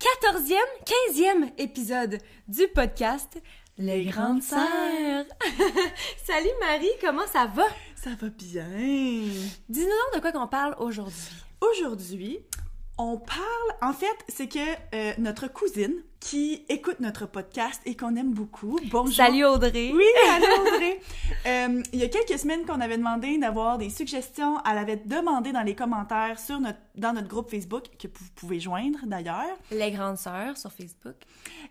14e, 15e épisode du podcast Les Grandes Sœurs. Salut Marie, comment ça va? Ça va bien. Dis-nous donc de quoi qu'on parle aujourd'hui. Aujourd'hui, on parle, en fait, c'est que euh, notre cousine qui écoute notre podcast et qu'on aime beaucoup. Bonjour. Salut Audrey. Oui, allô Audrey. Euh, il y a quelques semaines qu'on avait demandé d'avoir des suggestions. Elle avait demandé dans les commentaires sur notre, dans notre groupe Facebook, que vous pouvez joindre d'ailleurs. Les grandes sœurs sur Facebook.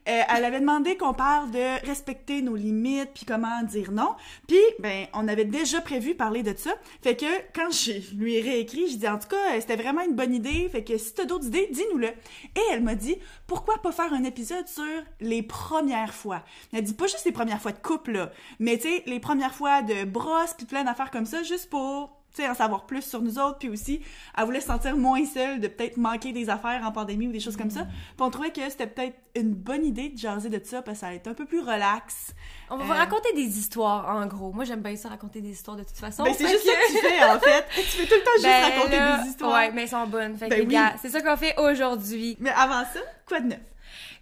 Euh, elle avait demandé qu'on parle de respecter nos limites, puis comment dire non. Puis, ben, on avait déjà prévu parler de ça. Fait que quand je lui ai réécrit, je dis en tout cas, c'était vraiment une bonne idée. Fait que si t'as d'autres idées, dis-nous-le. Et elle m'a dit, pourquoi pas faire un épisode sur les premières fois. Elle dit pas juste les premières fois de couple, là, mais tu sais, les premières fois de brosse, puis plein d'affaires comme ça, juste pour tu sais, en savoir plus sur nous autres, puis aussi, elle voulait se sentir moins seule de peut-être manquer des affaires en pandémie ou des choses comme ça. Puis on trouvait que c'était peut-être une bonne idée de jaser de ça, parce que ça allait être un peu plus relax. On va vous Euh, raconter des histoires, en gros. Moi, j'aime bien ça, raconter des histoires de toute façon. Ben, c'est juste que- ça que tu fais, en fait. Tu fais tout le temps juste Ben raconter là, des histoires. Ouais, mais elles sont bonnes. Fait que, Ben oui. gars, c'est ça qu'on fait aujourd'hui. Mais avant ça, quoi de neuf?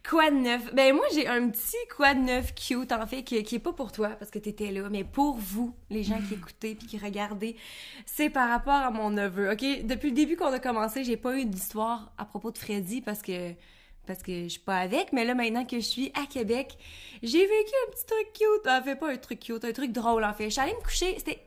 Quoi de neuf? Ben moi, j'ai un petit quoi de neuf cute, en fait, qui, qui est pas pour toi, parce que t'étais là, mais pour vous, les gens qui écoutaient puis qui regardaient. C'est par rapport à mon neveu, OK? Depuis le début qu'on a commencé, j'ai pas eu d'histoire à propos de Freddy, parce que parce que je suis pas avec, mais là, maintenant que je suis à Québec, j'ai vécu un petit truc cute. En fait, pas un truc cute, un truc drôle, en fait. Je suis allée me coucher, c'était...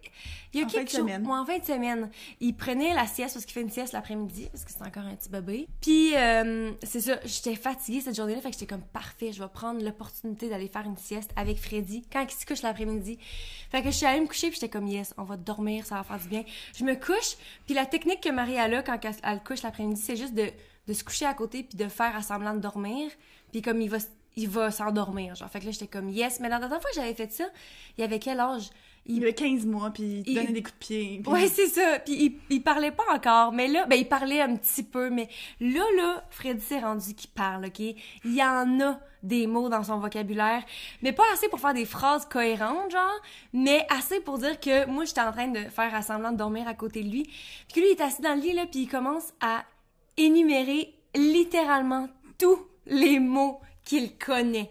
Il y a En fin quelque de chose... semaine. Ouais, en fin de semaine. Il prenait la sieste, parce qu'il fait une sieste l'après-midi, parce que c'est encore un petit bébé. Puis, euh, c'est ça, j'étais fatiguée cette journée-là, fait que j'étais comme, parfait, je vais prendre l'opportunité d'aller faire une sieste avec Freddy quand il se couche l'après-midi. Fait que je suis allée me coucher, puis j'étais comme, yes, on va dormir, ça va faire du bien. Je me couche, puis la technique que Marie a là, quand elle, elle couche l'après-midi, c'est juste de, de se coucher à côté, puis de faire à semblant de dormir. Puis comme il va, il va s'endormir, genre. Fait que là, j'étais comme, yes. Mais la dernière fois que j'avais fait ça, il avait quel âge? Il avait 15 mois, puis il Il- donnait des coups de pied. puis- Ouais, c'est ça. Puis il, il parlait pas encore, mais là, ben il parlait un petit peu, mais là, là, Freddy s'est rendu qu'il parle, ok? Il y en a des mots dans son vocabulaire, mais pas assez pour faire des phrases cohérentes, genre, mais assez pour dire que moi, j'étais en train de faire à semblant de dormir à côté de lui, puis que lui, il est assis dans le lit, là, puis il commence à énumérer littéralement tous les mots qu'il connaît.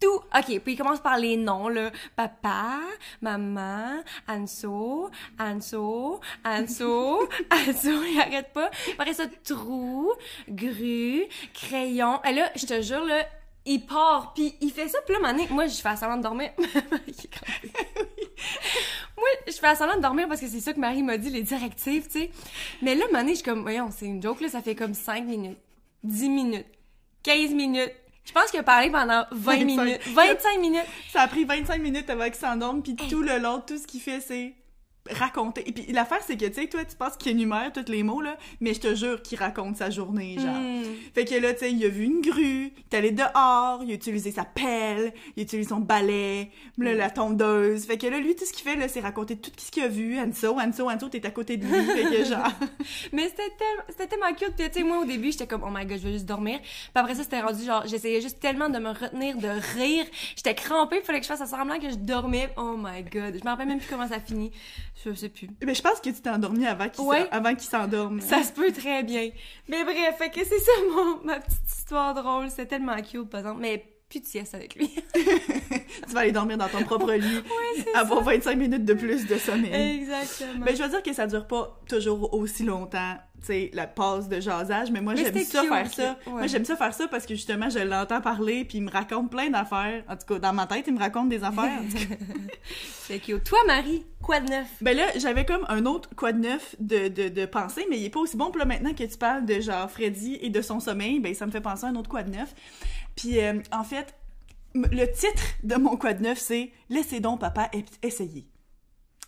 Tout. OK, puis il commence par les noms, là. Papa, maman, Anso, Anso, Anso, Anso, il arrête pas. Après ça, trou, grue, crayon. Et là, je te jure, là, il part, puis il fait ça, puis là, donné, moi, je fais semblant de dormir. Moi, je fais semblant de dormir parce que c'est ça que Marie m'a dit, les directives, tu sais. Mais là, donné, je suis comme, voyons, c'est une joke, là, ça fait comme 5 minutes, 10 minutes, 15 minutes. Je pense qu'il a parlé pendant 20 25. minutes, 25 minutes. Ça a pris 25 minutes avant qu'il s'endorme, puis tout le long, tout ce qu'il fait, c'est raconter. Et puis l'affaire, c'est que, tu sais, toi, tu penses qu'il énumère tous les mots, là, mais je te jure qu'il raconte sa journée, genre. Hmm. Fait que là, tu sais, il a vu une grue, il est allé dehors, il a utilisé sa pelle, il a utilisé son balai, là, la tondeuse. Fait que là, lui, tout ce qu'il fait, là, c'est raconter tout ce qu'il a vu. Anso, Anso, Anso, t'es à côté de lui. fait que genre... Mais c'était tellement, tellement cute. Tu sais, moi, au début, j'étais comme, oh my god, je veux juste dormir. Puis après ça, c'était rendu genre, j'essayais juste tellement de me retenir, de rire. J'étais crampée, il fallait que je fasse semblant que je dormais. Oh my god. Je me rappelle même plus comment ça finit. Je sais plus. Mais je pense que tu t'es endormi avant qu'il Ouais. qu'il s'endorme. Ça se peut très bien. Mais bref, fait que c'est ça mon, ma petite histoire drôle. C'est tellement cute, par exemple. Mais plus de sieste avec lui. tu vas aller dormir dans ton propre lit, c'est avoir 25 minutes de plus de sommeil. Exactement. Ben, je veux dire que ça dure pas toujours aussi longtemps, tu sais, la pause de jasage, mais moi, Mais j'aime ça cute, faire ça. ouais. Moi, j'aime ça faire ça parce que justement, je l'entends parler, puis il me raconte plein d'affaires. En tout cas, dans ma tête, il me raconte des affaires. c'est cute. Toi, Marie, quoi de neuf? ben là, j'avais comme un autre quoi de neuf de, de, de pensée, mais il est pas aussi bon. Puis là, maintenant que tu parles de genre Freddy et de son sommeil, ben ça me fait penser à un autre quoi de neuf. Puis euh, en fait, le titre de mon quoi de neuf, c'est « Laissez donc papa essayer ».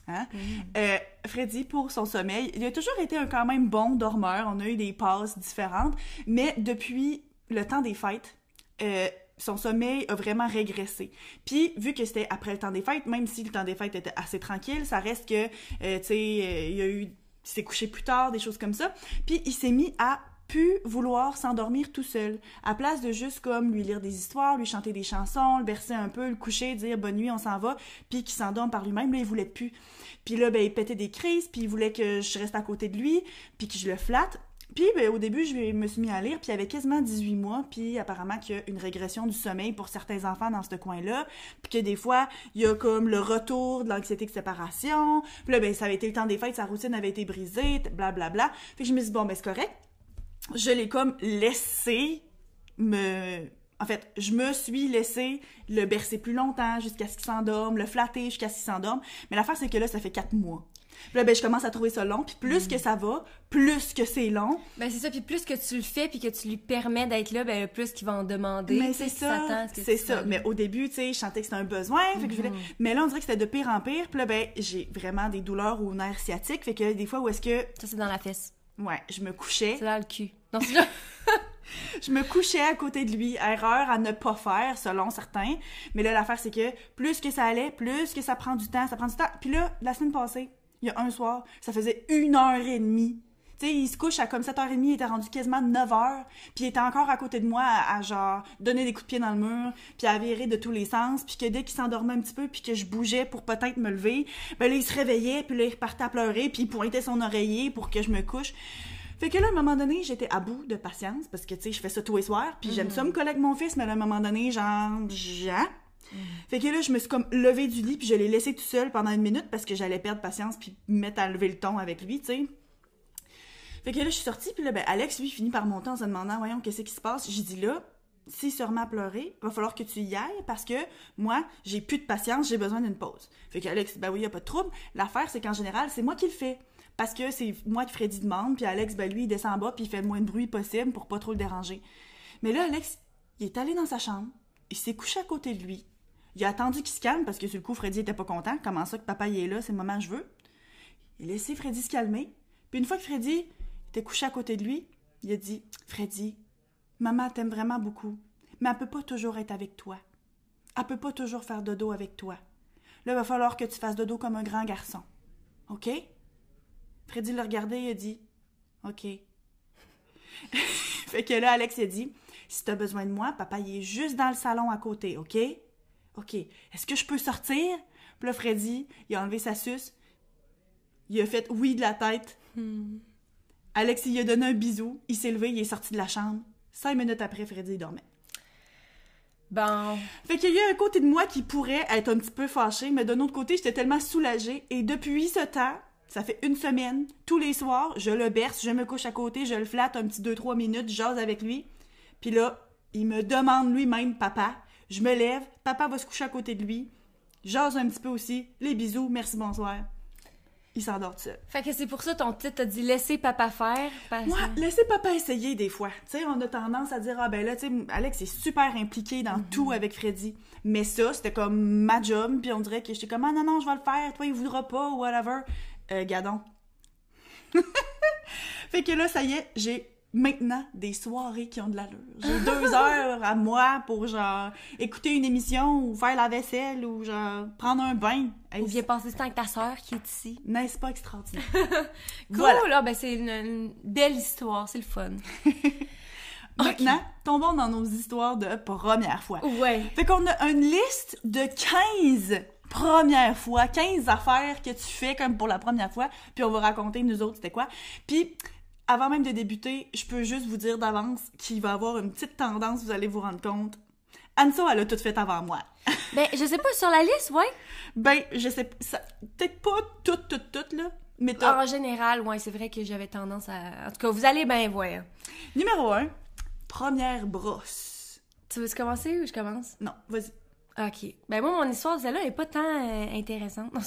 Hein? Euh, Freddy, pour son sommeil, il a toujours été un quand même bon dormeur. On a eu des passes différentes. Mais depuis le temps des fêtes, euh, son sommeil a vraiment régressé. Puis, vu que c'était après le temps des fêtes, même si le temps des fêtes était assez tranquille, ça reste que, euh, tu sais, il y a eu, il s'est couché plus tard, des choses comme ça. Puis, il s'est mis à vouloir s'endormir tout seul, à place de juste comme lui lire des histoires, lui chanter des chansons, le bercer un peu, le coucher, dire bonne nuit, on s'en va, puis qu'il s'endorme par lui-même, là il voulait plus. Puis là ben il pétait des crises, puis il voulait que je reste à côté de lui, puis que je le flatte. Puis ben, au début, je me suis mis à lire, puis il avait quasiment 18 mois, puis apparemment qu'il y a une régression du sommeil pour certains enfants dans ce coin-là, puis que des fois, il y a comme le retour de l'anxiété de séparation, puis là, ben, ça avait été le temps des fêtes, sa routine avait été brisée, blablabla. Bla, bla. Fait que je me suis dit, bon, ben c'est correct, je l'ai comme laissé me... En fait, je me suis laissé le bercer plus longtemps jusqu'à ce qu'il s'endorme, le flatter jusqu'à ce qu'il s'endorme. Mais l'affaire, c'est que là, ça fait quatre mois. Puis là, ben, je commence à trouver ça long. Puis plus que ça va, plus que c'est long. Ben, c'est ça. Puis plus que tu le fais, puis que tu lui permets d'être là, ben, plus qu'il va en demander. Mais c'est ça. C'est ça. Mais au début, tu sais, je sentais que c'était un besoin. Fait que je voulais... Mais là, on dirait que c'était de pire en pire. Puis là, ben, j'ai vraiment des douleurs au nerf sciatique. Fait que des fois, où est-ce que. Ça, c'est dans la fesse. Ouais, je me couchais. C'est dans le cul. Non, c'est je me couchais à côté de lui. Erreur à ne pas faire, selon certains. Mais là, l'affaire, c'est que plus que ça allait, plus que ça prend du temps, ça prend du temps. Puis là, la semaine passée, il y a un soir, ça faisait une heure et demie. Tu sais, il se couche à comme 7h30, il était rendu quasiment 9h, puis il était encore à côté de moi à, genre donner des coups de pied dans le mur, puis à virer de tous les sens, puis que dès qu'il s'endormait un petit peu, puis que je bougeais pour peut-être me lever, ben là, il se réveillait, puis là, il repartait à pleurer, puis il pointait son oreiller pour que je me couche. Fait que là, à un moment donné, j'étais à bout de patience, parce que, tu sais, je fais ça tous les soirs, puis j'aime ça me coller avec mon fils, mais à un moment donné, genre, j'ai... Fait que là, je me suis comme levée du lit, puis je l'ai laissé tout seul pendant une minute parce que j'allais perdre patience, puis me mettre à lever le ton avec lui, tu sais. Fait que là, je suis sortie, puis là, ben, Alex, lui, finit par monter en se demandant, voyons, qu'est-ce qui se passe? J'ai dit là, s'il se remet à pleurer, va falloir que tu y ailles parce que moi, j'ai plus de patience, j'ai besoin d'une pause. Fait qu'Alex, ben oui, y a pas de trouble. L'affaire, c'est qu'en général, c'est moi qui le fais. Parce que c'est moi qui Freddy demande, puis Alex, ben lui, il descend en bas, puis il fait le moins de bruit possible pour pas trop le déranger. Mais là, Alex, il est allé dans sa chambre, il s'est couché à côté de lui, il a attendu qu'il se calme parce que sur le coup, Freddy était pas content. Comment ça que papa y est là, c'est le moment que je veux. Il a laissé Freddy se calmer. Puis une fois que Freddy était couché à côté de lui, il a dit Freddy, maman t'aime vraiment beaucoup, mais elle peut pas toujours être avec toi. Elle peut pas toujours faire dodo avec toi. Là, il va falloir que tu fasses dodo comme un grand garçon. OK? Freddy le regardait et a dit OK. fait que là, Alex a dit Si t'as besoin de moi, papa il est juste dans le salon à côté, OK? OK, est-ce que je peux sortir? Puis là, Freddy, il a enlevé sa suce. Il a fait oui de la tête. Hmm. Alex, il a donné un bisou. Il s'est levé, il est sorti de la chambre. Cinq minutes après, Freddy dormait. Bon. Fait qu'il y a un côté de moi qui pourrait être un petit peu fâché, mais d'un autre côté, j'étais tellement soulagée. Et depuis ce temps, ça fait une semaine, tous les soirs, je le berce, je me couche à côté, je le flatte un petit 2-3 minutes, je jase avec lui. Puis là, il me demande lui-même, papa, je me lève, papa va se coucher à côté de lui, j'ose un petit peu aussi, les bisous, merci, bonsoir. Il s'endort tout seul. Fait que c'est pour ça ton titre t'a dit laisser papa faire. Moi, laisser papa essayer des fois. Tu sais, on a tendance à dire ah ben là, tu sais, Alex est super impliqué dans mhm. tout avec Freddy. Mais ça, c'était comme ma job, puis on dirait que j'étais comme ah non non, je vais le faire, toi il voudra pas ou whatever. Euh, gadon. fait que là, ça y est, j'ai maintenant des soirées qui ont de l'allure. J'ai deux heures à moi pour genre écouter une émission ou faire la vaisselle ou genre prendre un bain. ou bien passer ce temps avec ta soeur qui est ici. N'est-ce pas extraordinaire? cool! Là, ben c'est une, belle histoire, c'est le fun. Maintenant, tombons dans nos histoires de première fois. Ouais. Fait qu'on a une liste de 15 premières fois, 15 affaires que tu fais comme pour la première fois, puis on va raconter nous autres c'était quoi. Puis avant même de débuter, je peux juste vous dire d'avance qu'il va y avoir une petite tendance, vous allez vous rendre compte. Anso, elle a tout fait avant moi. ben, je sais pas, sur la liste, ouais. Ben, je sais peut-être pas toutes, toutes, toutes, là. Mais En général, ouais, c'est vrai que j'avais tendance à... En tout cas, vous allez bien voir. Numéro 1, première brosse. Tu veux commencer ou je commence? Non, vas-y. OK. Ben moi, mon histoire, celle-là, est pas tant euh, intéressante.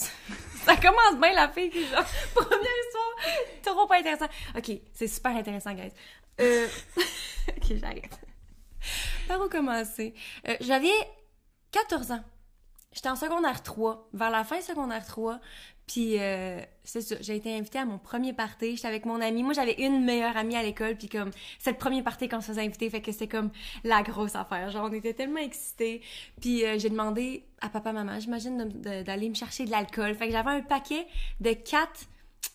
ça, commence bien, la fille, genre, première histoire, trop pas intéressant. OK, c'est super intéressant, guys. Euh... OK, j'arrête. Par où commencer? Euh, J'avais 14 ans. J'étais en secondaire 3, vers la fin secondaire 3, Puis euh, c'est ça, j'ai été invitée à mon premier party. J'étais avec mon amie. Moi, j'avais une meilleure amie à l'école. Puis comme, c'est le premier party qu'on se faisait inviter. Fait que c'était comme la grosse affaire. Genre, on était tellement excités. Puis euh, j'ai demandé à papa, maman, j'imagine, d'aller me chercher de l'alcool. Fait que j'avais un paquet de quatre...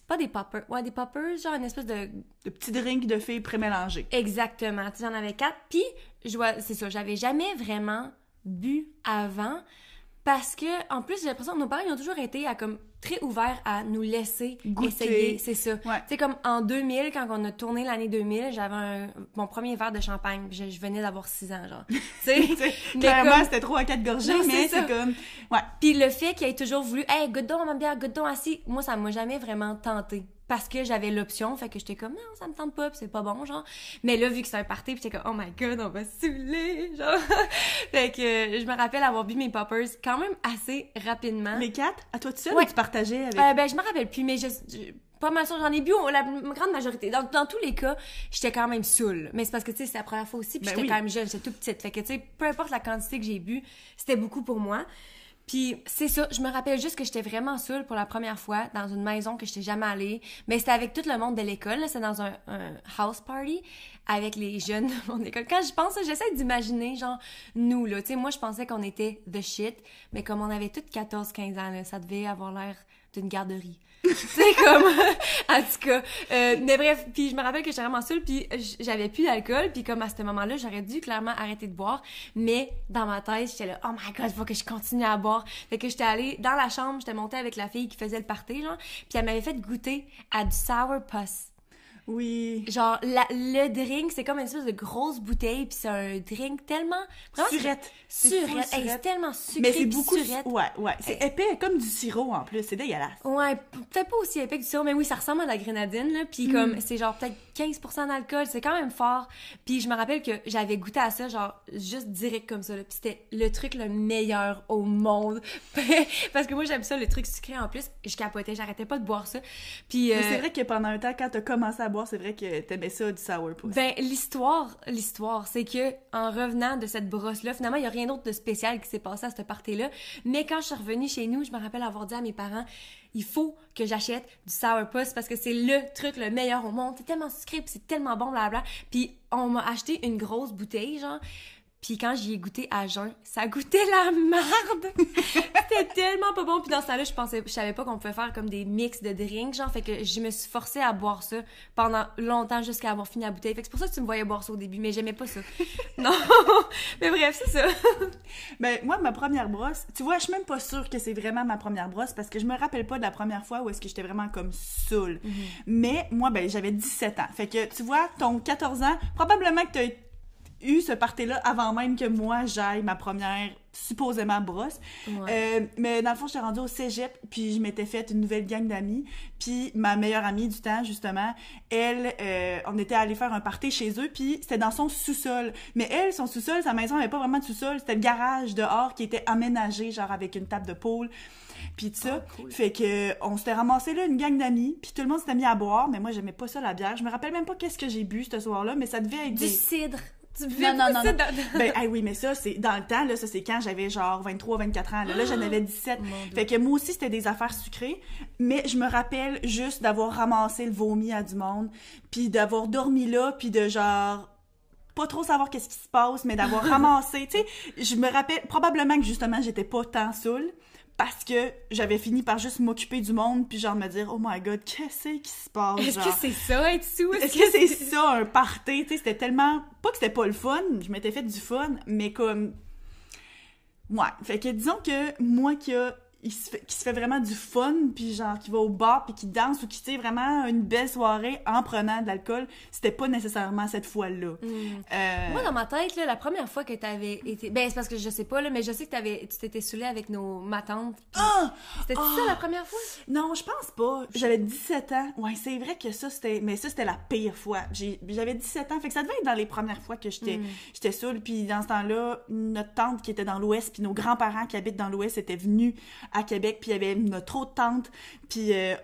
Pas des poppers. Ouais, des poppers, genre une espèce de De petits drinks de filles prémélangés. Exactement. Tu j'en avais quatre. Puis, c'est ça, j'avais jamais vraiment bu avant parce que, en plus, j'ai l'impression que nos parents ils ont toujours été à comme très ouverts à nous laisser Goûter. essayer. C'est ça. Ouais. Tu sais, comme en 2000, quand on a tourné l'année 2000, j'avais un- mon premier verre de champagne. Je, je venais d'avoir 6 ans, genre. Clairement, comme- c'était trop à quatre gorgées, Non, mais c'est c'est comme... Ouais. Puis le fait qu'il ait toujours voulu, hey, goûte donc ma bière, goûte donc assis, moi, ça m'a jamais vraiment tenté. Parce que j'avais l'option, fait que j'étais comme, non, ça me tente pas, c'est pas bon, genre. Mais là, vu que c'est un party, j'étais comme, oh my god, on va saouler, genre. fait que euh, je me rappelle avoir bu mes poppers quand même assez rapidement. Les quatre, à toi tout seul, Ouais. ou tu partageais avec... Euh, ben, je me rappelle plus, mais je, je- pas mal sûr, j'en ai bu la grande majorité. Dans, dans tous les cas, j'étais quand même saoule. Mais c'est parce que, tu sais, c'est la première fois aussi, puis Ben j'étais oui. quand même jeune, j'étais toute petite. Fait que, tu sais, peu importe la quantité que j'ai bu, c'était beaucoup pour moi. Puis c'est ça, je me rappelle juste que j'étais vraiment saoule pour la première fois dans une maison que j'étais jamais allée. Mais c'était avec tout le monde de l'école, c'était dans un house party avec les jeunes de mon école. Quand je pense, j'essaie d'imaginer, genre, nous, là. Tu sais, moi, je pensais qu'on était the shit, mais comme on avait toutes 14-15 ans, là, ça devait avoir l'air d'une garderie. sais, comme, en tout cas. Euh, mais bref, puis je me rappelle que j'étais vraiment saoule, puis j'avais plus d'alcool, puis comme à ce moment-là, j'aurais dû clairement arrêter de boire, mais dans ma tête, j'étais là, oh my god, faut que je continue à boire. Fait que j'étais allée dans la chambre, j'étais montée avec la fille qui faisait le party, genre, puis elle m'avait fait goûter à du sourpuss. Oui. Genre, la- le drink, c'est comme une espèce de grosse bouteille, puis c'est un drink tellement... Vraiment, Surette. Surette. Hey, c'est surette. tellement sucré Mais c'est beaucoup... surette. Ouais, ouais. C'est épais, comme du sirop, en plus. C'est dégueulasse. Ouais, peut-être pas aussi épais que du sirop, mais oui, ça ressemble à la grenadine, là. Puis comme, c'est genre peut-être 15% d'alcool, c'est quand même fort. Puis je me rappelle que j'avais goûté à ça, genre, juste direct comme ça, là. Puis c'était le truc le meilleur au monde. Parce que moi, j'aime ça, le truc sucré en plus. Je capotais, j'arrêtais pas de boire ça. Puis... Mais euh, c'est vrai que pendant un temps, quand t'as commencé à boire, c'est vrai que t'aimais ça, du sourpuss. Ben, l'histoire, l'histoire, c'est que en revenant de cette brosse-là, finalement, il y a rien d'autre de spécial qui s'est passé à cette party-là. Mais quand je suis revenue chez nous, je me rappelle avoir dit à mes parents, il faut que j'achète du sourpuss parce que c'est le truc le meilleur au monde. C'est tellement sucré, c'est tellement bon, blablabla. Puis on m'a acheté une grosse bouteille, genre. Puis quand j'y ai goûté à jeun, ça goûtait la merde. C'était tellement pas bon. Puis dans ce temps-là, je pensais, je savais pas qu'on pouvait faire comme des mix de drinks, genre. Fait que je me suis forcée à boire ça pendant longtemps jusqu'à avoir fini la bouteille. Fait que c'est pour ça que tu me voyais boire ça au début, mais j'aimais pas ça. non. mais bref, c'est ça. Ben, moi, ma première brosse, tu vois, je suis même pas sûre que c'est vraiment ma première brosse parce que je me rappelle pas de la première fois où est-ce que j'étais vraiment comme saoule. Mais moi, ben, j'avais 17 ans. Fait que, tu vois, ton 14 ans, probablement que t'as eu ce party-là avant même que moi j'aille ma première supposément brosse. Euh, mais dans le fond, j'étais rendue au cégep, puis je m'étais faite une nouvelle gang d'amis. Puis ma meilleure amie du temps, justement, elle, euh, on était allé faire un party chez eux, puis c'était dans son sous-sol. Mais elle, son sous-sol, sa maison avait pas vraiment de sous-sol, c'était le garage dehors qui était aménagé, genre avec une table de poule. Puis tout ça, fait que on s'était ramassé là une gang d'amis, puis tout le monde s'était mis à boire, mais moi j'aimais pas ça la bière. Je me rappelle même pas qu'est-ce que j'ai bu ce soir-là, mais ça devait être Du des- cidre. Tu non, non, non, non. dans- Ben, oui, mais ça, c'est dans le temps, là, ça, c'est quand j'avais genre 23, 24 ans. Là, là j'en avais 17. Mon Dieu. Fait que moi aussi, c'était des affaires sucrées. Mais je me rappelle juste d'avoir ramassé le vomi à du monde, puis d'avoir dormi là, puis de genre pas trop savoir qu'est-ce qui se passe, mais d'avoir ramassé, tu sais, je me rappelle probablement que justement j'étais pas tant saoule parce que j'avais fini par juste m'occuper du monde puis genre me dire oh my god qu'est-ce qui se passe Est-ce que c'est ça, être sous? Est-ce que c'est ça, un party? Tu sais, c'était tellement... Pas que c'était pas le fun, je m'étais fait du fun, mais comme... Ouais, fait que disons que moi qui a... il se fait, qui se fait vraiment du fun, puis genre qui va au bar, puis qui danse, ou qui, tu sais, vraiment une belle soirée en prenant de l'alcool, c'était pas nécessairement cette fois-là. Euh, Moi, dans ma tête, là, la première fois que t'avais été... Ben, c'est parce que je sais pas, là, mais je sais que t'avais... tu t'étais saoulée avec nos... ma tante. puis- Ah! C'était Ah! ça la première fois? Non, je pense pas. J'avais 17 ans. Ouais, c'est vrai que ça, c'était... Mais ça, c'était la pire fois. J'avais 17 ans. Fait que ça devait être dans les premières fois que j'étais j'étais saoule. Puis dans ce temps-là, notre tante qui était dans l'Ouest, puis nos grands-parents qui habitent dans l'Ouest étaient venus à Québec. Puis il y avait notre autre tante. Puis... euh,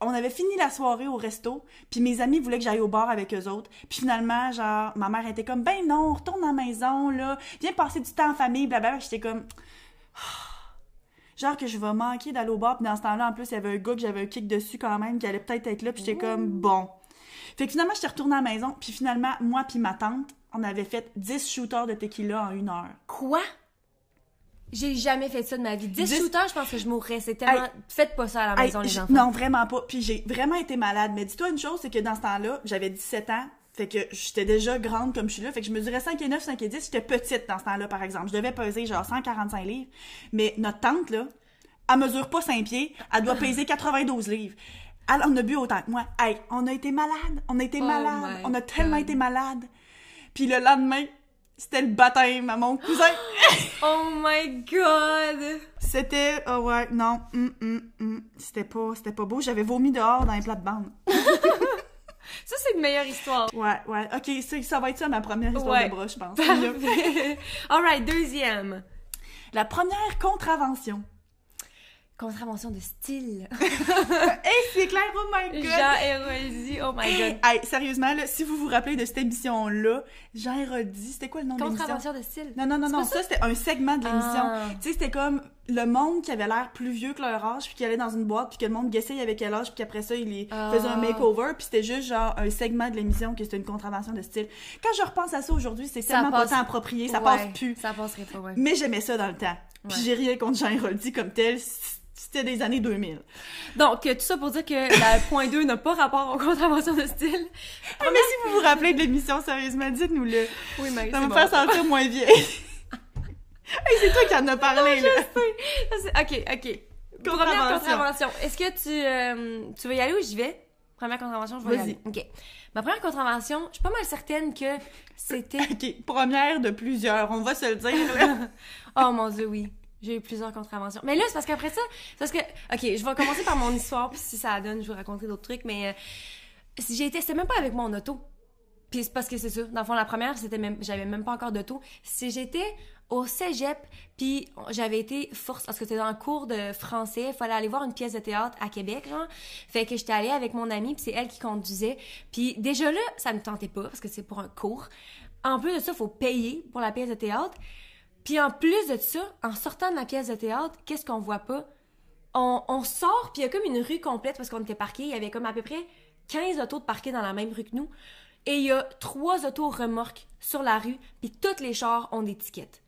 on avait fini la soirée au resto, puis mes amis voulaient que j'aille au bar avec eux autres. Puis finalement, genre, ma mère était comme, ben non, retourne à la maison, là, viens passer du temps en famille, blablabla. J'étais comme, genre que je vais manquer d'aller au bar, puis dans ce temps-là, en plus, il y avait un gars que j'avais un kick dessus quand même, qui allait peut-être être là, puis j'étais comme, bon. Fait que finalement, j'étais retournée à la maison, puis finalement, moi puis ma tante, on avait fait 10 shooters de tequila en une heure. Quoi? J'ai jamais fait ça de ma vie. 10 Dix- shooters, je pense que je mourrais. C'est tellement... Faites pas ça à la Hey, maison, les enfants. Non, vraiment pas. Puis j'ai vraiment été malade. Mais dis-toi une chose, c'est que dans ce temps-là, j'avais 17 ans. Fait que j'étais déjà grande comme je suis là. Fait que je mesurais 5 et 9, 5 et 10. J'étais petite dans ce temps-là, par exemple. Je devais peser genre 145 livres. Mais notre tante, là, elle mesure pas 5 pieds. Elle doit peser 92 livres. Elle en a bu autant que moi. Hey, on a été malade. On a été Oh malade. On a tellement God. été malade. Puis le lendemain, c'était le baptême à mon cousin. Oh my god! C'était, oh ouais, non, hum, hum, hum. c'était pas, c'était pas beau. J'avais vomi dehors dans les plates-bandes. Ça, c'est une meilleure histoire. Ouais, ouais, ok, ça, ça va être ça ma première histoire Ouais. de bras, je pense. Alright, deuxième. La première contravention. Contravention de style. Hey, c'est clair, oh my god! Jean Héroldi, oh my god. Hey, sérieusement, là, si vous vous rappelez de cette émission-là, Jean Héroldi, c'était quoi le nom de l'émission? Contravention de style. Non, non, non, non, ça, c'était un segment de l'émission. Ah. Tu sais, c'était comme le monde qui avait l'air plus vieux que leur âge, puis qui allait dans une boîte, puis que le monde guessait avec quel âge, puis qu'après ça, il les Ah. faisait un makeover, puis c'était juste genre un segment de l'émission que c'était une contravention de style. Quand je repense à ça aujourd'hui, c'est tellement passe- pas tant approprié, ça Ouais, passe plus. Ça passerait pas, ouais. Mais j'aimais ça dans le temps. Puis Ouais. j'ai rien contre Jean Héroldi comme tel, c'était des années 2000. Donc, euh, tout ça pour dire que la point 2 n'a pas rapport aux contraventions de style. Ah, mais si vous vous rappelez de l'émission, sérieusement, dites-nous-le. Oui, Marie, Ça va me bon. faire sentir moins vieille. hey, c'est toi qui en as parlé, là. Ça, c'est- Ok, ok. Première Contravention. contravention. Est-ce que tu, euh, tu veux y aller ou j'y vais? Première contravention, je vais y Vas-y. aller. Ok. Ma première contravention, je suis pas mal certaine que c'était... Ok, première de plusieurs, on va se le dire. là. Oh mon dieu, oui. J'ai eu plusieurs contraventions. Mais là, c'est parce qu'après ça, c'est parce que, ok, je vais commencer par mon histoire, puis si ça donne, je vous raconterai d'autres trucs, mais euh, si j'ai été, c'était même pas avec mon auto. Puis c'est parce que c'est ça. Dans le fond, la première, c'était même, j'avais même pas encore d'auto. Si j'étais au cégep, puis j'avais été force, parce que c'était le cours de français, il fallait aller voir une pièce de théâtre à Québec, genre. Fait que j'étais allée avec mon amie, puis c'est elle qui conduisait. Puis déjà là, ça me tentait pas, parce que c'est pour un cours. En plus de ça, il faut payer pour la pièce de théâtre. Puis en plus de ça, en sortant de la pièce de théâtre, qu'est-ce qu'on voit pas? On, on sort, puis il y a comme une rue complète parce qu'on était parqués. Il y avait comme à peu près 15 autos de parqués dans la même rue que nous. Et il y a trois autos remorques sur la rue, puis toutes les chars ont des tickets.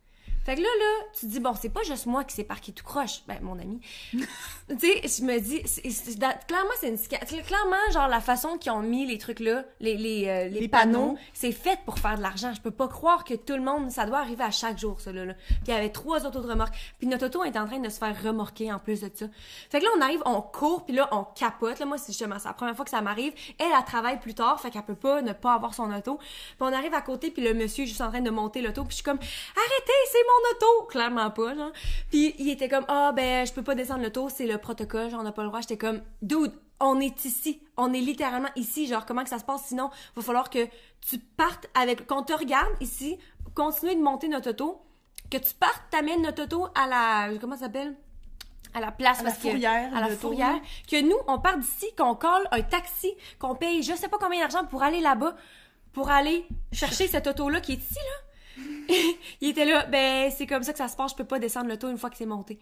Fait que là, là, tu te dis, bon, c'est pas juste moi qui s'est parqué tout croche. Ben, mon ami. tu sais, je me dis, c'est- c'est- da- clairement, c'est une Clairement, genre, la façon qu'ils ont mis les trucs là, les, les, euh, les Les panneaux, panneaux. c'est fait pour faire de l'argent. Je peux pas croire que tout le monde, ça doit arriver à chaque jour, ça, là. là. Puis il y avait trois autos de remorque. Puis notre auto est en train de se faire remorquer en plus de ça. Fait que là, on arrive, on court, puis là, on capote. Là, moi, c'est justement c'est la première fois que ça m'arrive. Elle, elle travaille plus tard, fait qu'elle peut pas ne pas avoir son auto. Puis on arrive à côté, puis le monsieur est juste en train de monter l'auto, puis je suis comme arrêtez, c'est mon auto? Clairement pas, genre. Puis il était comme ah ben je peux pas descendre l'auto, c'est le protocole, genre on n'a pas le droit. J'étais comme dude, on est ici, on est littéralement ici, genre comment que ça se passe? Sinon va falloir que tu partes avec qu'on te regarde ici, continuer de monter notre auto, que tu partes, t'amènes notre auto à la comment ça s'appelle? À la place À la parce que- fourrière, à la fourrière que nous on part d'ici qu'on colle un taxi qu'on paye je sais pas combien d'argent pour aller là-bas pour aller chercher cette auto là qui est ici là il était là ben c'est comme ça que ça se passe je peux pas descendre l'auto une fois que c'est monté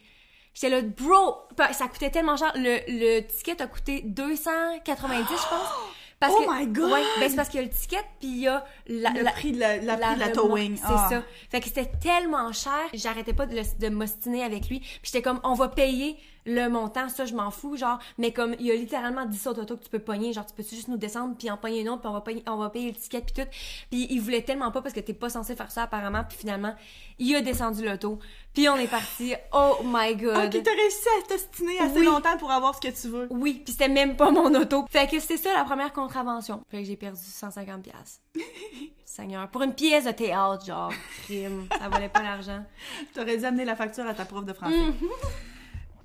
j'étais là bro ça coûtait tellement cher le, le ticket a coûté 290 je pense parce Oh que, my God! ouais, ben c'est parce qu'il y a le ticket puis il y a la, Le la- prix de la, la, la remorque, towing. C'est Ah. ça. Fait que c'était tellement cher, j'arrêtais pas de, le- de m'ostiner avec lui. Puis j'étais comme, on va payer le montant, ça je m'en fous, genre. Mais comme il y a littéralement 10 autres autos que tu peux pogner, genre tu peux juste nous descendre puis en pogner une autre puis on va payer, on va payer le ticket puis tout. Puis il voulait tellement pas parce que t'es pas censé faire ça apparemment. Puis finalement, il a descendu l'auto. Puis on est parti. Oh my god. Ok, t'as réussi à t'ostiner assez Oui. longtemps pour avoir ce que tu veux. Oui, puis c'était même pas mon auto. Fait que c'était ça la première contravention. Fait que j'ai perdu 150 pièces. Seigneur, pour une pièce de théâtre, genre, crime, ça valait pas l'argent. T'aurais dû amener la facture à ta prof de français. Mm.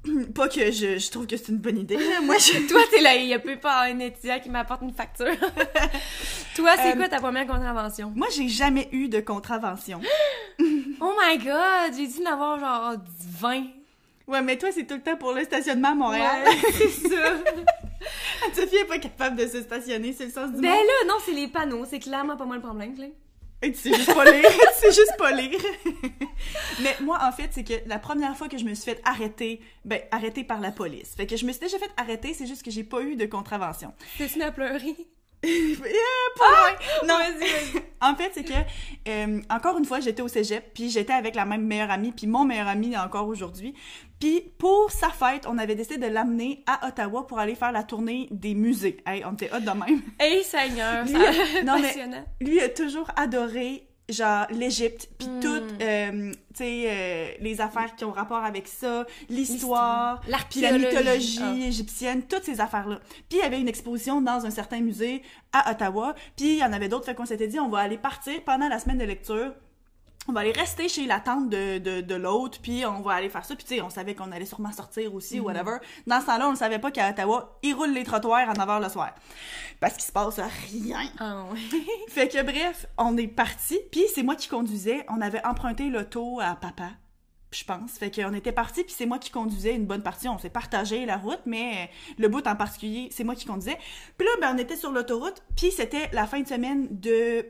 Pas que je, je trouve que c'est une bonne idée. Moi, je... Toi, t'es là, il y a plus pas un étudiant qui m'apporte une facture. Toi, c'est Euh, quoi ta première contravention? Moi, j'ai jamais eu de contravention. Oh my god, j'ai dû en avoir genre 20. Ouais, mais toi, c'est tout le temps pour le stationnement à Montréal. Ouais, c'est ça. Sophie est pas capable de se stationner, c'est le sens du ben monde. là, non, c'est les panneaux, c'est clairement pas moi le problème, là. Et tu sais juste pas lire, tu sais juste pas lire. Mais moi, en fait, c'est que la première fois que je me suis fait arrêter, ben, arrêter par la police. Fait que je me suis déjà fait arrêter, c'est juste que j'ai pas eu de contravention. T'es à pleurer? pas Non, en fait, c'est que, euh, encore une fois, j'étais au cégep, puis j'étais avec la même meilleure amie, puis mon meilleur ami encore aujourd'hui. Puis pour sa fête, on avait décidé de l'amener à Ottawa pour aller faire la tournée des musées. Hey, on était hot de même. Hey, Seigneur, Lui, ça non, mais lui a toujours adoré genre l'Égypte puis Mm. toutes euh, tu sais euh, les affaires qui ont rapport avec ça l'histoire puis la mythologie Ah. égyptienne toutes ces affaires là puis il y avait une exposition dans un certain musée à Ottawa puis il y en avait d'autres fait qu'on s'était dit on va aller partir pendant la semaine de lecture on va aller rester chez la tante de, de, de l'autre, puis on va aller faire ça. Puis tu sais, on savait qu'on allait sûrement sortir aussi, ou whatever. Dans ce temps-là, on ne savait pas qu'à Ottawa, ils roulent les trottoirs à 9h le soir. Parce qu'il se passe rien. Ah. Fait que bref, on est parti, puis c'est moi qui conduisais. On avait emprunté l'auto à papa, je pense. Fait qu'on était parti, puis c'est moi qui conduisais une bonne partie. On s'est partagé la route, mais le bout en particulier, c'est moi qui conduisais. Puis là, ben, on était sur l'autoroute, puis c'était la fin de semaine de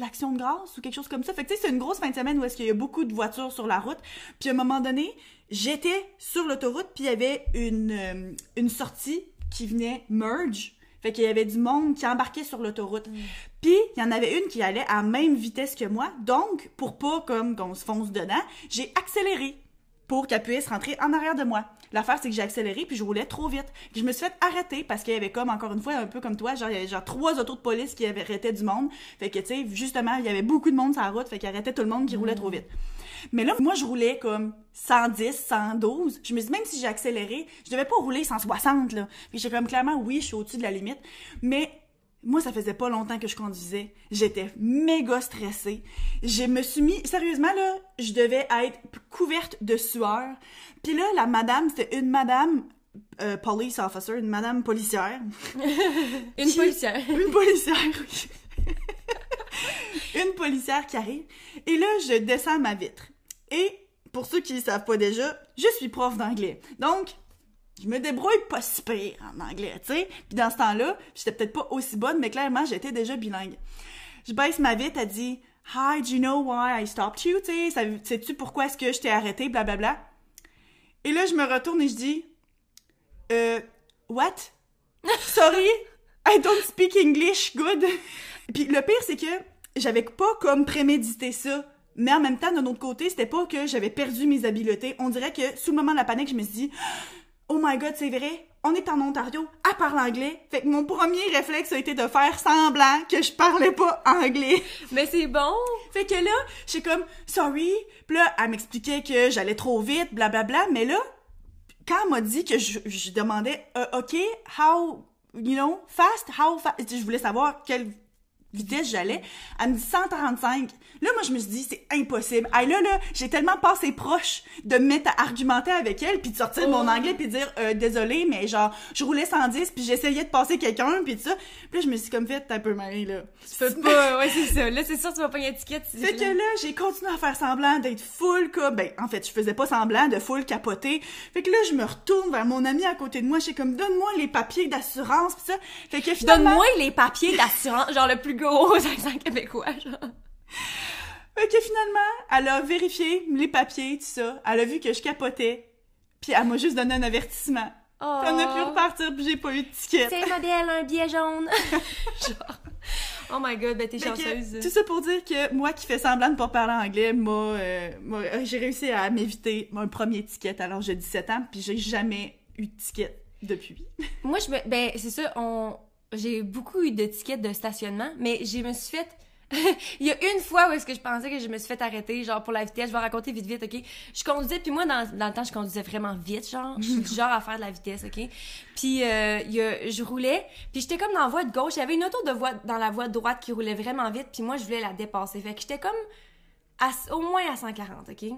l'action de grâce ou quelque chose comme ça. Fait que tu sais, c'est une grosse fin de semaine où est-ce qu'il y a beaucoup de voitures sur la route. Puis à un moment donné, j'étais sur l'autoroute, puis il y avait une, euh, une sortie qui venait merge. Fait qu'il y avait du monde qui embarquait sur l'autoroute. Puis, il y en avait une qui allait à la même vitesse que moi. Donc, pour pas comme qu'on se fonce dedans, j'ai accéléré pour qu'elle puisse rentrer en arrière de moi. L'affaire, c'est que j'ai accéléré puis je roulais trop vite. Je me suis fait arrêter parce qu'il y avait comme, encore une fois, un peu comme toi, genre, il y avait genre trois autos de police qui arrêté du monde. Fait que, tu sais, justement, il y avait beaucoup de monde sur la route, fait qu'ils arrêtaient tout le monde qui roulait trop vite. Mais là, moi, je roulais comme 110, 112. Je me dis, même si j'ai accéléré, je devais pas rouler 160, là. Puis j'ai comme, clairement, oui, je suis au-dessus de la limite. Mais moi, ça faisait pas longtemps que je conduisais. J'étais méga stressée. Je me suis mis, sérieusement, là, je devais être couverte de sueur. Puis là, la madame, c'était une madame euh, police officer, une madame policière. Une Qui- policière. Une policière, oui. une policière qui arrive. Et là, je descends ma vitre. Et pour ceux qui ne savent pas déjà, je suis prof d'anglais. Donc, je me débrouille pas si pire en anglais, tu sais. Puis dans ce temps-là, j'étais peut-être pas aussi bonne, mais clairement, j'étais déjà bilingue. Je baisse ma vitre, elle dit « Hi, do you know why I stopped you? » Tu sais, sais-tu pourquoi est-ce que je t'ai arrêté, blablabla? Et là, je me retourne et je dis « Euh, what? Sorry, I don't speak English good. » Puis le pire, c'est que j'avais pas comme prémédité ça. Mais en même temps, d'un autre côté, c'était pas que j'avais perdu mes habiletés. On dirait que, sous le moment de la panique, je me suis dit Oh my god, c'est vrai, on est en Ontario, elle parle anglais. Fait que mon premier réflexe a été de faire semblant que je parlais pas anglais. Mais c'est bon. Fait que là, j'ai comme sorry. Puis là, elle m'expliquait que j'allais trop vite, blablabla. Mais là, quand elle m'a dit que je, je demandais, euh, OK, how, you know, fast, how fast, je voulais savoir quelle vitesse j'allais, elle me dit 135. Là, moi, je me suis dit, c'est impossible. Hey, là, là, j'ai tellement passé proche de me mettre à argumenter avec elle, puis de sortir de mon Oh. anglais, puis de dire, euh, désolé, mais genre, je roulais 110, puis j'essayais de passer quelqu'un, puis tout ça. Puis là, je me suis comme fait, t'as un peu mal, là. Tu peux pas. Ouais, c'est ça. Là, c'est sûr, tu vas pas une étiquette. Fait que là, j'ai continué à faire semblant d'être full, comme, ben, en fait, je faisais pas semblant de full capoter. Fait que là, je me retourne vers mon ami à côté de moi, j'ai comme, donne-moi les papiers d'assurance, pis ça. Fait que finalement, Donne-moi les papiers d'assurance, genre le plus gros accent québécois, genre. fait que finalement, elle a vérifié les papiers, tout ça. Elle a vu que je capotais. Puis elle m'a juste donné un avertissement. Oh. Puis on a pu repartir, puis j'ai pas eu de ticket. C'est modèle, un billet jaune. genre. Oh my god, ben t'es que, chanceuse. tout ça pour dire que moi qui fais semblant de pas parler anglais, moi, euh, moi, euh, j'ai réussi à m'éviter mon premier ticket alors j'ai 17 ans, puis j'ai jamais eu de ticket depuis. Moi, je me. Ben, c'est ça, on. J'ai beaucoup eu de tickets de stationnement, mais je me suis fait. Il y a une fois où est-ce que je pensais que je me suis fait arrêter, genre pour la vitesse. Je vais raconter vite, vite, ok? Je conduisais, puis moi, dans, dans le temps, je conduisais vraiment vite, genre. Je suis du genre à faire de la vitesse, ok? Puis euh, y a, je roulais, puis j'étais comme dans la voie de gauche. Il y avait une auto de voie, dans la voie de droite qui roulait vraiment vite, puis moi, je voulais la dépasser. Fait que j'étais comme à- au moins à 140, ok?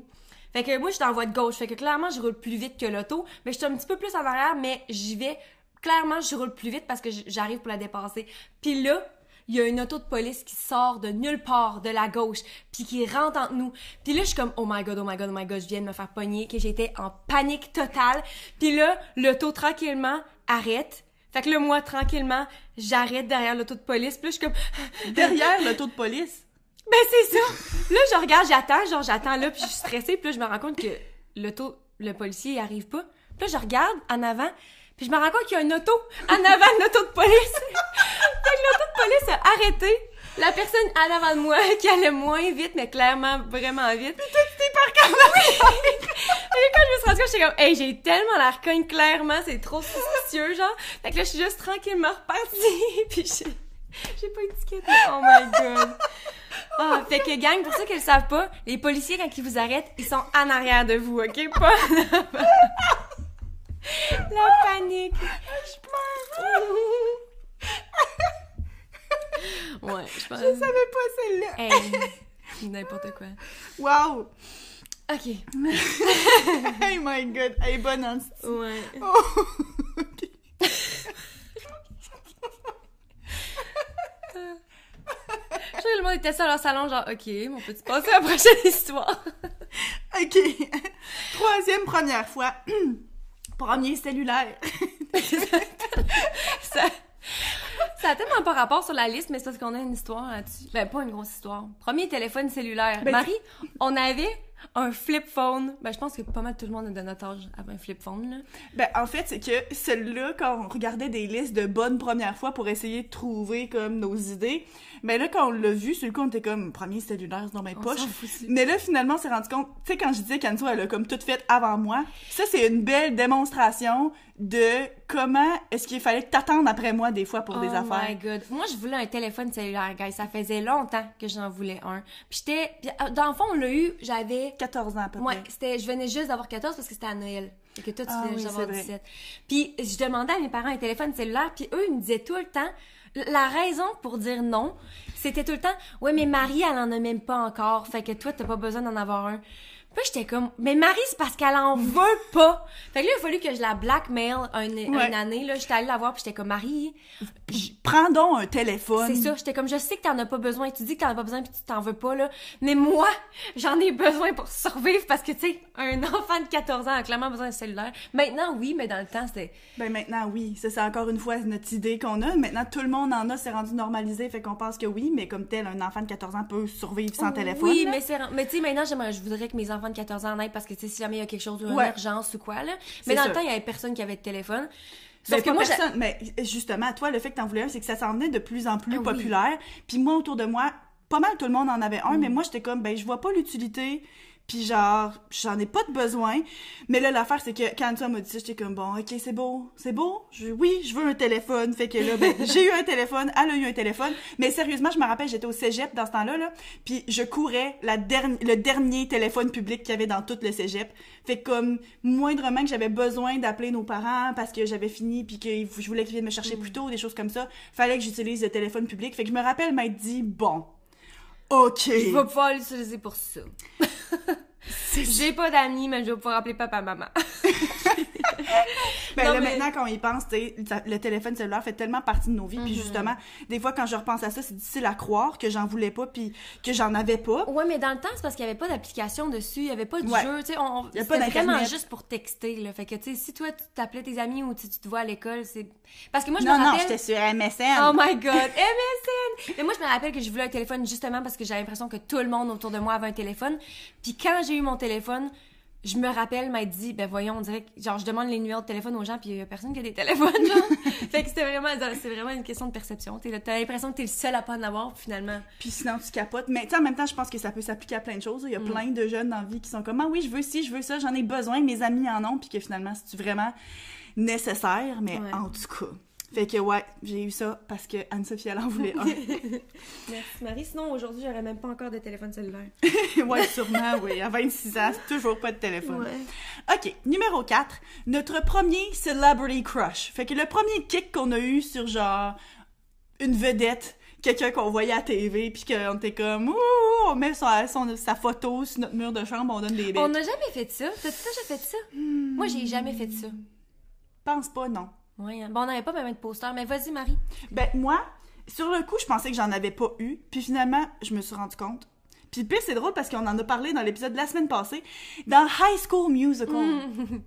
Fait que moi, je suis en voie de gauche. Fait que clairement, je roule plus vite que l'auto. Mais je suis un petit peu plus en arrière, mais j'y vais. Clairement, je roule plus vite parce que j'arrive pour la dépasser. Puis là, il y a une auto de police qui sort de nulle part, de la gauche, puis qui rentre entre nous. Puis là, je suis comme, oh my god, oh my god, oh my god, je viens de me faire pogner, que j'étais en panique totale. Puis là, l'auto tranquillement arrête. Fait que là, moi, tranquillement, j'arrête derrière l'auto de police. Puis là, je suis comme, Derrière l'auto de police? Ben, c'est ça. Là, je regarde, j'attends, genre, j'attends là, puis je suis stressée, puis là, je me rends compte que l'auto, le policier, il arrive pas. Puis là, je regarde en avant, puis je me rends compte qu'il y a une auto en avant, une auto de police. fait que l'auto de police a arrêté. La personne en avant de moi, qui allait moins vite, mais clairement vraiment vite. Puis toi, tu t'es par quand Et quand je me suis rendue compte, j'étais comme, hey, j'ai tellement l'air conne, clairement, c'est trop suspicieux, genre. Fait que là, je suis juste tranquillement repartie, puis j'ai, j'ai pas étiqueté. Oh my god. Ah, fait que gang, pour ceux qui le savent pas, les policiers, quand ils vous arrêtent, ils sont en arrière de vous, ok? Pas en avant. La panique. Je pleure. Ouais, je pense. Je savais pas celle-là. Hey, n'importe quoi. Wow! Ok. Hey my god, elle est bonne en style. Ouais. Oh, ok. Je crois que le monde était ça leur salon, genre, ok, on peut-tu passer à la prochaine histoire? Ok. Troisième première fois. Premier cellulaire. ça, ça a tellement pas rapport sur la liste, mais c'est parce qu'on a une histoire là-dessus. Ben, pas une grosse histoire. Premier téléphone cellulaire. Ben, Marie, on avait un flip phone. Ben, je pense que pas mal tout le monde de notre âge avait un flip phone, là. Ben, en fait, c'est que celle-là, quand on regardait des listes de bonnes premières fois pour essayer de trouver comme nos idées, ben là, quand on l'a vu, sur le coup, on était comme premier cellulaire, c'est dans mes poches. Mais là, finalement, on s'est rendu compte, tu sais, quand je disais qu'Anso, elle a comme tout fait avant moi, ça, c'est une belle démonstration de comment est-ce qu'il fallait que t'attendes après moi des fois pour des oh affaires. my god. Moi, je voulais un téléphone cellulaire, guys. Ça faisait longtemps que j'en voulais un. Puis j'étais... euh, Dans le fond, on l'a eu, j'avais... 14 ans à peu Ouais, près. c'était, je venais juste d'avoir 14 parce que c'était à Noël. Et que toi, tu Ah venais oui, juste d'avoir c'est vrai. 17. Puis je demandais à mes parents un téléphone cellulaire, puis eux, ils me disaient tout le temps, la raison pour dire non, c'était tout le temps, ouais, mais Marie, elle en a même pas encore, fait que toi, t'as pas besoin d'en avoir un. Puis j'étais comme, mais Marie, c'est parce qu'elle en veut pas. Fait que là, il a fallu que je la blackmail une, Ouais. une année, là. J'étais allée la voir, puis j'étais comme, Marie, J- Prends donc un téléphone. c'est ça, j'étais comme je sais que t'en as pas besoin, tu dis que t'en as pas besoin puis tu t'en veux pas là, mais moi, j'en ai besoin pour survivre parce que tu sais, un enfant de 14 ans a clairement besoin d'un cellulaire. Maintenant oui, mais dans le temps c'était Ben maintenant, oui. Ça, c'est encore une fois notre idée qu'on a. Maintenant, tout le monde en a, c'est rendu normalisé, fait qu'on pense que oui, mais comme tel, un enfant de 14 ans peut survivre sans téléphone. Oui, mais mais tu sais maintenant je voudrais que mes enfants de 14 ans en aient parce que tu sais si jamais il y a quelque chose une Ouais. urgence ou quoi là. Mais dans le temps, il y avait personne qui avait de téléphone. Ben, Sauf que pas moi personne, mais justement, toi, le fait que t'en voulais un, c'est que ça s'en venait de plus en plus Ah oui. populaire. Puis moi, autour de moi, pas mal tout le monde en avait un, Mm. mais moi, j'étais comme, ben, je vois pas l'utilité. Puis genre, j'en ai pas de besoin. Mais là, l'affaire, c'est que quand toi m'a dit ça, j'étais comme, bon, ok, c'est beau, c'est beau? Je, oui, je veux un téléphone. Fait que là, ben, j'ai eu un téléphone, elle a eu un téléphone. Mais sérieusement, je me rappelle, j'étais au cégep dans ce temps-là, là. Puis je courais la le dernier téléphone public qu'il y avait dans tout le cégep. Fait que comme, moindrement que j'avais besoin d'appeler nos parents parce que j'avais fini puis que je voulais qu'ils viennent me chercher plus tôt, des choses comme ça, fallait que j'utilise le téléphone public. Fait que je me rappelle m'être dit, bon, ok. je vais pouvoir l'utiliser pour ça. J'ai pas d'amis, mais je vais pouvoir appeler papa maman. Ben Non, là, mais- maintenant, quand on y pense, le téléphone cellulaire fait tellement partie de nos vies. Mhm. Puis justement, des fois, quand je repense à ça, c'est difficile à croire que j'en voulais pas puis que j'en avais pas. Ouais, mais dans le temps, c'est parce qu'il y avait pas d'application dessus, il y avait pas de Ouais. jeu, tu sais, on, a pas c'était vraiment juste pour texter, là. Fait que, tu sais, si toi, tu t'appelais tes amis ou tu te vois à l'école, c'est... Parce que moi, je non, me non, rappelle... j'étais sur MSN. Oh my god, MSN! Mais moi, je me rappelle que je voulais un téléphone justement parce que j'avais l'impression que tout le monde autour de moi avait un téléphone. Puis quand j'ai eu mon téléphone, je me rappelle m'être dit, ben voyons, on dirait que, genre, je demande les numéros de téléphone aux gens, puis il y a personne qui a des téléphones, genre. fait que c'était vraiment, c'est vraiment une question de perception. T'as l'impression que t'es le seul à pas en avoir, finalement. Puis sinon, tu capotes. Mais tu sais, en même temps, je pense que ça peut s'appliquer à plein de choses. Il y a Mm. plein de jeunes dans la vie qui sont comme, ah oui, je veux ci, je veux ça, j'en ai besoin, mes amis en ont, puis que finalement, c'est vraiment nécessaire? Mais Ouais. en tout cas. Fait que ouais, j'ai eu ça parce que Anne-Sophie, elle en voulait un. Merci Marie, sinon aujourd'hui, j'aurais même pas encore de téléphone cellulaire. ouais, sûrement, oui. À 26 ans, toujours pas de téléphone. Ouais. OK, numéro 4, notre premier celebrity crush. Fait que le premier kick qu'on a eu sur genre une vedette, quelqu'un qu'on voyait à TV, puis qu'on était comme ouh, on met sa, son- sa photo sur notre mur de chambre, on donne des becs. On n'a jamais fait ça. T'as-tu déjà fait ça? Moi, j'ai jamais fait ça. Pense pas, non. Ouais, hein. bon, on n'avait pas même de poster, mais vas-y, Marie. Ben moi, sur le coup, je pensais que j'en avais pas eu, puis finalement, je me suis rendu compte. Puis pire, c'est drôle parce qu'on en a parlé dans l'épisode de la semaine passée, dans High School Musical.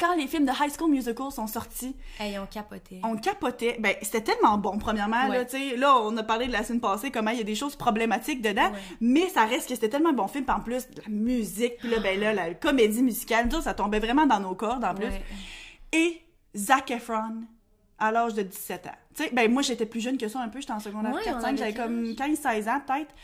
quand les films de High School Musical sont sortis, Hey, on capotait. on capotait. Ben, c'était tellement bon, premièrement. Là, Ouais. on a parlé de la semaine passée, comment il y a des choses problématiques dedans. Ouais. Mais ça reste que c'était tellement un bon film. Puis en plus, la musique, puis là, ben là, la comédie musicale, autres, ça tombait vraiment dans nos cordes, en plus. Ouais. Et Zac Efron, à l'âge de 17 ans. Tu sais, ben moi, j'étais plus jeune que ça un peu. J'étais en secondaire Ouais, on 4-5, avait j'avais quel comme 15-16 ans, peut-être.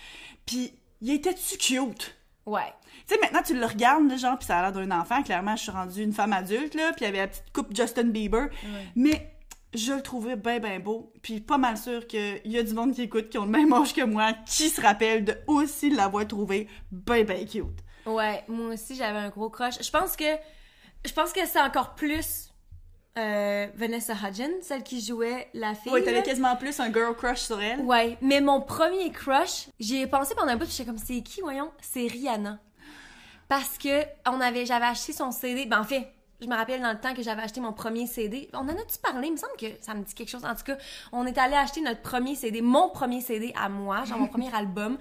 Puis, il était-tu cute? Ouais. Tu sais, maintenant, tu le regardes, là, genre, puis ça a l'air d'un enfant. Clairement, je suis rendue une femme adulte, là, puis il y avait la petite coupe Justin Bieber. Mais je le trouvais bien, bien beau. Puis pas mal sûr qu'il y a du monde qui écoute, qui ont le même âge que moi, qui se rappelle de aussi l'avoir trouvé bien, bien cute. Ouais, moi aussi j'avais un gros crush. Je pense que je pense que c'est encore plus euh, Vanessa Hudgens, celle qui jouait la fille. Ouais, t'avais quasiment plus un girl crush sur elle. Ouais, mais mon premier crush, j'y ai pensé pendant un bout, j'étais comme c'est qui voyons, c'est Rihanna. Parce que on avait j'avais acheté son CD, ben en fait, je me rappelle dans le temps que j'avais acheté mon premier CD. On en a-tu parlé? Il me semble que ça me dit quelque chose. En tout cas, on est allé acheter notre premier CD, mon premier CD à moi, genre mon premier album.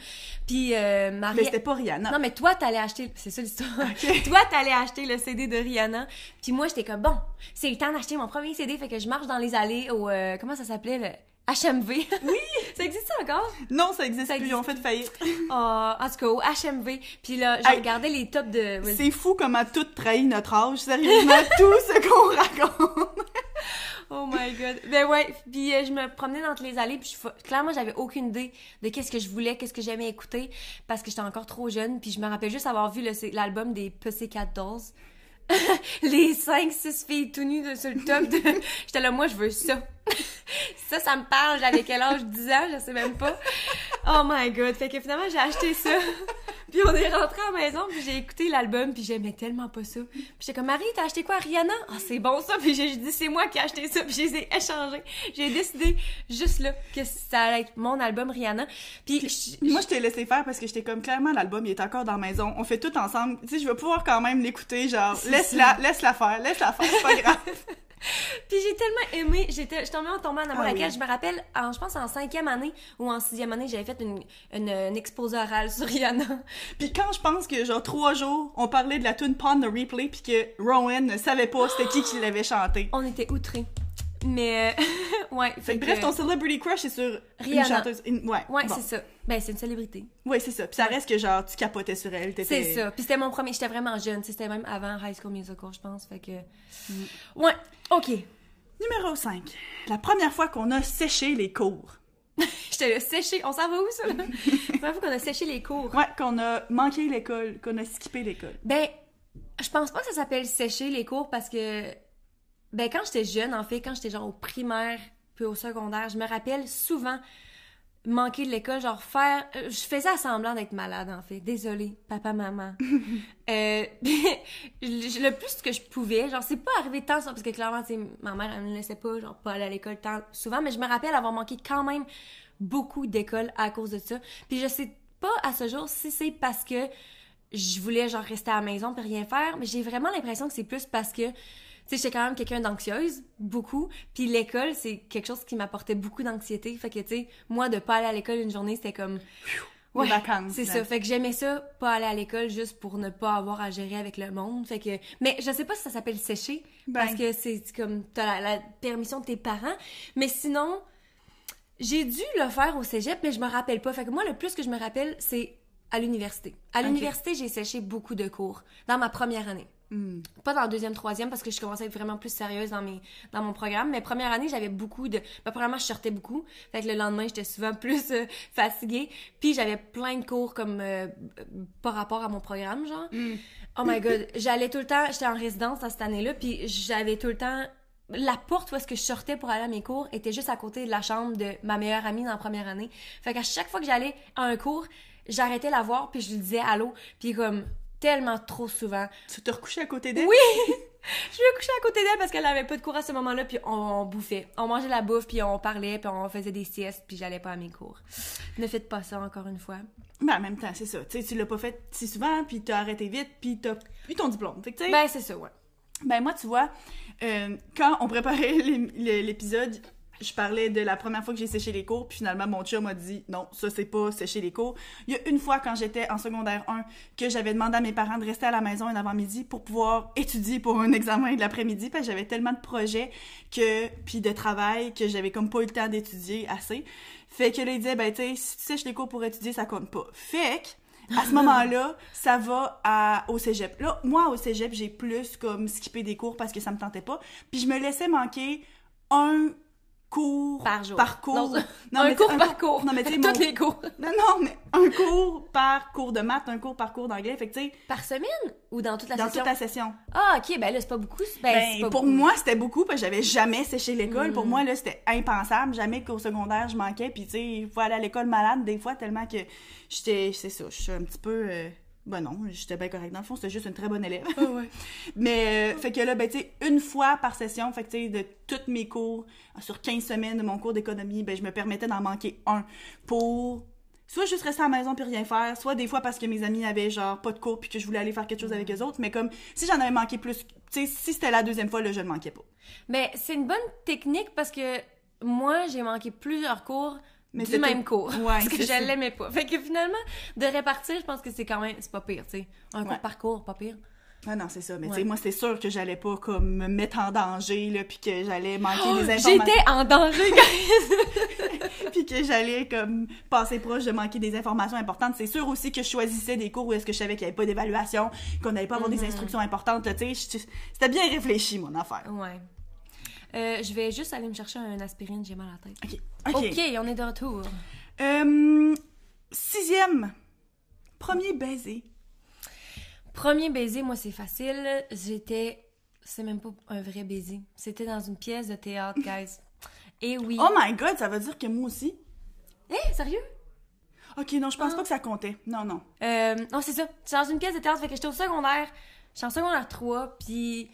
Puis euh, Marie... Mais c'était pas Rihanna. Non, mais toi, t'allais acheter. C'est ça l'histoire. Toi, t'allais acheter le CD de Rihanna. Puis moi, j'étais comme, bon, c'est le temps d'acheter mon premier CD. Fait que je marche dans les allées au. euh, comment ça s'appelait? Le HMV. Oui! ça existe encore? Non, ça existe Ça plus, ils ont fait faillite. Oh, en tout cas, au HMV. Puis là, j'ai Hey, regardé les tops de. C'est fou comment tout trahit notre âge. Sérieusement, tout ce qu'on raconte. Oh my god. Ben ouais, puis euh, je me promenais dans toutes les allées, puis je clairement j'avais aucune idée de qu'est-ce que je voulais, qu'est-ce que j'aimais écouter parce que j'étais encore trop jeune, puis je me rappelle juste avoir vu l'album des Pussycat Dolls. les 5 6 filles tout nues sur le top de j'étais là moi je veux ça. Ça ça me parle, j'avais quel âge? 10 ans, je sais même pas. Oh my god, fait que finalement j'ai acheté ça. Puis on est rentré à la maison, puis j'ai écouté l'album, puis j'aimais tellement pas ça. Puis j'étais comme, Marie, t'as acheté quoi, Rihanna? Ah, c'est bon ça. Puis j'ai dit, c'est moi qui ai acheté ça, puis je les ai échangés. J'ai décidé juste là que ça allait être mon album Rihanna. Puis je- Moi, je t'ai laissé faire parce que j'étais comme clairement l'album, il est encore dans la maison. On fait tout ensemble. Tu sais, je vais pouvoir quand même l'écouter, genre laisse-la, laisse-la faire, laisse-la faire, c'est pas grave. Puis j'ai tellement aimé, j'étais, j'étais tombée en tombant en amour Ah avec oui. elle. Je me rappelle, en, je pense en cinquième année ou en sixième année, j'avais fait une, une, une exposé orale sur Rihanna. Puis quand je pense que genre trois jours, on parlait de la tune Pond de Replay, puis que Rowan ne savait pas c'était qui qui l'avait chanté. On était outrés. Mais, euh, ouais. Fait que bref, ton celebrity crush est sur Rihanna. une chanteuse. une- ouais, Ouais, bon. c'est ça. Ben, c'est une célébrité. Ouais, c'est ça. Puis ça reste que genre tu capotais sur elle. C'est ça. Puis c'était mon premier. J'étais vraiment jeune. C'était même avant High School Musical, je pense. Fait que. Mm. Ouais. OK. Numéro 5. La première fois qu'on a séché les cours. J'étais là, séché. On s'en va où, ça? là? La fois qu'on a séché les cours. Ouais, qu'on a manqué l'école, qu'on a skippé l'école. Ben, je pense pas que ça s'appelle sécher les cours parce que. Ben, quand j'étais jeune, en fait, quand j'étais genre au primaire puis au secondaire, je me rappelle souvent manquer de l'école, genre faire. euh, Je faisais à semblant d'être malade, en fait. Désolée, papa, maman. euh, le plus que je pouvais, genre, c'est pas arrivé tant ça, parce que clairement, tu ma mère, elle me laissait pas, genre, pas aller à l'école tant souvent, mais je me rappelle avoir manqué quand même beaucoup d'écoles à cause de ça. Puis je sais pas à ce jour si c'est parce que je voulais genre rester à la maison puis rien faire, mais j'ai vraiment l'impression que c'est plus parce que sais, j'étais quand même quelqu'un d'anxieuse, beaucoup, puis l'école, c'est quelque chose qui m'apportait beaucoup d'anxiété, fait que tu sais, moi de pas aller à l'école une journée, c'était comme Les vacances, c'est ça. Fait que j'aimais ça, pas aller à l'école juste pour ne pas avoir à gérer avec le monde. Fait que, mais je sais pas si ça s'appelle sécher, Ben. parce que c'est comme t'as la, la permission de tes parents. Mais sinon, j'ai dû le faire au cégep, mais je me rappelle pas. Fait que moi, le plus que je me rappelle, c'est à l'université. À l'université, j'ai séché beaucoup de cours dans ma première année. Hmm. Pas dans la deuxième, troisième, parce que je commençais à être vraiment plus sérieuse dans, mes, dans mon programme. Mais première année, j'avais beaucoup de... Ben, premièrement, je sortais beaucoup. Fait que le lendemain, j'étais souvent plus euh, fatiguée. Puis j'avais plein de cours comme... euh, par rapport à mon programme, genre. Oh my God. J'allais tout le temps... J'étais en résidence à cette année-là, puis j'avais tout le temps... La porte où est-ce que je sortais pour aller à mes cours était juste à côté de la chambre de ma meilleure amie dans la première année. Fait qu'à chaque fois que j'allais à un cours, j'arrêtais la voir, puis je lui disais allô. Puis comme tellement trop souvent, Tu te recouchais à côté d'elle? oui! Je me couchais à côté d'elle parce qu'elle avait pas de cours à ce moment-là, puis on, on bouffait. On mangeait la bouffe, puis on parlait, puis on faisait des siestes, puis j'allais pas à mes cours. Ne faites pas ça encore une fois. Mais en même temps, c'est ça. Tu l'as pas fait si souvent, puis t'as arrêté vite, puis t'as eu ton diplôme. Fait que, tu sais, Ben, c'est ça, ouais. Ben moi, tu vois, euh, quand on préparait l'é- l'é- l'épisode, je parlais de la première fois que j'ai séché les cours, puis finalement mon chum m'a dit non, ça c'est pas sécher les cours. Il y a une fois quand j'étais en secondaire 1 que j'avais demandé à mes parents de rester à la maison un avant-midi pour pouvoir étudier pour un examen de l'après-midi parce que j'avais tellement de projets que puis de travail que j'avais comme pas eu le temps d'étudier assez. Fait que là il disait ben tu sais si tu sèches les cours pour étudier ça compte pas. Fait que à ce moment-là, ça va à, au cégep. Là, moi, au cégep, j'ai plus comme skippé des cours parce que ça me tentait pas. Puis je me laissais manquer un cours Par jour. par cours. Non, Non, un mais cours par cours. Non, mais tu mon- les cours. Non, non, mais un cours par cours de maths, un cours par cours d'anglais. Fait que, Par semaine ou dans toute la dans session? toute la session. Ah, ok, ben là, c'est pas beaucoup. Ben, Ben, pas pour beaucoup. moi, c'était beaucoup parce que j'avais jamais séché l'école. Mm. Pour moi, là, c'était impensable. Jamais qu'au secondaire, je manquais. Puis, tu sais, il faut aller à l'école malade des fois tellement que j'étais, c'est ça, je suis un petit peu. euh, Ben non, j'étais bien correcte. Dans le fond, c'était juste une très bonne élève. Mais, euh, fait que là, ben, tu sais, une fois par session, fait que, tu sais, de tous mes cours, sur 15 semaines de mon cours d'économie, ben, je me permettais d'en manquer un pour soit juste rester à la maison puis rien faire, soit des fois parce que mes amis avaient, genre, pas de cours puis que je voulais aller faire quelque chose avec eux autres. Mais comme, si j'en avais manqué plus, tu sais, si c'était la deuxième fois, là, je ne manquais pas. Mais c'est une bonne technique parce que moi, j'ai manqué plusieurs cours Mais du même cours. Ouais, parce que je l'aimais pas. Fait que finalement, de répartir, je pense que c'est quand même, c'est pas pire, tu sais. Un Ouais. cours par cours, pas pire. Ah non, c'est ça. Mais tu sais, moi, c'est sûr que j'allais pas, comme, me mettre en danger, là, puis que j'allais manquer des informations. Oh, J'étais en danger, guys! puis que j'allais comme passer proche de manquer des informations importantes. C'est sûr aussi que je choisissais des cours où est-ce que je savais qu'il n'y avait pas d'évaluation, qu'on n'allait pas avoir des instructions importantes. Tu sais, c'était bien réfléchi mon affaire. ouais. Euh, je vais juste aller me chercher un aspirine, j'ai mal à la tête. Ok. Ok. Ok, on est de retour. Euh, sixième. Premier baiser. Premier baiser, moi, c'est facile. J'étais. C'est même pas un vrai baiser. C'était dans une pièce de théâtre, guys. Et oui. Oh my god, ça veut dire que moi aussi. Eh, sérieux? Ok, non, je pense Ah. pas que ça comptait. Non, non. Euh, non, c'est ça. C'est dans une pièce de théâtre. Fait que j'étais au secondaire. J'étais en secondaire 3, puis.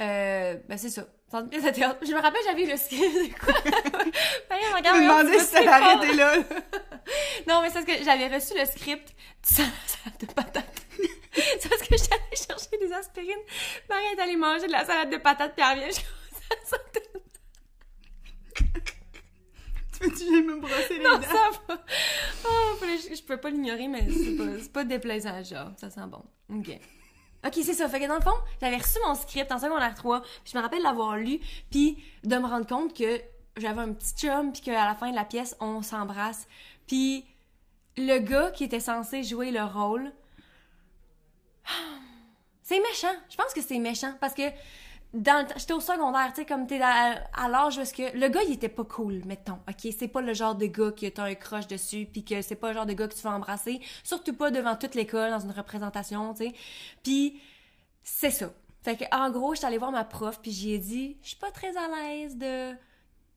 Euh, ben, c'est ça. De théâtre. Je me rappelle, j'avais le script. Quoi? Je me demandais si t'allais arrêter là. Non, mais c'est parce que j'avais reçu le script du salade de patates. c'est parce que allée chercher des aspirines. Marie est allée manger de la salade de patates, puis elle vient. Je ça tu jamais me brosser les Non, dents? ça va. Oh, je, je peux pas l'ignorer, mais c'est pas, pas déplaisant, genre. Ça sent bon. OK. OK, c'est ça. Fait que dans le fond, j'avais reçu mon script en secondaire 3, puis je me rappelle l'avoir lu, puis de me rendre compte que j'avais un petit chum, puis qu'à la fin de la pièce, on s'embrasse. Puis le gars qui était censé jouer le rôle... C'est méchant. Je pense que c'est méchant, parce que dans j'étais au secondaire, tu sais, comme t'es à, à l'âge est-ce que le gars il était pas cool, mettons, ok, c'est pas le genre de gars que t'as un crush dessus, puis que c'est pas le genre de gars que tu vas embrasser, surtout pas devant toute l'école dans une représentation, tu sais, puis c'est ça. Fait que en gros, j'étais allée voir ma prof, puis j'y ai dit, je suis pas très à l'aise de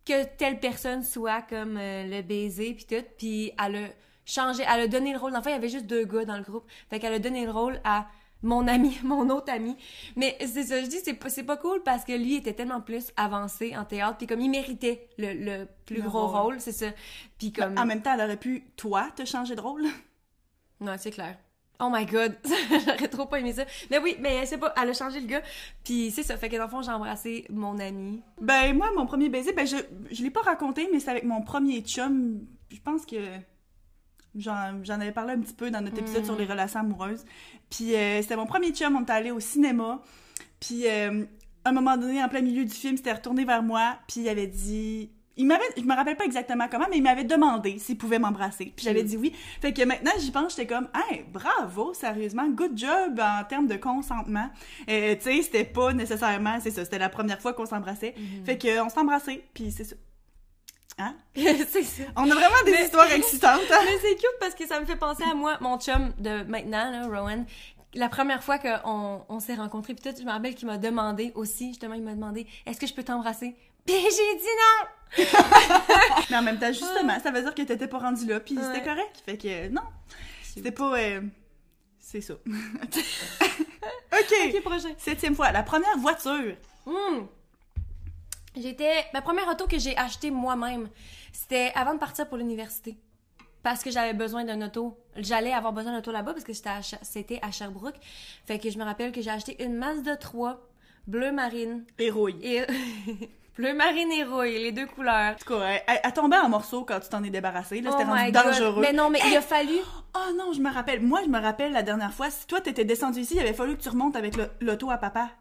que telle personne soit comme euh, le baiser puis tout, puis elle a changé, elle a donné le rôle. Enfin, il y avait juste deux gars dans le groupe, fait qu'elle a donné le rôle à mon ami, mon autre ami. Mais c'est ça, je dis, c'est pas, pas cool parce que lui était tellement plus avancé en théâtre, puis comme il méritait le, le plus Le gros rôle. rôle, c'est ça. Puis comme... En même temps, elle aurait pu, toi, te changer de rôle? Non, c'est clair. Oh my god, j'aurais trop pas aimé ça. Mais oui, mais c'est pas, elle a changé le gars. Puis c'est ça, fait que dans le fond, j'ai embrassé mon ami. Ben, moi, mon premier baiser, ben, je, je l'ai pas raconté, mais c'est avec mon premier chum. Je pense que j'en avais parlé un petit peu dans notre épisode Mm. sur les relations amoureuses. Puis euh, c'était mon premier chum, on est allé au cinéma. Puis euh, à un moment donné, en plein milieu du film, c'était retourné vers moi, puis il avait dit... Il m'avait, je me rappelle pas exactement comment, mais il m'avait demandé s'il pouvait m'embrasser. Puis j'avais Mm. dit oui. Fait que maintenant, j'y pense, j'étais comme, hey, bravo, sérieusement, good job en termes de consentement. Euh, tu sais, c'était pas nécessairement, c'est ça, c'était la première fois qu'on s'embrassait. Mm-hmm. Fait que on s'est embrassé, puis c'est ça. Hein? c'est ça. On a vraiment des Mais- histoires excitantes. hein? Mais c'est cute parce que ça me fait penser à moi, mon chum de maintenant, là, Rowan. La première fois qu'on on s'est rencontrés, puis tout, je me rappelle qu'il m'a demandé aussi, justement, il m'a demandé Est-ce que je peux t'embrasser Puis j'ai dit non Mais en même temps, justement, ça veut dire que t'étais pas rendu là, puis Ouais. c'était correct. Fait que non, c'était pas... euh, C'est ça. OK. Ok, prochain. Septième fois, la première voiture. Hmm. J'étais. Ma première auto que j'ai achetée moi-même, c'était avant de partir pour l'université. Parce que j'avais besoin d'un auto. J'allais avoir besoin d'un auto là-bas parce que c'était à, Cher- c'était à Sherbrooke. Fait que je me rappelle que j'ai acheté une Mazda 3 bleu marine. Héroïne. Et bleu marine et rouille, les deux couleurs. En tout cas, elle, elle- tombait en morceaux quand tu t'en es débarrassé. Là, Oh c'était rendu my God. dangereux. Mais non, mais il a fallu. Oh non, je me rappelle. Moi, je me rappelle la dernière fois, si toi t'étais descendu ici, il avait fallu que tu remontes avec le- l'auto à papa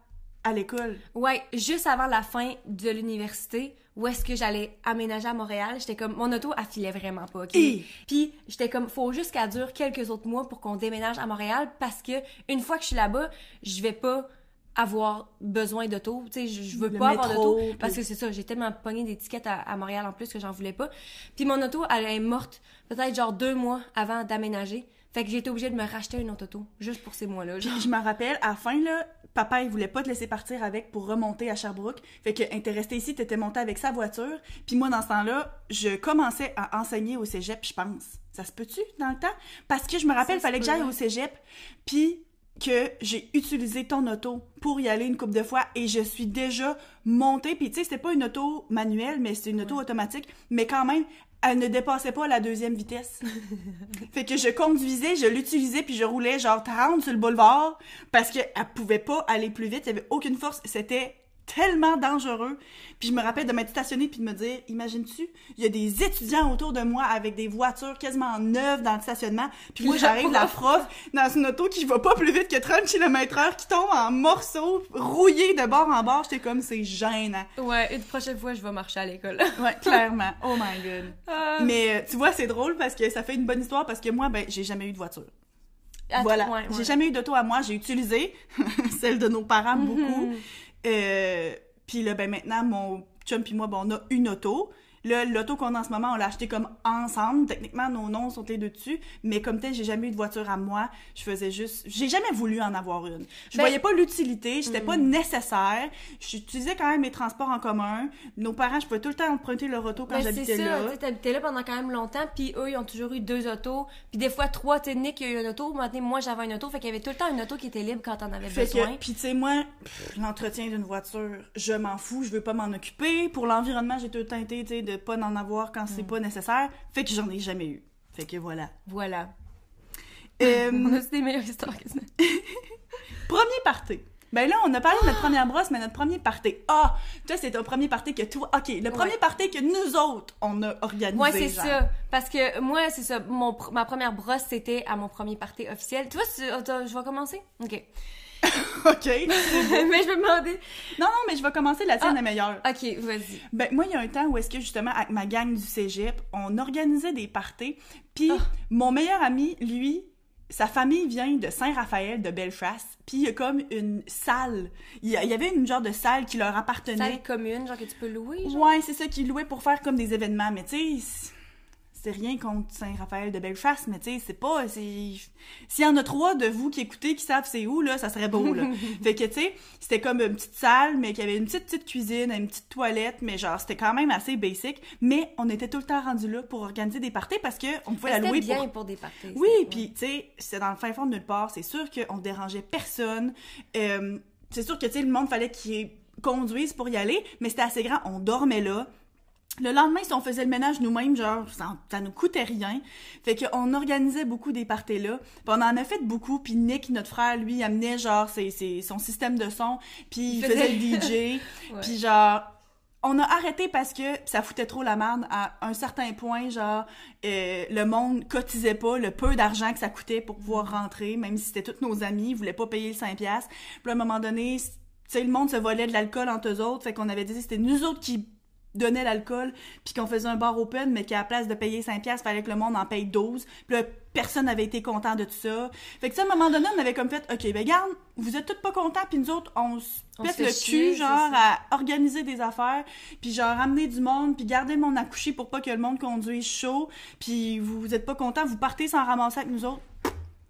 à l'école. Ouais, juste avant la fin de l'université, où est-ce que j'allais aménager à Montréal, j'étais comme mon auto affilait vraiment pas, OK? Hi! Puis j'étais comme faut juste qu'elle dure quelques autres mois pour qu'on déménage à Montréal parce que une fois que je suis là-bas, je vais pas avoir besoin d'auto, tu sais, je, je veux Le pas avoir d'auto puis- parce que c'est ça, j'ai tellement pogné d'étiquettes à, à Montréal en plus que j'en voulais pas. Puis mon auto, elle est morte peut-être genre deux mois avant d'aménager. Fait que j'ai été obligée de me racheter une autre auto juste pour ces mois-là. genre. Je me rappelle, à la fin, là, papa, il voulait pas te laisser partir avec pour remonter à Sherbrooke. Fait que, était resté ici, t'étais monté avec sa voiture. Puis moi, dans ce temps-là, je commençais à enseigner au cégep, je pense. Ça se peut-tu, dans le temps? Parce que je me rappelle, il fallait que j'aille au cégep, puis que j'ai utilisé ton auto pour y aller une couple de fois et je suis déjà montée. Puis tu sais, c'était pas une auto manuelle, mais c'était une auto automatique. Mais quand même, elle ne dépassait pas la deuxième vitesse. Fait que je conduisais, je l'utilisais, puis je roulais genre 30 sur le boulevard parce qu'elle pouvait pas aller plus vite, il y avait aucune force, c'était tellement dangereux. Puis je me rappelle de m'être stationnée puis de me dire, imagines-tu, il y a des étudiants autour de moi avec des voitures quasiment neuves dans le stationnement, puis moi j'arrive la prof. dans une auto qui va pas plus vite que 30 km heure, qui tombe en morceaux, rouillée de bord en bord, j'étais comme, c'est gênant. Ouais, une prochaine fois, je vais marcher à l'école. Ouais, clairement. Oh my god. Ah. Mais euh, tu vois, c'est drôle parce que ça fait une bonne histoire parce que moi, ben, j'ai jamais eu de voiture. Att- voilà. ouais, ouais. J'ai jamais eu d'auto à moi. J'ai utilisé celle de nos parents Mhm. beaucoup. Euh, puis là, ben maintenant, mon chum puis moi, ben, on a une auto. Là, l'auto qu'on a en ce moment, on l'a acheté comme ensemble. Techniquement, nos noms sont les deux dessus. Mais comme tel, j'ai jamais eu de voiture à moi. Je faisais juste... J'ai jamais voulu en avoir une. Je Ben- voyais pas l'utilité. J'étais pas Mm. nécessaire. J'utilisais quand même les transports en commun. Nos parents, je pouvais tout le temps emprunter leur auto quand Ben, c'est j'habitais ça, là. tu sais, t'habitais là pendant quand même longtemps, puis eux, ils ont toujours eu deux autos, puis des fois trois, tu Nick a eu une auto, maintenant moi j'avais une auto, fait qu'il y avait tout le temps une auto qui était libre quand t'en avais Fait besoin. puis tu sais, moi, l'entretien d'une voiture, je m'en fous, je veux pas m'en occuper. Pour l'environnement, j'ai tout le temps été, sais, de pas en avoir quand Mm. c'est pas nécessaire. Fait que j'en ai jamais eu. Fait que voilà. Voilà. Euh, On a aussi des meilleures histoires que ça. premier party. Ben là, on a parlé de notre première brosse, mais notre premier party. Ah! toi, c'est ton premier party que toi... OK, le premier Ouais. party que nous autres, on a organisé, Moi, c'est ça. Parce que moi, c'est ça. Mon, ma première brosse, c'était à mon premier party officiel. Tu vois, je vais commencer? OK. OK. mais je vais me demander. non, non, mais je vais commencer la tienne, Ah. la meilleure. OK, vas-y. Ben, moi, il y a un temps où est-ce que, justement, avec ma gang du cégep, on organisait des parties. Puis, Ah. mon meilleur ami, lui, sa famille vient de Saint-Raphaël, de Belfast. Puis, il y a comme une salle. Il y, a- il y avait une genre de salle qui leur appartenait. Salle commune, genre que tu peux louer, genre? Ouais, c'est ça qu'ils louaient pour faire comme des événements. Mais tu sais, c'est- rien contre Saint-Raphaël de Belfast, mais tu sais, c'est pas... S'il y en a trois de vous qui écoutez, qui savent c'est où, là, ça serait beau, là. fait que, tu sais, c'était comme une petite salle, mais qui avait une petite, petite cuisine, une petite toilette, mais genre, c'était quand même assez basic. Mais on était tout le temps rendus là pour organiser des parties parce que on pouvait la louer bien pour... pour... des parties. Oui, puis tu sais, c'est dans le fin fond de nulle part. C'est sûr qu'on dérangeait personne. Euh, c'est sûr que tu sais, le monde fallait qu'il conduise pour y aller, mais c'était assez grand. On dormait là. Le lendemain, si on faisait le ménage nous-mêmes, genre, ça, ça nous coûtait rien. Fait qu'on organisait beaucoup des parties là. Puis on en a fait beaucoup. Puis Nick, notre frère, lui, amenait genre ses, ses- son système de son. Puis il, Il faisait, faisait- le DJ. Ouais. Puis genre, on a arrêté parce que ça foutait trop la merde à un certain point, genre, euh, le monde cotisait pas le peu d'argent que ça coûtait pour pouvoir rentrer, même si c'était tous nos amis, ils voulaient pas payer le 5$. piastres. Puis à un moment donné, tu sais, le monde se volait de l'alcool entre eux autres, fait qu'on avait dit c'était nous autres qui donnaient l'alcool, puis qu'on faisait un bar open, mais qu'à la place de payer 5$, piastres, fallait que le monde en paye 12. Puis là, personne n'avait été content de tout ça. Fait que ça, à un moment donné, on avait comme fait, OK, ben garde, vous êtes tous pas contents, puis nous autres, on se pète le chier, cul, genre, à organiser des affaires, puis genre ramener du monde, puis garder monde accouché pour pas que le monde conduise chaud, puis vous, vous êtes pas content, vous partez sans ramasser avec nous autres.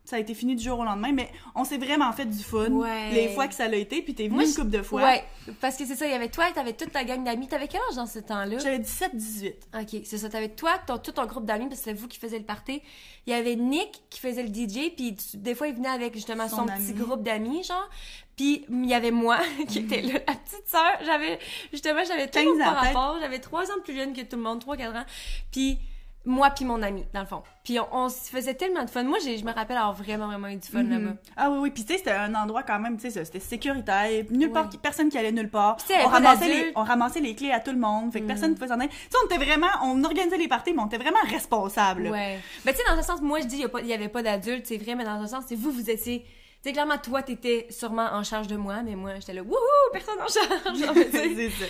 Ça a été fini du jour au lendemain, mais on s'est vraiment fait du fun Ouais. les fois que ça l'a été, puis t'es venu une couple de fois. Ouais, parce que c'est ça, il y avait toi, t'avais toute ta gang d'amis. T'avais quel âge dans ce temps-là? J'avais 17-18. Ok, c'est ça. T'avais toi, ton, tout ton groupe d'amis, parce que c'était vous qui faisiez le party. Il y avait Nick qui faisait le DJ, puis tu- des fois il venait avec justement son, Son petit groupe d'amis, genre. Puis il y avait moi qui était là, la petite sœur. J'avais justement, j'avais tout le 15 monde par ans, peut-être. rapport. J'avais trois ans plus jeune que tout le monde, trois quatre ans. Puis moi puis mon ami, dans le fond. Puis on, on se faisait tellement de fun. Moi, je me rappelle avoir vraiment, vraiment eu du fun là-bas. Mhm. Ah oui, oui. Puis tu sais, c'était un endroit quand même, tu sais, c'était sécuritaire. Nulle part, Oui. personne qui allait nulle part. On ramassait, les, on ramassait les clés à tout le monde. Fait que personne ne pouvait s'en aller. Tu sais, on était vraiment, on organisait les parties, mais on était vraiment responsables. Ouais. Mais tu sais, dans un sens, moi, je dis, il y y avait pas d'adultes, c'est vrai, mais dans un sens, c'est vous, vous étiez. Sais, clairement, toi, t'étais sûrement en charge de moi, mais moi, j'étais là, wouhou, personne en charge. Tu sais. c'est ça.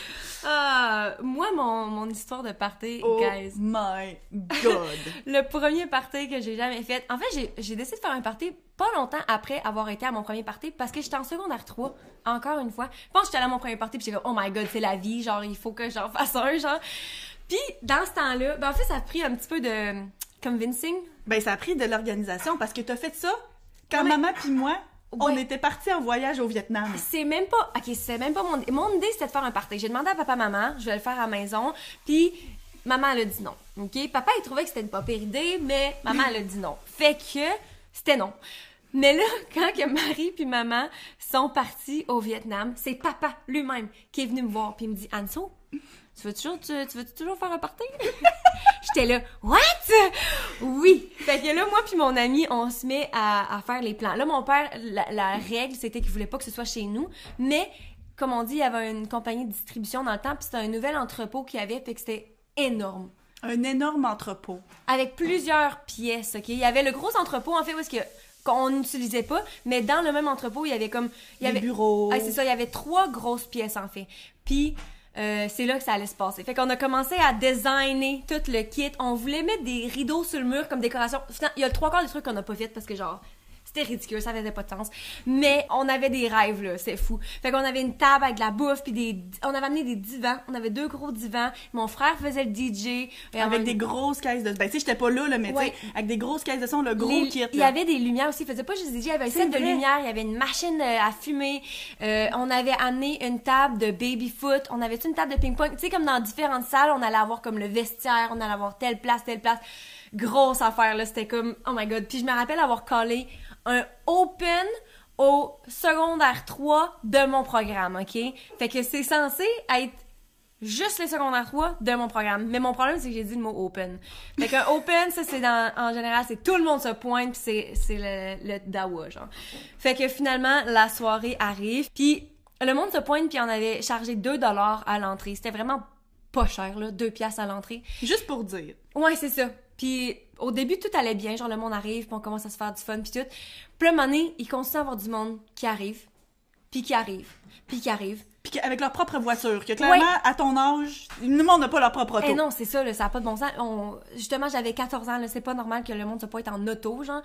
Ah, moi, mon, mon histoire de party, Oh guys. my god. Le premier party que j'ai jamais fait. En fait, j'ai- j'ai décidé de faire un party pas longtemps après avoir été à mon premier party parce que j'étais en secondaire 3, encore une fois. Je pense que j'étais allée à mon premier party puis j'étais comme, oh my god, c'est la vie, genre, il faut que j'en fasse un, genre. Puis, dans ce temps-là, ben en fait, ça a pris un petit peu de convincing. ben, ça a pris de l'organisation parce que t'as fait ça quand maman puis moi, on Ouais. était partis en voyage au Vietnam. C'est même pas. Ok, c'est même pas mon. Mon idée, c'était de faire un party. J'ai demandé à papa, maman, je vais le faire à la maison. Puis, maman, elle a dit non. Ok? Papa, il trouvait que c'était une pas pire idée, mais maman, elle a dit non. Fait que, c'était non. Mais là, quand que Marie puis maman sont partis au Vietnam, c'est papa lui-même qui est venu me voir puis il me dit Anso, tu veux toujours tu, tu veux toujours faire un party? J'étais là What? Oui. Fait que là moi puis mon ami, on se met à, à faire les plans. Là mon père la, la règle c'était qu'il voulait pas que ce soit chez nous, mais comme on dit, il y avait une compagnie de distribution dans le temps, puis c'était un nouvel entrepôt qu'il y avait, fait que c'était énorme Un énorme entrepôt. avec plusieurs pièces, OK? Il y avait le gros entrepôt, en fait, où est-ce que qu'on n'utilisait pas, mais dans le même entrepôt, il y avait comme... Il y avait, bureaux. Ah, c'est ça, il y avait trois grosses pièces, en fait. Puis, euh, c'est là que ça allait se passer. Fait qu'on a commencé à designer tout le kit. On voulait mettre des rideaux sur le mur comme décoration. Il y a le trois quarts des trucs qu'on n'a pas fait parce que, genre... C'était ridicule, ça faisait pas de sens. Mais on avait des rêves, là, c'est fou. Fait qu'on avait une table avec de la bouffe, puis des... On avait amené des divans. On avait deux gros divans. Mon frère faisait le DJ. Avec des grosses caisses de... Ben, tu sais, j'étais pas là, là, mais tu sais, avec des grosses caisses de son, le gros Les- kit. Il y là. avait des lumières aussi. Il faisait pas juste DJ, il y avait un set de lumière, il y avait une machine euh, à fumer. Euh, on avait amené une table de baby-foot. On avait une table de ping-pong. Tu sais, comme dans différentes salles, on allait avoir comme le vestiaire, on allait avoir telle place, telle place. Grosse affaire, là. C'était comme, oh my god. Puis je me rappelle avoir collé un open au secondaire 3 de mon programme, OK? Fait que c'est censé être juste les secondaires 3 de mon programme. Mais mon problème, c'est que j'ai dit le mot open. Fait qu'un open, ça, c'est dans, en général, c'est tout le monde se pointe, puis c'est, c'est le, le dawa, genre. Fait que finalement, la soirée arrive, puis le monde se pointe, puis on avait chargé 2 dollars à l'entrée. C'était vraiment pas cher, là, 2 piastres à l'entrée. Juste pour dire. Ouais, c'est ça. Puis au début, tout allait bien. Genre, le monde arrive, puis on commence à se faire du fun, puis tout. Puis là, un moment donné, il continue à avoir du monde qui arrive, puis qui arrive, puis qui arrive. Puis avec leur propre voiture. Que clairement, Ouais. à ton âge, le monde n'a pas leur propre auto. Eh non, c'est ça, là, ça n'a pas de bon sens. On- Justement, j'avais 14 ans, là, c'est pas normal que le monde se pointe en auto, genre.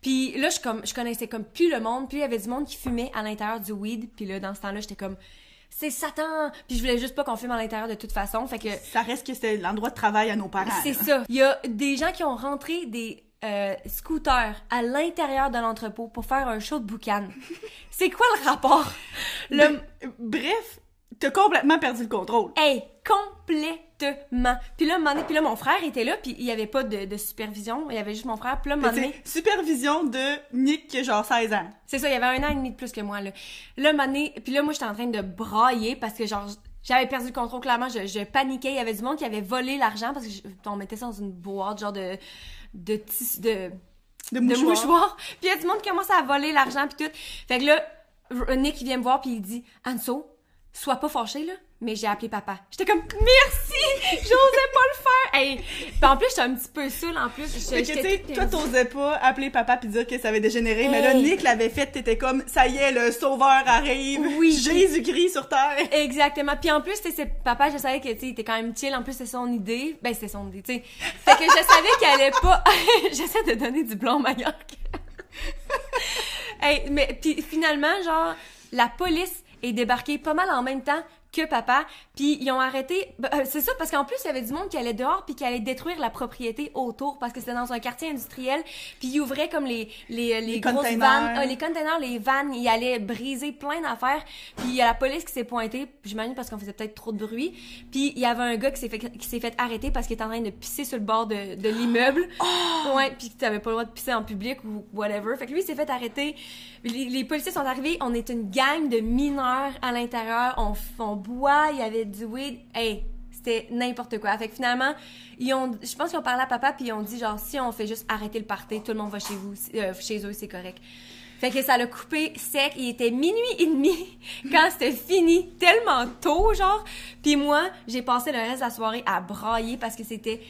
Puis là, je, comme, je connaissais comme plus le monde, puis il y avait du monde qui fumait à l'intérieur du weed, puis là, dans ce temps-là, j'étais comme, c'est Satan! Puis je voulais juste pas qu'on fume à l'intérieur de toute façon, fait que Ça reste que c'était l'endroit de travail à nos parents. c'est ça. Il y a des gens qui ont rentré des euh, scooters à l'intérieur de l'entrepôt pour faire un show de boucan. c'est quoi le rapport? Le... Ben, bref, t'as complètement perdu le contrôle. Hey, complètement. Puis là, un moment donné- puis là, mon frère était là, puis il y avait pas de, de supervision. Il y avait juste mon frère. Puis là, un moment donné- supervision de Nick qui a genre 16 ans. C'est ça, il y avait un an et demi de plus que moi, là. Là, un moment donné- puis là, moi, j'étais en train de brailler parce que, genre, j'avais perdu le contrôle, clairement. Je, je paniquais. Il y avait du monde qui avait volé l'argent parce que je- on mettait ça dans une boîte, genre de, de tissu, de, De de mouchoir. mouchoirs. Puis il y a du monde qui commence à voler l'argent puis tout. Fait que là, Nick il vient me voir puis il dit Anso, sois pas fâché là, mais j'ai appelé papa. J'étais comme merci, j'osais pas le faire. Hey, puis en plus j'étais un petit peu saoule en plus. Je- que, j'étais tu sais, toute toi, t'osais pas appeler papa puis dire que ça avait dégénéré, mais là. Nick l'avait fait, t'étais comme, ça y est, le sauveur arrive. Oui. Jésus-Christ sur terre. Exactement. Puis en plus, tu sais, c'est- papa, je savais que tu il était quand même chill. En plus, c'est son idée. Ben, c'était son idée, tu sais. Fait que je savais qu'elle allait pas. J'essaie de donner du blanc meilleur. hey, mais puis finalement, genre, la police est débarquée pas mal en même temps que papa, puis ils ont arrêté. euh, c'est ça parce qu'en plus il y avait du monde qui allait dehors puis qui allait détruire la propriété autour parce que c'était dans un quartier industriel, puis ils ouvraient comme les les, les, Les grosses containers. vannes, ah, les containers, les vannes, ils allaient briser plein d'affaires. Puis il y a la police qui s'est pointée, j'imagine parce qu'on faisait peut-être trop de bruit. Puis il y avait un gars qui s'est fait qui s'est fait arrêter parce qu'il était en train de pisser sur le bord de, de l'immeuble. Ouais, puis tu avais pas le droit de pisser en public ou whatever. Fait que lui il s'est fait arrêter. Les, les policiers sont arrivés, on est une gang de mineurs à l'intérieur, on boit, il y avait du weed. Hey, C'était n'importe quoi. Fait que finalement, ils ont, je pense qu'ils ont parlé à papa puis ils ont dit genre si on fait juste arrêter le party, tout le monde va chez vous, euh, chez eux, c'est correct. Fait que ça l'a coupé sec. Il était minuit et demi quand c'était fini, tellement tôt, genre. Puis moi, j'ai passé le reste de la soirée à brailler parce que c'était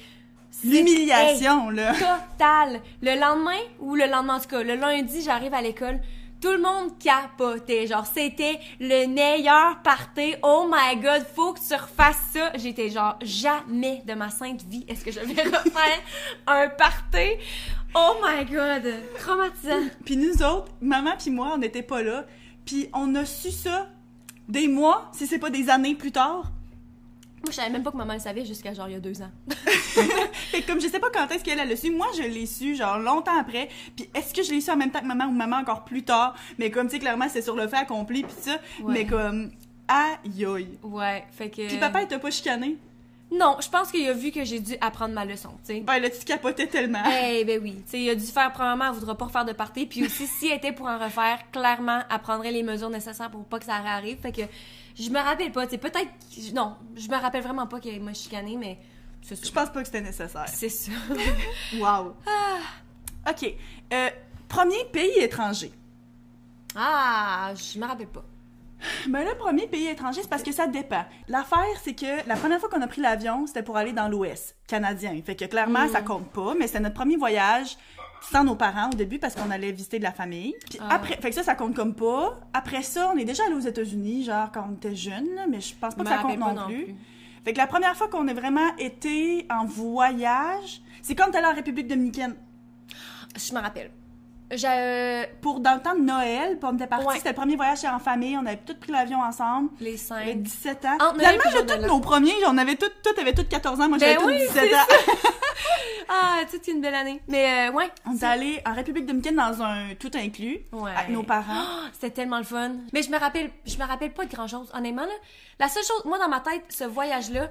L'humiliation, là. total. Le lendemain, ou le lendemain, en tout cas, le lundi, j'arrive à l'école. Tout le monde capotait. Genre, c'était le meilleur party. Oh my god, faut que tu refasses ça. J'étais genre, jamais de ma sainte vie est-ce que je vais refaire un party? Oh my god, traumatisant. Puis nous autres, maman puis moi, on n'était pas là. Puis on a su ça des mois, si c'est pas des années plus tard. Moi, je savais même pas que maman le savait jusqu'à genre il y a deux ans. Fait que comme je sais pas quand est-ce qu'elle a le su, moi je l'ai su genre longtemps après. Puis est-ce que je l'ai su en même temps que maman ou maman encore plus tard? Mais comme tu sais clairement c'est sur le fait accompli puis ça, Ouais. mais comme aïe aïe. Ouais, fait que. Puis papa il t'a pas chicané? Non, je pense qu'il a vu que j'ai dû apprendre ma leçon, tu sais. Ben là tu capotais tellement. Eh ben oui, tu sais, il a dû faire premièrement, elle voudra pas refaire de party, puis aussi si elle était pour en refaire, clairement, elle prendrait les mesures nécessaires pour pas que ça réarrive. Fait que je me rappelle pas, sais, peut-être non, je me rappelle vraiment pas qu'elle m'a chicané, mais c'est. Je pense pas que c'était nécessaire. C'est ça. Wow. OK. Euh, premier pays étranger. ah, je me rappelle pas. Ben le premier pays étranger, c'est parce que ça dépend. L'affaire, c'est que la première fois qu'on a pris l'avion, c'était pour aller dans l'Ouest canadien. Fait que clairement, ça compte pas, mais c'était notre premier voyage sans nos parents au début parce qu'on allait visiter de la famille. Puis Ah. après, fait que ça, ça compte comme pas. Après ça, on est déjà allé aux États-Unis, genre quand on était jeunes, là, mais je pense pas que ça compte rappelle non, plus. Fait que la première fois qu'on a vraiment été en voyage, c'est quand est allé en République dominicaine. Je me rappelle. J'ai Pour dans le temps de Noël, puis on était partis, Ouais. c'était le premier voyage en famille, on avait tous pris l'avion ensemble. les J'avais cinq. 17 ans. Noël Finalement, là, de tous nos premiers, on avait tous, tous avaient tous 14 ans, moi Ben j'avais oui, tous 17 ans. Ah, toute une belle année. Mais euh, ouais. On est allé en République dominicaine dans un tout inclus Ouais. avec nos parents. Ah, C'était tellement le fun. Mais je me rappelle, je me rappelle pas de grand chose. Honnêtement, là, la seule chose, moi, dans ma tête, ce voyage-là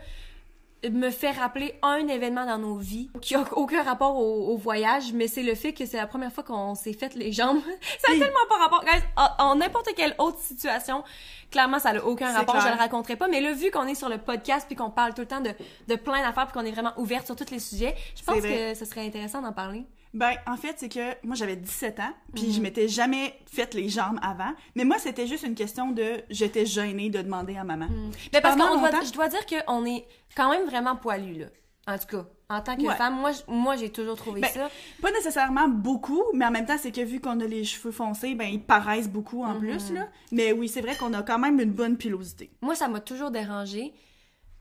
me fait rappeler un événement dans nos vies qui a aucun rapport au, au voyage, mais c'est le fait que c'est la première fois qu'on s'est fait les jambes. ça a tellement pas rapport. Guys, en, en n'importe quelle autre situation, clairement, ça n'a aucun rapport. clair. Je le raconterai pas. Mais là, vu qu'on est sur le podcast puis qu'on parle tout le temps de, de plein d'affaires puis qu'on est vraiment ouverte sur tous les sujets, je pense que ce serait intéressant d'en parler. Ben, en fait, c'est que moi j'avais 17 ans, puis Mhm. je m'étais jamais fait les jambes avant. Mais moi, c'était juste une question de j'étais gênée de demander à maman. Mais parce longtemps- je dois dire qu'on est quand même vraiment poilu, là. En tout cas, en tant que Ouais. femme, moi, moi j'ai toujours trouvé Ben, ça. Pas nécessairement beaucoup, mais en même temps, c'est que vu qu'on a les cheveux foncés, ben ils paraissent beaucoup Mhm. en plus, là. Mais oui, c'est vrai qu'on a quand même une bonne pilosité. Moi, ça m'a toujours dérangé.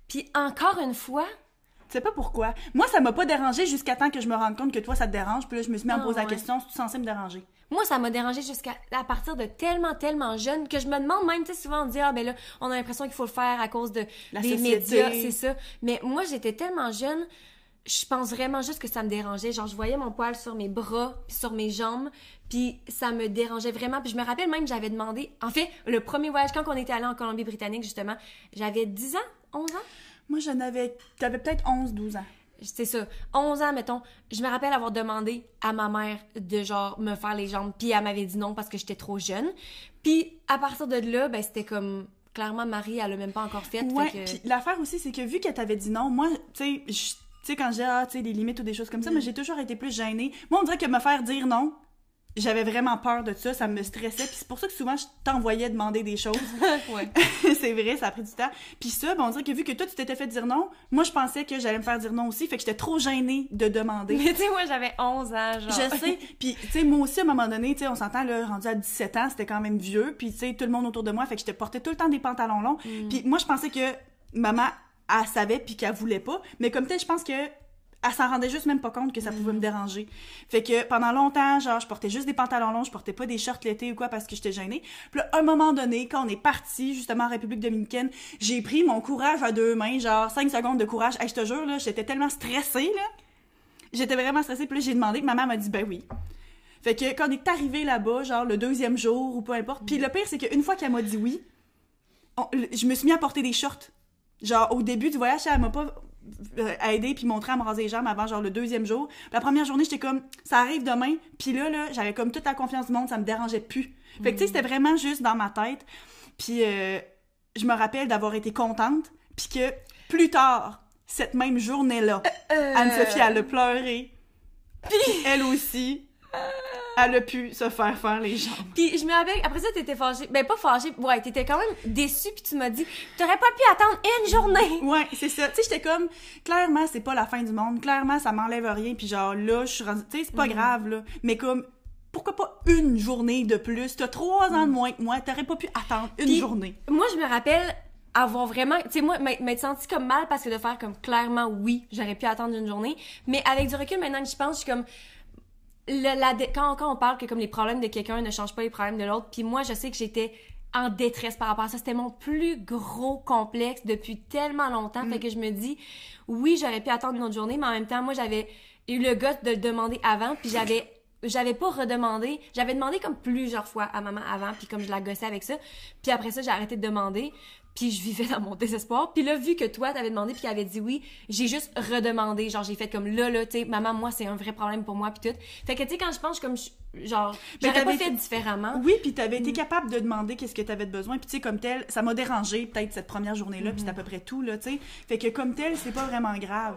Puis encore une fois, Tu sais pas pourquoi. Moi, ça m'a pas dérangé jusqu'à temps que je me rende compte que toi, ça te dérange. Puis là, je me suis mis à me Ah, poser la question, c'est censé me déranger? moi, ça m'a dérangé jusqu'à à partir de tellement, tellement jeune que je me demande même, tu sais, souvent on dit, ah ben là, on a l'impression qu'il faut le faire à cause de, La des société. médias, c'est ça. Mais moi, j'étais tellement jeune, je pense vraiment juste que ça me dérangeait. Genre, je voyais mon poil sur mes bras, puis sur mes jambes, puis ça me dérangeait vraiment. Puis je me rappelle même, j'avais demandé, en fait, le premier voyage, quand on était allé en Colombie-Britannique, justement, j'avais 10 ans, 11 ans? Moi, j'en avais. T'avais peut-être 11, 12 ans. c'est ça, 11 ans, mettons, je me rappelle avoir demandé à ma mère de, genre, me faire les jambes, puis elle m'avait dit non parce que j'étais trop jeune. Puis, à partir de là, ben, c'était comme, clairement, Marie, elle l'a même pas encore fait. fait Ouais, que- puis l'affaire aussi, c'est que vu qu'elle t'avait dit non, moi, tu sais, quand j'ai, ah, des limites ou des choses comme ça, Mm. mais j'ai toujours été plus gênée. Moi, on dirait que me faire dire non, j'avais vraiment peur de ça, ça me stressait, puis c'est pour ça que souvent, je t'envoyais demander des choses. c'est vrai, ça a pris du temps. Puis ça, ben, on dirait que vu que toi, tu t'étais fait dire non, moi, je pensais que j'allais me faire dire non aussi, fait que j'étais trop gênée de demander. Mais tu sais, moi, j'avais 11 ans, genre. Je sais. Puis, tu sais, moi aussi, à un moment donné, tu sais, on s'entend, là, rendu à 17 ans, c'était quand même vieux. Puis, tu sais, tout le monde autour de moi, fait que je te portais tout le temps des pantalons longs. Mm. Puis, moi, je pensais que maman, elle savait puis qu'elle voulait pas. Mais comme tel, je pense que elle s'en rendait juste même pas compte que ça pouvait Mm. me déranger. Fait que pendant longtemps, genre, je portais juste des pantalons longs, je portais pas des shorts l'été ou quoi parce que j'étais gênée. Puis là, à un moment donné, quand on est parti justement en République dominicaine, j'ai pris mon courage à deux mains, genre 5 secondes de courage. Hey, je te jure, là, j'étais tellement stressée, là. J'étais vraiment stressée, puis là, j'ai demandé, maman m'a dit, ben oui. Fait que quand on est arrivé là-bas, genre le deuxième jour ou peu importe, puis le pire, c'est qu'une fois qu'elle m'a dit oui, on- je me suis mis à porter des shorts. Genre, au début du voyage, elle m'a pas euh, aidé puis montré à me raser les jambes avant genre le deuxième jour. Puis la première journée, j'étais comme ça arrive demain. Puis là là, j'avais comme toute la confiance du monde, ça me dérangeait plus. Fait que tu sais, c'était vraiment juste dans ma tête. Puis euh, je me rappelle d'avoir été contente puis que Plus tard, cette même journée-là, Euh, Anne-Sophie, elle a pleuré. Puis elle aussi, elle a pu se faire faire les jambes. Puis je me rappelle, après ça, t'étais fâchée. Ben, pas fâchée, ouais, t'étais quand même déçue, puis tu m'as dit, t'aurais pas pu attendre une journée. Ouais, c'est ça. Tu sais, j'étais comme, clairement, c'est pas la fin du monde. Clairement, ça m'enlève rien. Puis genre, là, je suis rendue... Tu sais, c'est pas Mm. grave, là. Mais comme, pourquoi pas une journée de plus? T'as trois ans de moins que moi. T'aurais pas pu attendre une Mm. Journée. Moi, je me rappelle avoir vraiment, tu sais, moi, m'être m'être sentie comme mal parce que de faire comme clairement, oui, j'aurais pu attendre une journée. Mais avec du recul, maintenant que je pense, je suis comme, le- la dé- quand, quand on parle que comme les problèmes de quelqu'un ne changent pas les problèmes de l'autre, puis moi, je sais que j'étais en détresse par rapport à ça. C'était mon plus gros complexe depuis tellement longtemps. Mm. Fait que je me dis, oui, j'aurais pu attendre une autre journée, mais en même temps, moi, j'avais eu le goût de le demander avant, puis j'avais j'avais pas redemandé. J'avais demandé comme plusieurs fois à maman avant, puis comme je la gossais avec ça. Puis après ça, j'ai arrêté de demander. Puis je vivais dans mon désespoir. Puis là, vu que toi, t'avais demandé puis qu'elle avait dit oui, j'ai juste redemandé. Genre, j'ai fait comme là, là, tu sais, maman, moi, c'est un vrai problème pour moi, puis tout. Fait que, tu sais, quand je pense, comme, je- genre, Mais j'aurais pas t'avais fait différemment. Oui, puis t'avais Mm. été capable de demander qu'est-ce que t'avais de besoin. Puis tu sais, comme tel, ça m'a dérangé peut-être cette première journée-là, puis c'est à Mm-hmm. peu près tout, là, tu sais. Fait que comme tel, c'est pas vraiment grave.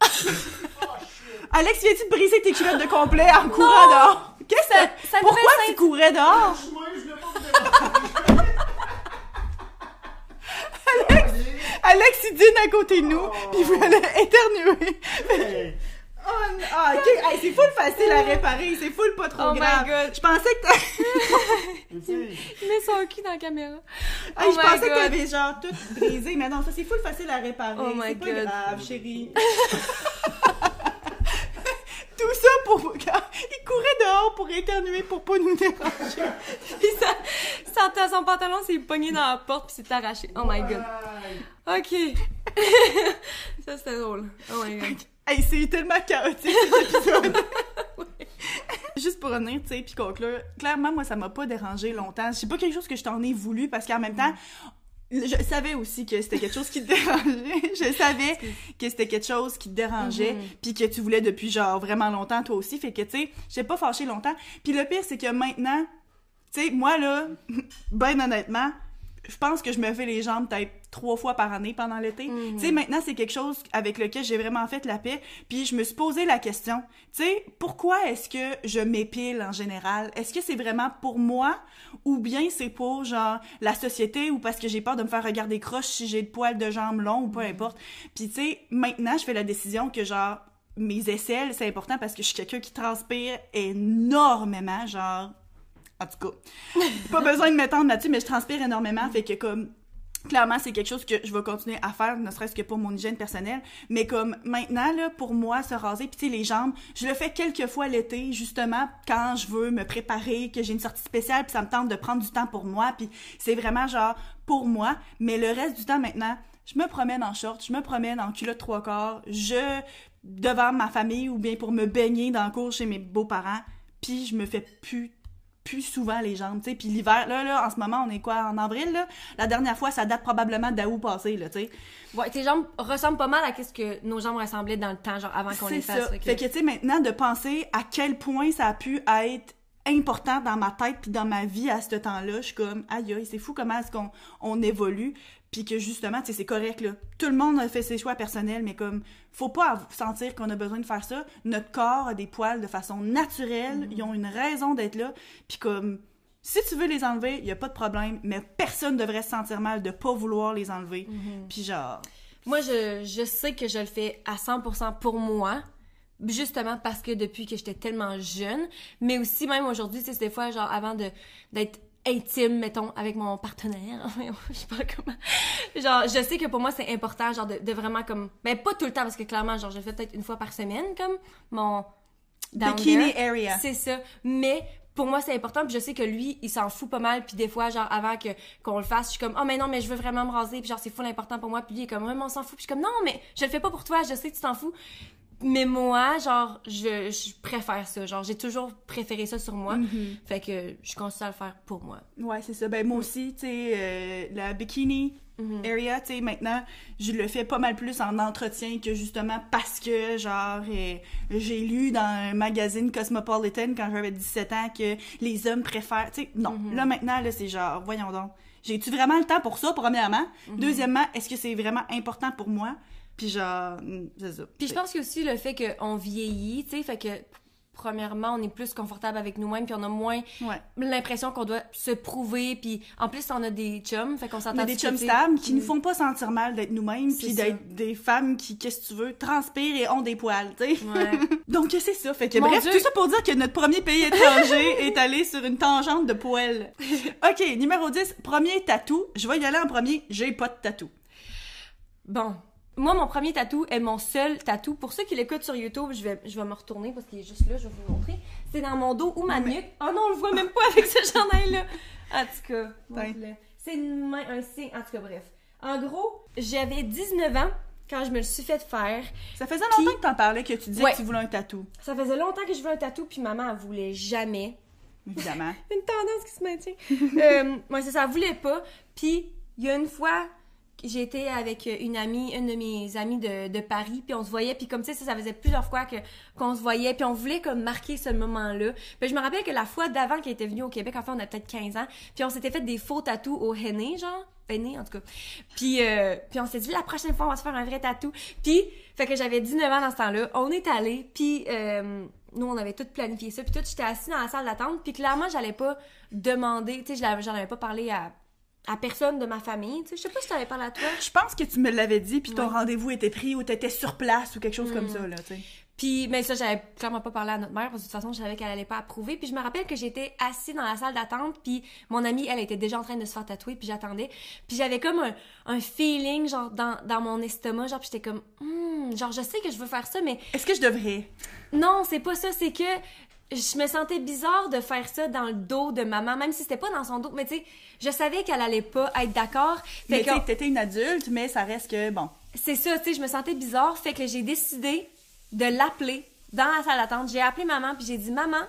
Alex, viens-tu de briser tes culottes de complet en courant dehors? Qu'est-ce que Ça- ça Pourquoi tu courais dehors? Déranger. Alex, il dîne à côté de nous, puis il voulait éternuer. Hey. Oh, ah. Hey, c'est full facile à réparer, c'est full pas trop Oh my grave. God. Je pensais que t'as- Il met son cul dans la caméra. Hey, Oh je my pensais que God. t'avais genre tout brisé, mais non, ça c'est full facile à réparer. Oh my c'est pas God. grave, chérie. tout ça pour. Il courait dehors pour éternuer pour pas nous déranger. Puis ça, ça, son pantalon s'est pogné dans la porte puis s'est arraché. Oh my god. Ok. ça, c'était drôle. Oh my god. Hey, c'est tellement chaotique cet épisode. Juste pour revenir, tu sais, puis conclure, clairement, moi, ça m'a pas dérangé longtemps. C'est pas quelque chose que je t'en ai voulu parce qu'en même temps, je savais aussi que c'était quelque chose qui te dérangeait. Je savais que c'était quelque chose qui te dérangeait, Mhm. puis que tu voulais depuis genre vraiment longtemps toi aussi. Fait que tu sais, j'étais pas fâchée longtemps. Puis le pire, c'est que maintenant, tu sais, moi là, ben honnêtement, je pense que je me fais les jambes peut-être trois fois par année pendant l'été. Mhm. Tu sais, maintenant, c'est quelque chose avec lequel j'ai vraiment fait la paix. Puis je me suis posé la question, tu sais, pourquoi est-ce que je m'épile en général? Est-ce que c'est vraiment pour moi ou bien c'est pour, genre, la société ou parce que j'ai peur de me faire regarder croche si j'ai le poil de jambes long ou peu importe? Puis tu sais, maintenant, je fais la décision que, genre, mes aisselles, c'est important parce que je suis quelqu'un qui transpire énormément, genre... En tout cas, pas besoin de m'étendre là-dessus, mais je transpire énormément, fait que comme clairement c'est quelque chose que je vais continuer à faire, ne serait-ce que pour mon hygiène personnelle, mais comme maintenant là pour moi se raser, puis les jambes, je le fais quelques fois l'été justement quand je veux me préparer, que j'ai une sortie spéciale, puis ça me tente de prendre du temps pour moi, puis c'est vraiment genre pour moi, mais le reste du temps maintenant, je me promène en short, je me promène en culotte trois quarts, je devant ma famille ou bien pour me baigner dans le cours chez mes beaux-parents, puis je me fais plus plus souvent les jambes, tu sais. Puis l'hiver, là, là, en ce moment, on est quoi, en avril, là? La dernière fois, ça date probablement d'août passé, là, tu sais. Ouais, tes jambes ressemblent pas mal à ce que nos jambes ressemblaient dans le temps, genre avant qu'on les fasse. ça. fait que- Fait que, tu sais, maintenant, de penser à quel point ça a pu être important dans ma tête puis dans ma vie à ce temps-là, je suis comme, aïe, aïe, c'est fou comment est-ce qu'on on évolue puis que justement, tu sais, c'est correct, là. Tout le monde a fait ses choix personnels, mais comme, faut pas sentir qu'on a besoin de faire ça. Notre corps a des poils de façon naturelle, ils ont une raison d'être là, puis comme, si tu veux les enlever, il y a pas de problème, mais personne devrait se sentir mal de pas vouloir les enlever. Puis genre, Moi, je, je sais que je le fais à 100% pour moi. Justement parce que depuis que j'étais tellement jeune, mais aussi même aujourd'hui, tu sais, c'est des fois, genre, avant de d'être intime, mettons, avec mon partenaire, je sais pas comment, genre, je sais que pour moi, c'est important, genre, de, de vraiment comme, ben, pas tout le temps, parce que clairement, genre, je le fais peut-être une fois par semaine, comme, mon down bikini there. area. C'est ça. Mais pour moi, c'est important. Puis je sais que lui, il s'en fout pas mal. Puis des fois, genre, avant que qu'on le fasse, je suis comme, oh, mais non, mais je veux vraiment me raser. Puis genre, c'est full important pour moi. Puis lui, il est comme, ouais, mais on s'en fout. Puis je suis comme, non, mais je le fais pas pour toi. Je sais que tu t'en fous. Mais moi, genre, je, je préfère ça. Genre, j'ai toujours préféré ça sur moi. Mhm. Fait que je continue à le faire pour moi. Ouais, c'est ça. Ben moi aussi, tu sais, euh, la bikini area, tu sais, maintenant, je le fais pas mal plus en entretien que justement parce que, genre, euh, j'ai lu dans un magazine Cosmopolitan quand j'avais 17 ans que les hommes préfèrent, tu sais, non. Là, maintenant, là, c'est genre, voyons donc. J'ai-tu vraiment le temps pour ça, premièrement? Deuxièmement, est-ce que c'est vraiment important pour moi? Puis genre, mm, c'est ça. Puis je pense que aussi le fait qu'on vieillit, tu sais, fait que premièrement, on est plus confortable avec nous-mêmes, puis on a moins Ouais. l'impression qu'on doit se prouver, puis en plus, on a des chums, fait qu'on On s'entend a des chums stables qui nous font pas sentir mal d'être nous-mêmes, puis d'être des femmes qui, qu'est-ce que tu veux, transpirent et ont des poils, tu sais. Ouais. Donc c'est ça. Fait que Mon bref, Dieu. tout ça pour dire que notre premier pays étranger est allé sur une tangente de poils. OK, numéro 10, premier tatou. Je vais y aller en premier, j'ai pas de tatou. Bon. Moi, mon premier tatou est mon seul tatou. Pour ceux qui l'écoutent sur YouTube, je vais, je vais me retourner parce qu'il est juste là, je vais vous montrer. C'est dans mon dos ou ma nuque. Oh non, on le voit même pas avec ce chandail-là. En tout cas, c'est une main, un signe. En tout cas, bref. En gros, j'avais 19 ans quand je me le suis fait faire. Ça faisait longtemps que t'en parlais que tu disais Ouais. que tu voulais un tatou. Ça faisait longtemps que je voulais un tatou, puis maman, elle voulait jamais. Évidemment. Une tendance qui se maintient. euh, moi, c'est ça, elle voulait pas. Puis, il y a une fois, été avec une amie, une de mes amies de, de Paris, puis on se voyait, puis comme ça, ça faisait plusieurs fois que qu'on se voyait, puis on voulait comme marquer ce moment-là. Puis je me rappelle que la fois d'avant qu'elle était venue au Québec, en fait, on a peut-être 15 ans, puis on s'était fait des faux tatous au henné, genre. Henné, en tout cas. Puis, euh, puis on s'est dit, la prochaine fois, on va se faire un vrai tatou. Puis, fait que j'avais 19 ans dans ce temps-là. On est allé, puis euh, nous, on avait tout planifié ça. Puis tout, j'étais assise dans la salle d'attente, puis clairement, j'allais pas demander, tu sais, j'en avais pas parlé à, à personne de ma famille. Tu sais, je sais pas si t'avais parlé à toi. Je pense que tu me l'avais dit, puis ton Ouais. rendez-vous était pris ou t'étais sur place ou quelque chose comme ça, là, tu sais. Puis, mais ça, j'avais clairement pas parlé à notre mère, parce que de toute façon, je savais qu'elle allait pas approuver. Puis je me rappelle que j'étais assise dans la salle d'attente, puis mon amie, elle était déjà en train de se faire tatouer, puis j'attendais. Puis j'avais comme un, un feeling, genre, dans, dans mon estomac, genre, puis j'étais comme, Hmm, genre, je sais que je veux faire ça, mais Est-ce que je devrais? non, c'est pas ça, c'est que je me sentais bizarre de faire ça dans le dos de maman, même si c'était pas dans son dos, mais tu sais, je savais qu'elle allait pas être d'accord. Mais tu t'étais une adulte, mais ça reste que, bon. c'est ça, tu sais, je me sentais bizarre, fait que j'ai décidé de l'appeler dans la salle d'attente. J'ai appelé maman, puis j'ai dit Maman,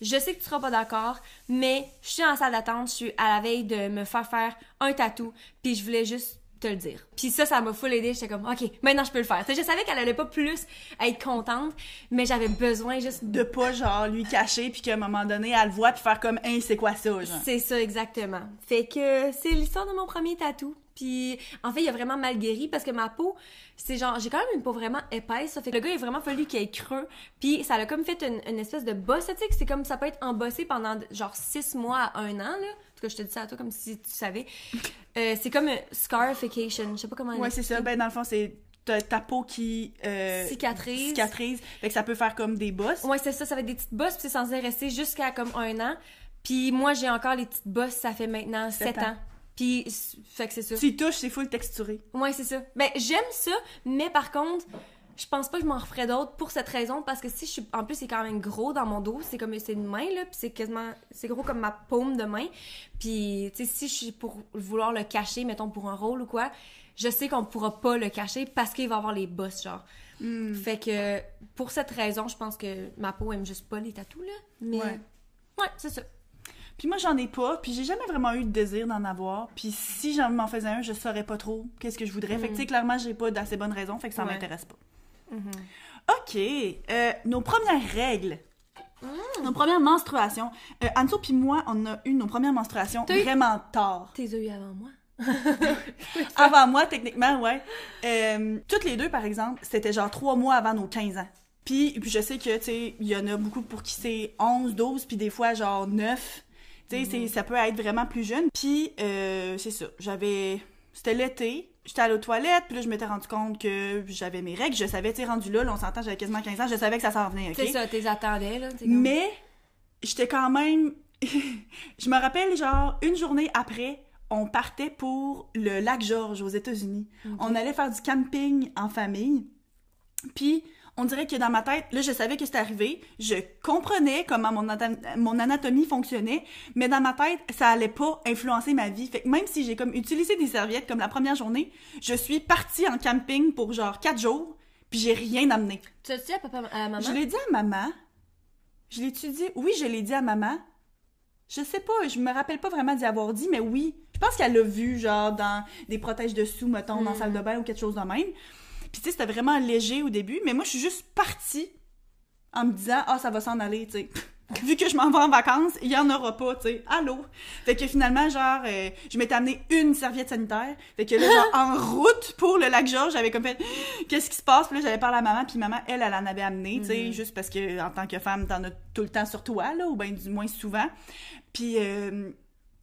je sais que tu seras pas d'accord, mais je suis en salle d'attente, je suis à la veille de me faire faire un tatou, puis je voulais juste te le dire. Puis ça, ça m'a full aidé. J'étais comme, OK, maintenant je peux le faire. Je savais qu'elle allait pas plus être contente, mais j'avais besoin juste De pas, genre, lui cacher, puis qu'à un moment donné, elle le voit, puis faire comme, hein, c'est quoi ça, genre? C'est ça, exactement. Fait que c'est l'histoire de mon premier tatou. Puis, en fait, il a vraiment mal guéri parce que ma peau, c'est genre, j'ai quand même une peau vraiment épaisse. Ça fait que le gars, il a vraiment fallu qu'il ait creux. Puis, ça l'a comme fait une, une espèce de bosse. Tu sais, c'est comme ça peut être embossé pendant genre six mois à un an, là. Tout cas, je te dis ça à toi comme si tu savais. Euh, c'est comme un scarification. Je sais pas comment Ouais, c'est ça. Ben, dans le fond, c'est ta, ta peau qui. euh, Cicatrise. Cicatrise. Fait que ça peut faire comme des bosses. Ouais, c'est ça, ça va être des petites bosses, puis c'est censé rester jusqu'à comme un an. Puis moi, j'ai encore les petites bosses, ça fait maintenant Sept sept ans. ans. Puis, fait que c'est ça. Tu y touches, c'est full texturé. Ouais, c'est ça. Ben, j'aime ça, mais par contre, je pense pas que je m'en referais d'autres pour cette raison, parce que si je suis. En plus, c'est quand même gros dans mon dos, c'est comme. C'est une main, là, puis c'est quasiment. C'est gros comme ma paume de main. Puis, tu sais, si je suis pour vouloir le cacher, mettons pour un rôle ou quoi, je sais qu'on pourra pas le cacher parce qu'il va avoir les bosses, genre. Hmm. Fait que, pour cette raison, je pense que ma peau aime juste pas les tatous, là. Mais. Ouais. Ouais, c'est ça. Puis moi, j'en ai pas, puis j'ai jamais vraiment eu de désir d'en avoir. Puis si j'en m'en faisais un, je saurais pas trop qu'est-ce que je voudrais. Fait que, tu sais, clairement, j'ai pas d'assez bonnes raisons, fait que ça Ouais. m'intéresse pas. OK. euh, nos premières règles. Nos premières menstruations. Euh, Anso puis moi, on a eu nos premières menstruations vraiment tard. T'es eu avant moi. Avant moi, techniquement, ouais. Euh, toutes les deux, par exemple, c'était genre trois mois avant nos 15 ans. Puis, puis je sais que, tu sais, il y en a beaucoup pour qui c'est 11, 12, puis des fois, genre 9. Tu sais, c'est- ça peut être vraiment plus jeune. Puis, euh, c'est ça. J'avais... C'était l'été. J'étais allée aux toilettes, puis là, je m'étais rendu compte que j'avais mes règles. Je savais, tu rendu là, là, on s'entend, j'avais quasiment 15 ans, je savais que ça s'en venait, OK? C'est ça, t'es attendais, là. comme- Mais j'étais quand même. je me rappelle, genre, une journée après, on partait pour le lac George aux États-Unis. On allait faire du camping en famille. Puis, on dirait que dans ma tête, là, je savais que c'était arrivé. Je comprenais comment mon, atom- mon anatomie fonctionnait, mais dans ma tête, ça allait pas influencer ma vie. Fait que même si j'ai comme utilisé des serviettes comme la première journée, je suis partie en camping pour genre quatre jours. Puis j'ai rien amené. Tu as-tu dit à papa, à maman? Je l'ai dit à maman. Je l'ai-tu dit? Oui, je l'ai dit à maman. Je sais pas, je me rappelle pas vraiment d'y avoir dit, mais oui. Je pense qu'elle l'a vu, genre, dans des protèges dessous, mettons, dans la salle de bain ou quelque chose de même. Puis tu sais, c'était vraiment léger au début, mais moi, je suis juste partie en me disant, ah, ça va s'en aller, tu sais. Vu que je m'en vais en vacances, il y en aura pas, tu sais. Allô? Fait que finalement, genre, euh, je m'étais amené une serviette sanitaire. Fait que là, genre, en route pour le lac Georges, j'avais comme fait, qu'est-ce qui se passe? Puis là, j'avais parlé à maman, puis maman, elle, elle en avait amené, tu sais, juste parce que, en tant que femme, t'en as tout le temps sur toi, là, ou bien du moins souvent. Puis, euh,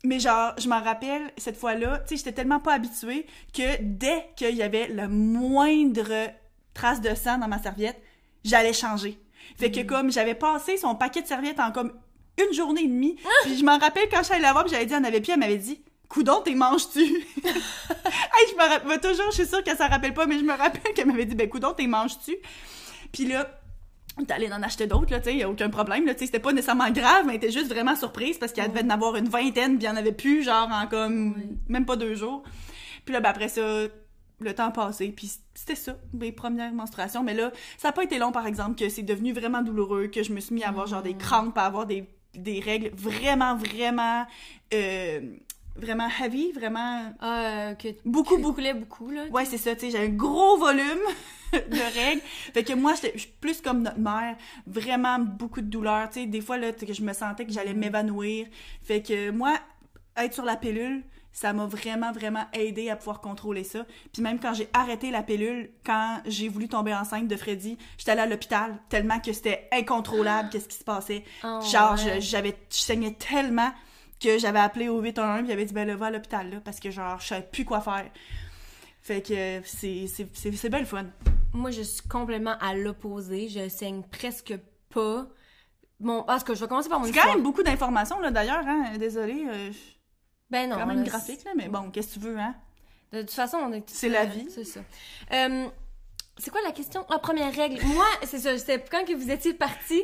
mais genre, je m'en rappelle, cette fois-là, tu sais, j'étais tellement pas habituée que dès qu'il y avait le moindre trace de sang dans ma serviette, j'allais changer. Fait que comme j'avais passé son paquet de serviettes en comme une journée et demie, puis je m'en rappelle quand j'allais la voir, j'avais dit, elle en avait plus, elle m'avait dit, Coudon, t'es manges-tu? hey, je me rappelle toujours, je suis sûre qu'elle s'en rappelle pas, mais je me rappelle qu'elle m'avait dit, ben, Coudon, t'es manges-tu? Puis là, t'es allée en acheter d'autres, là, tu sais, aucun problème, là, tu sais, c'était pas nécessairement grave, mais était juste vraiment surprise parce qu'elle devait en avoir une vingtaine, puis il y en avait plus, genre, en comme, même pas deux jours. Puis là, ben, après ça, le temps passé, puis c'était ça, mes premières menstruations. Mais là, ça a pas été long, par exemple, que c'est devenu vraiment douloureux, que je me suis mis à avoir, genre, des crampes, à avoir des, des règles vraiment, vraiment, euh, vraiment heavy, vraiment Ah, que beaucoup, beaucoup. beaucoup, là. Ouais, c'est ça, tu sais, j'ai un gros volume de règles. Fait que moi, je suis plus comme notre mère, vraiment beaucoup de douleur, tu sais, des fois là que je me sentais que j'allais m'évanouir. Fait que moi être sur la pilule, ça m'a vraiment vraiment aidé à pouvoir contrôler ça. Puis même quand j'ai arrêté la pilule, quand j'ai voulu tomber enceinte de Freddy, j'étais allée à l'hôpital tellement que c'était incontrôlable qu'est-ce qui se passait. Oh, Genre ouais. j'avais je saignais tellement que j'avais appelé au 811 puis il avait dit ben là va à l'hôpital là parce que genre je savais plus quoi faire. Fait que c'est c'est c'est c'est bien le fun. Moi, je suis complètement à l'opposé. Je saigne presque pas. Bon, parce que je vais commencer par mon C'est quand même beaucoup d'informations là d'ailleurs hein, désolé euh, Ben non. quand même là, graphique là mais bon, qu'est-ce que tu veux hein? De toute façon, on est. C'est la vie. C'est ça. Euh, c'est quoi la question? La première règle. Moi, c'est ça. C'était quand que vous étiez partis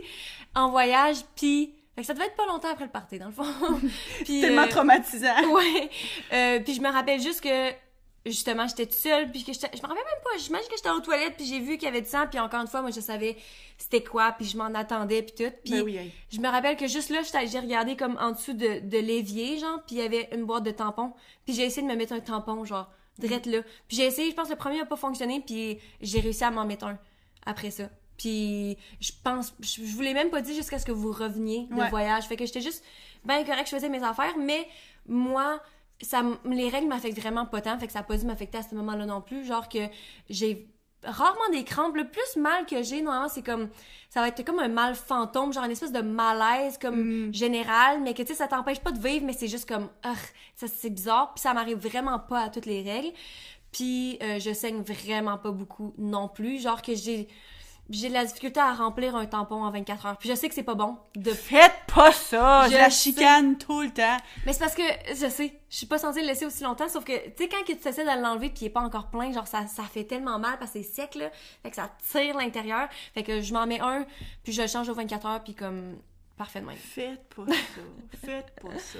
en voyage, puis. Fait que ça devait être pas longtemps après le party, dans le fond. puis, Tellement euh, traumatisant. Ouais. Euh, puis je me rappelle juste que justement j'étais toute seule puis que j'étais- je me rappelle même pas j'imagine que j'étais aux toilettes puis j'ai vu qu'il y avait du sang puis encore une fois moi je savais c'était quoi puis je m'en attendais puis tout puis Ben oui, hey. je me rappelle que juste là j'étais- j'ai regardé comme en dessous de, de l'évier genre puis il y avait une boîte de tampons puis j'ai essayé de me mettre un tampon genre direct là puis j'ai essayé je pense que le premier a pas fonctionné puis j'ai réussi à m'en mettre un après ça puis je pense je, je vous l'ai même pas dit jusqu'à ce que vous reveniez de Ouais. voyage fait que j'étais juste ben correct je faisais mes affaires mais moi ça les règles m'affectent vraiment pas tant fait que ça a pas dû m'affecter à ce moment-là non plus. Genre que j'ai rarement des crampes. Le plus mal que j'ai normalement c'est comme ça va être comme un mal fantôme genre une espèce de malaise comme Mm. général mais que tu sais ça t'empêche pas de vivre mais c'est juste comme ça c'est bizarre. Puis ça m'arrive vraiment pas à toutes les règles. Puis euh, je saigne vraiment pas beaucoup non plus. Genre que j'ai j'ai de la difficulté à remplir un tampon en 24 heures puis je sais que c'est pas bon de Faites pas ça, Je je la sais. chicane tout le temps. mais c'est parce que, je sais, je suis pas censée le laisser aussi longtemps, sauf que, tu sais, quand tu essaies de l'enlever pis il est pas encore plein, genre, ça, ça fait tellement mal parce que c'est sec, là. Fait que ça tire l'intérieur. Fait que je m'en mets un, puis je le change aux 24 heures, puis comme, parfait de même. Faites pas ça. Faites pas ça.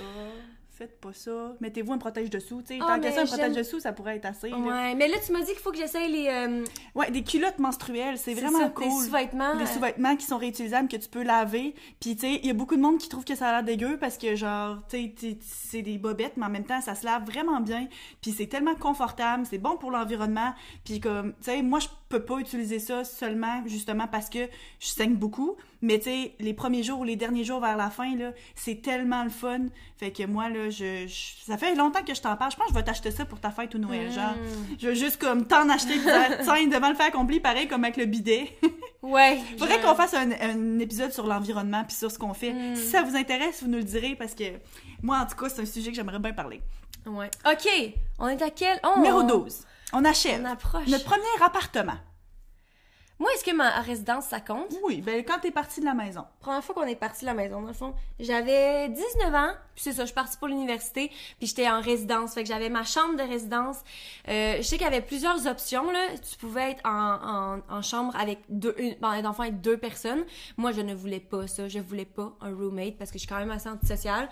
Faites pas ça. Mettez-vous un protège dessous, tu sais. Ah, Tant que ça, un protège dessous, ça pourrait être assez. là. Ouais, mais là, tu m'as dit qu'il faut que j'essaye les, euh, Ouais, des culottes menstruelles, c'est vraiment ça, cool. des sous-vêtements. Des sous-vêtements qui sont réutilisables, que tu peux laver. Puis, tu sais, il y a beaucoup de monde qui trouve que ça a l'air dégueu parce que, genre, tu sais, c'est des bobettes, mais en même temps, ça se lave vraiment bien. Puis, c'est tellement confortable, c'est bon pour l'environnement. Puis, comme, tu sais, moi, je peux pas utiliser ça seulement, justement, parce que je saigne beaucoup. Mais, tu sais, les premiers jours ou les derniers jours vers la fin, là, c'est tellement le fun. Fait que moi, là, je, je- ça fait longtemps que je t'en parle. Je pense que je vais t'acheter ça pour ta fête ou Noël, Mm. genre. Je veux juste, comme, t'en acheter, dire, tiens, devant le fait accompli, pareil comme avec le bidet. Ouais. Faudrait je- qu'on fasse un, un épisode sur l'environnement puis sur ce qu'on fait. Mm. Si ça vous intéresse, vous nous le direz parce que moi, en tout cas, c'est un sujet que j'aimerais bien parler. Ouais. Ok, on est à quel? Oh, Numéro on- 12. On achève. On approche. Notre premier appartement. Moi, est-ce que ma résidence, ça compte? Oui, ben quand t'es parti de la maison. première fois qu'on est parti de la maison, dans le fond, j'avais 19 ans, puis c'est ça, je suis partie pour l'université, puis j'étais en résidence, fait que j'avais ma chambre de résidence. Euh, je sais qu'il y avait plusieurs options, là. Tu pouvais être en, en, en chambre avec deux, une, ben, avec deux personnes. Moi, je ne voulais pas ça, je voulais pas un roommate, parce que je suis quand même assez antisociale.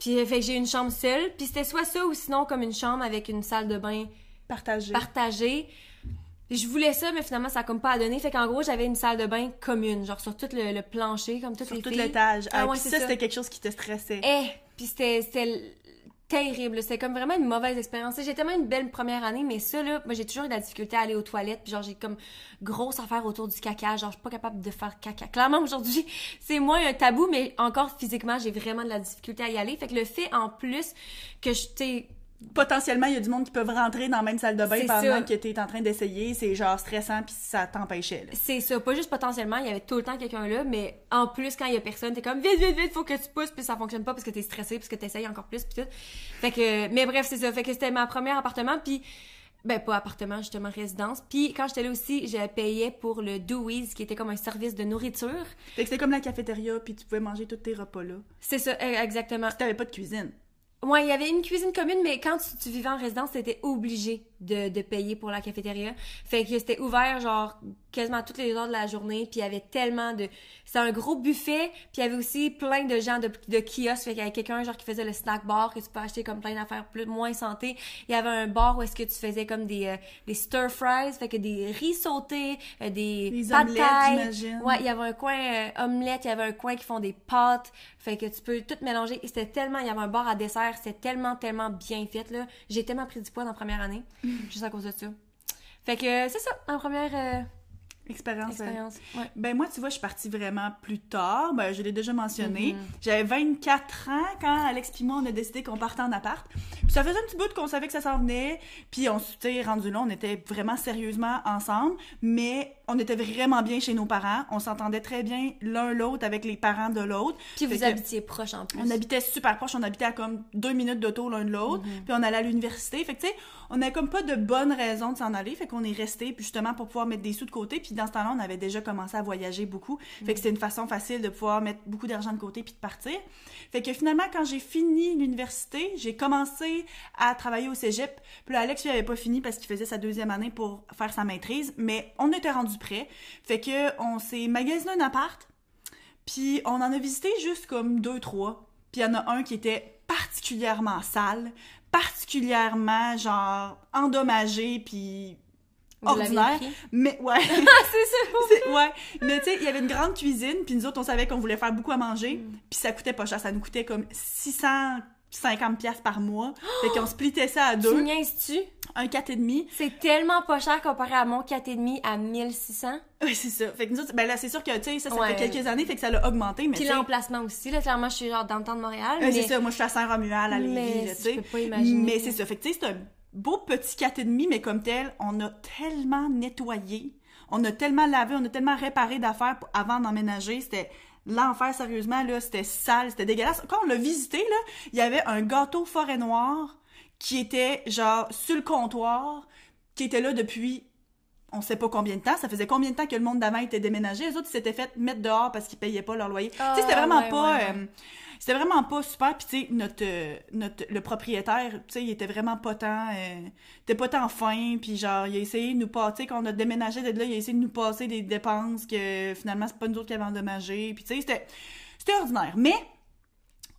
Puis, euh, fait que j'ai une chambre seule, puis c'était soit ça ou sinon comme une chambre avec une salle de bain Partagé. partagée. Je voulais ça, mais finalement, ça a comme pas à donner. Fait qu'en gros, j'avais une salle de bain commune, genre sur tout le, le plancher, comme toutes Sur les tout l'étage. Ah Ah, ouais, ça, ça. c'était quelque chose qui te stressait. Eh, puis c'était c'était terrible, c'était comme vraiment une mauvaise expérience. J'ai tellement une belle première année, mais ça là, moi j'ai toujours eu de la difficulté à aller aux toilettes, puis genre j'ai comme grosse affaire autour du caca, genre je suis pas capable de faire caca. Clairement aujourd'hui, c'est moins un tabou, mais encore physiquement, j'ai vraiment de la difficulté à y aller. Fait que le fait en plus que je t'ai Potentiellement, il y a du monde qui peuvent rentrer dans la même salle de bain pendant ça. que t'es en train d'essayer. C'est genre stressant, puis ça t'empêchait. C'est ça, pas juste potentiellement, il y avait tout le temps quelqu'un là, mais en plus, quand il y a personne, t'es comme vite, vite, vite, faut que tu pousses, puis ça fonctionne pas parce que t'es stressé, parce que t'essayes encore plus, puis tout. Fait que, mais bref, c'est ça. Fait que c'était ma première appartement, puis ben pas appartement, justement résidence. Puis quand j'étais là aussi, je payais pour le Dewey's, qui était comme un service de nourriture. Fait que c'était comme la cafétéria, puis tu pouvais manger tous tes repas là. C'est ça, euh, exactement. Puis t'avais pas de cuisine. Ouais, il y avait une cuisine commune, mais quand tu, vivais en résidence, t'étais obligé de, de payer pour la cafétéria. Fait que c'était ouvert, genre, quasiment toutes les heures de la journée, puis il y avait tellement de... C'était un gros buffet, puis il y avait aussi plein de gens de, de kiosques, fait qu'il y avait quelqu'un, genre, qui faisait le snack bar, que tu peux acheter comme plein d'affaires plus, moins santé. Il y avait un bar où est-ce que tu faisais comme des, euh, des stir fries, fait que des riz sautés, euh, des Des j'imagine. Ouais, il y avait un coin euh, omelette, il y avait un coin qui font des pâtes, fait que tu peux tout mélanger. Et C'était tellement, il y avait un bar à dessert, c'était tellement, tellement bien fait, là. J'ai tellement pris du poids dans la première année, juste à cause de ça. Fait que euh, c'est ça, en première Expérience. euh. Ouais. Ben moi, tu vois, je suis partie vraiment plus tard. Ben, je l'ai déjà mentionné. Mhm. J'avais 24 ans quand Alex et moi, on a décidé qu'on partait en appart. Puis ça faisait un petit bout qu'on savait que ça s'en venait. Puis on s'était rendu là, on était vraiment sérieusement ensemble. Mais on était vraiment bien chez nos parents. On s'entendait très bien l'un l'autre avec les parents de l'autre. Puis Fait vous habitiez proche en plus. On habitait super proche, on habitait à comme deux minutes d'auto l'un de l'autre, puis on allait à l'université. Fait que tu sais, on n'avait comme pas de bonne raison de s'en aller, fait qu'on est resté justement pour pouvoir mettre des sous de côté. Puis dans ce temps-là, on avait déjà commencé à voyager beaucoup, fait que c'était une façon facile de pouvoir mettre beaucoup d'argent de côté puis de partir. Fait que finalement, quand j'ai fini l'université, j'ai commencé à travailler au cégep. Puis là, Alex, lui, avait pas fini parce qu'il faisait sa deuxième année pour faire sa maîtrise, mais on était rendu près. Fait que on s'est magasiné un appart, puis on en a visité juste comme deux, trois. Puis il y en a un qui était particulièrement sale, particulièrement genre endommagé, puis ordinaire. Mais ouais. Ah, c'est ça. ouais. Mais tu sais, il y avait une grande cuisine, puis nous autres, on savait qu'on voulait faire beaucoup à manger, mm. puis ça coûtait pas cher. Ça nous coûtait comme 600 50$ par mois. Fait qu'on splitait ça à deux. Tu tu Un 4,5. C'est tellement pas cher comparé à mon 4,5 à 1600. Oui, c'est ça. Fait que nous autres, ben là, c'est sûr que, tu sais, ça, ça fait quelques années, fait que ça l'a augmenté, mais Puis l'emplacement aussi, là, clairement, je suis genre dans le temps de Montréal. Euh. C'est ça, moi, je suis à Saint-Romuald, à Lévis, tu sais. Mais c'est ça. Fait que, tu sais, c'est un beau petit 4,5, mais comme tel, on a tellement nettoyé, on a tellement lavé, on a tellement réparé d'affaires avant d'emménager. C'était l'enfer, sérieusement, là. C'était sale, c'était dégueulasse. Quand on l'a visité, là, il y avait un gâteau forêt noire qui était, genre, sur le comptoir, qui était là depuis on sait pas combien de temps. Ça faisait combien de temps que le monde d'avant était déménagé? Les autres, ils s'étaient fait mettre dehors parce qu'ils payaient pas leur loyer. Ah, tu sais, c'était vraiment ouais, pas... ouais, euh, c'était vraiment pas super. Puis, tu sais, notre, euh, notre, le propriétaire, tu sais, il était vraiment pas tant... Euh, était pas tant fin. Puis, genre, il a essayé de nous passer... Quand on a déménagé de là, il a essayé de nous passer des dépenses que, finalement, c'est pas nous autres qui avons endommagé. Puis, tu sais, c'était... C'était ordinaire. Mais...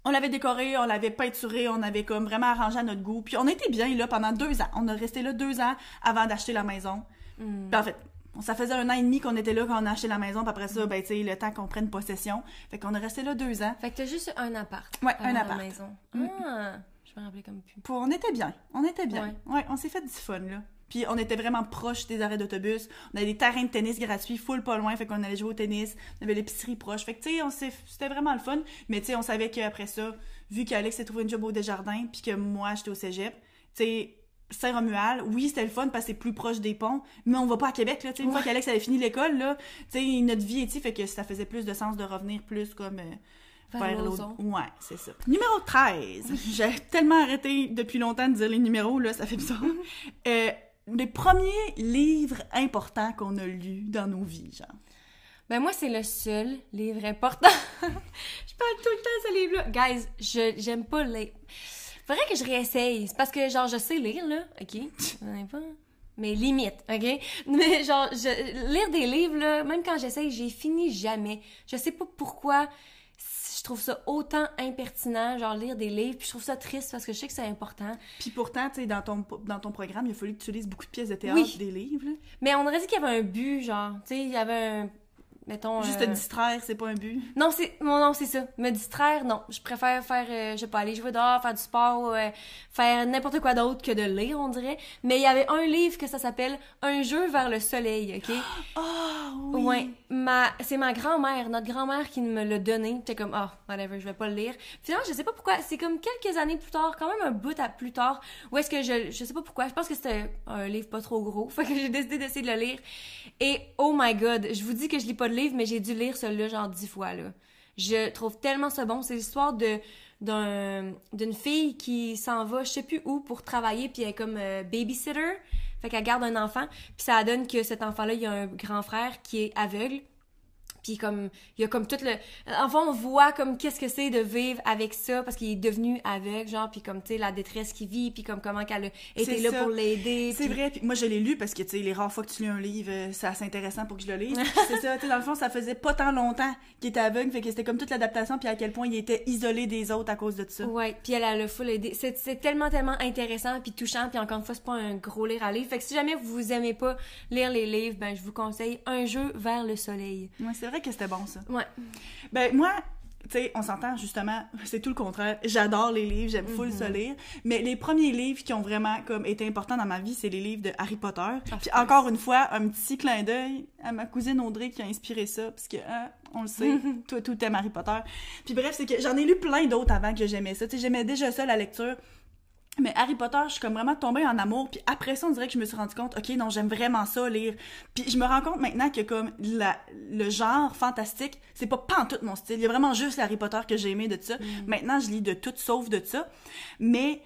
On l'avait décoré, on l'avait peinturé, on avait comme vraiment arrangé à notre goût. Puis on était bien là pendant deux ans. On a resté là deux ans avant d'acheter la maison. Hmm. Puis en fait, ça faisait un an et demi qu'on était là quand on a acheté la maison. Puis après ça, ben tu sais, le temps qu'on prenne possession. Fait qu'on est resté là deux ans. Fait que t'as juste un appart. Ouais, un la appart. maison. Mm. Ah, je me rappelais comme plus. On était bien. On était bien. Ouais. Ouais, on s'est fait du fun là. Puis on était vraiment proche des arrêts d'autobus. On avait des terrains de tennis gratuits, full pas loin, fait qu'on allait jouer au tennis. On avait l'épicerie proche. Fait que tu sais, on s'est c'était vraiment le fun, mais tu sais, on savait qu'après ça, vu qu'Alex s'est trouvé une job au Desjardins, puis que moi j'étais au cégep, tu sais, Saint-Romuald, oui, c'était le fun parce que c'est plus proche des ponts, mais on va pas à Québec là, tu sais, une fois qu'Alex avait fini l'école là, tu sais, notre vie est fait que ça faisait plus de sens de revenir plus comme euh, Vers l'autre. Ouais, c'est ça. Numéro 13. J'ai tellement arrêté depuis longtemps de dire les numéros, là, ça fait bizarre. Euh, les premiers livres importants qu'on a lus dans nos vies, genre. Ben moi, c'est le seul livre important. je parle tout le temps de ce livre-là. Guys, je j'aime pas lire. Faudrait que je réessaye. C'est parce que, genre, je sais lire, là. OK? Pas. Mais limite, OK? Mais genre, je, lire des livres, là, même quand j'essaye, j'ai fini jamais. Je sais pas pourquoi. Je je trouve ça autant impertinent, genre lire des livres, puis je trouve ça triste parce que je sais que c'est important. Puis pourtant, tu sais, dans ton, dans ton programme, il a fallu que tu lises beaucoup de pièces de théâtre, Oui. des livres. là. Mais on aurait dit qu'il y avait un but, genre, tu sais, il y avait un. Mettons. Juste euh, te distraire, c'est pas un but. Non, c'est non, non, c'est ça. Me distraire, non. Je préfère faire, euh, je sais pas, aller jouer dehors, faire du sport, euh, faire n'importe quoi d'autre que de lire, on dirait. Mais il y avait un livre que ça s'appelle Un jeu vers le soleil, ok? Ah oui! Ouais, ma, c'est ma grand-mère, notre grand-mère qui me l'a donné. J'étais comme, ah, whatever, je vais pas le lire. Finalement, je sais pas pourquoi. C'est comme quelques années plus tard, quand même un bout à plus tard, où est-ce que je, je sais pas pourquoi. Je pense que c'était un livre pas trop gros. Fait que j'ai décidé d'essayer de le lire. Et oh my god, je vous dis que je lis pas livre, mais j'ai dû lire celui-là genre dix fois, là. Je trouve tellement ça bon. C'est l'histoire de d'un d'une fille qui s'en va je sais plus où pour travailler puis elle est comme euh, babysitter fait qu'elle garde un enfant puis ça donne que cet enfant là il a un grand frère qui est aveugle puis comme il y a comme tout le enfin on voit comme qu'est-ce que c'est de vivre avec ça parce qu'il est devenu aveugle genre puis comme tu sais la détresse qu'il vit puis comme comment qu'elle a été là ça. pour l'aider C'est vrai, puis moi je l'ai lu parce que tu sais, les rares fois que tu lis un livre, euh, c'est assez intéressant pour que je le lise. C'est ça, tu sais, dans le fond, ça faisait pas tant longtemps qu'il était aveugle, fait que c'était comme toute l'adaptation, puis à quel point il était isolé des autres à cause de ça. Ouais, puis elle a le full aidé. C'est, c'est tellement, tellement intéressant puis touchant. Puis encore une fois, c'est pas un gros lire à lire. Fait que si jamais vous aimez pas lire les livres, ben je vous conseille Un jeu vers le soleil. Ouais, vrai que c'était bon ça. Ouais. Ben moi, tu sais, on s'entend justement, c'est tout le contraire. J'adore les livres, j'aime full ça lire, mais les premiers livres qui ont vraiment comme été importants dans ma vie, c'est les livres de Harry Potter. Puis encore une fois, un petit clin d'œil à ma cousine Audrey qui a inspiré ça parce que hein, on le sait, toi tout t'aimes Harry Potter. Puis bref, c'est que j'en ai lu plein d'autres avant que j'aimais ça. Tu sais, j'aimais déjà ça la lecture. Mais Harry Potter, je suis comme vraiment tombée en amour. Puis après ça, on dirait que je me suis rendu compte, ok, non, j'aime vraiment ça lire. Puis je me rends compte maintenant que comme la, le genre fantastique, c'est pas pantoute mon style. Il y a vraiment juste Harry Potter que j'ai aimé de ça. Maintenant, je lis de tout sauf de ça. Mais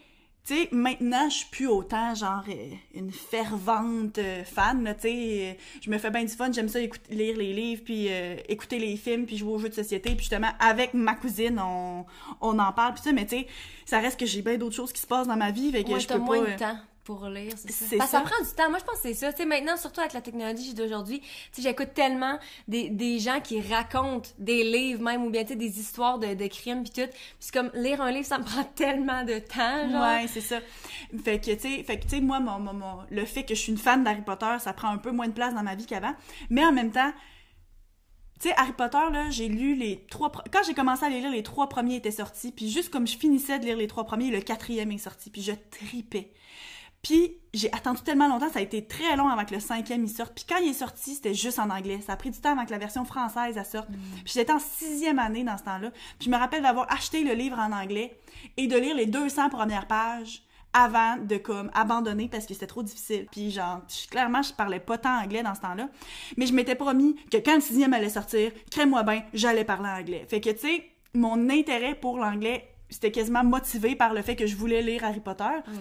tu sais, maintenant, je suis plus autant, genre, euh, une fervente euh, fan, tu sais. euh, je me fais bien du fun, j'aime ça écouter, lire les livres, puis euh, écouter les films, puis jouer aux jeux de société. Puis justement, avec ma cousine, on, on en parle, puis ça, mais tu sais, ça reste que j'ai bien d'autres choses qui se passent dans ma vie, fait que Ouais, je peux moins pas... de temps pour lire, c'est ça. Parce que ça ça. prend du temps. Moi, je pense que c'est ça. Tu sais, maintenant, surtout avec la technologie d'aujourd'hui, tu sais, j'écoute tellement des, des gens qui racontent des livres même, ou bien, tu sais, des histoires de, de crimes pis tout. Puis c'est comme, lire un livre, ça me prend tellement de temps, genre. Ouais, c'est ça. Fait que, tu sais, fait que, tu sais, moi, mon, mon- mon- le fait que je suis une fan d'Harry Potter, ça prend un peu moins de place dans ma vie qu'avant. Mais en même temps, tu sais, Harry Potter, là, j'ai lu les trois... Quand j'ai commencé à les lire, les trois premiers étaient sortis. Puis juste comme je finissais de lire les trois premiers, le quatrième est sorti. Puis je tripais. Puis j'ai attendu tellement longtemps, ça a été très long avant que le cinquième il sorte. Puis quand il est sorti, c'était juste en anglais. Ça a pris du temps avant que la version française elle sorte. Puis j'étais en sixième année dans ce temps-là. Puis je me rappelle d'avoir acheté le livre en anglais et de lire les 200 premières pages avant de comme abandonner parce que c'était trop difficile. Puis genre, je- clairement, je parlais pas tant anglais dans ce temps-là. Mais je m'étais promis que quand le sixième allait sortir, crée-moi bien, j'allais parler anglais. Fait que tu sais, mon intérêt pour l'anglais, c'était quasiment motivé par le fait que je voulais lire Harry Potter. Ah.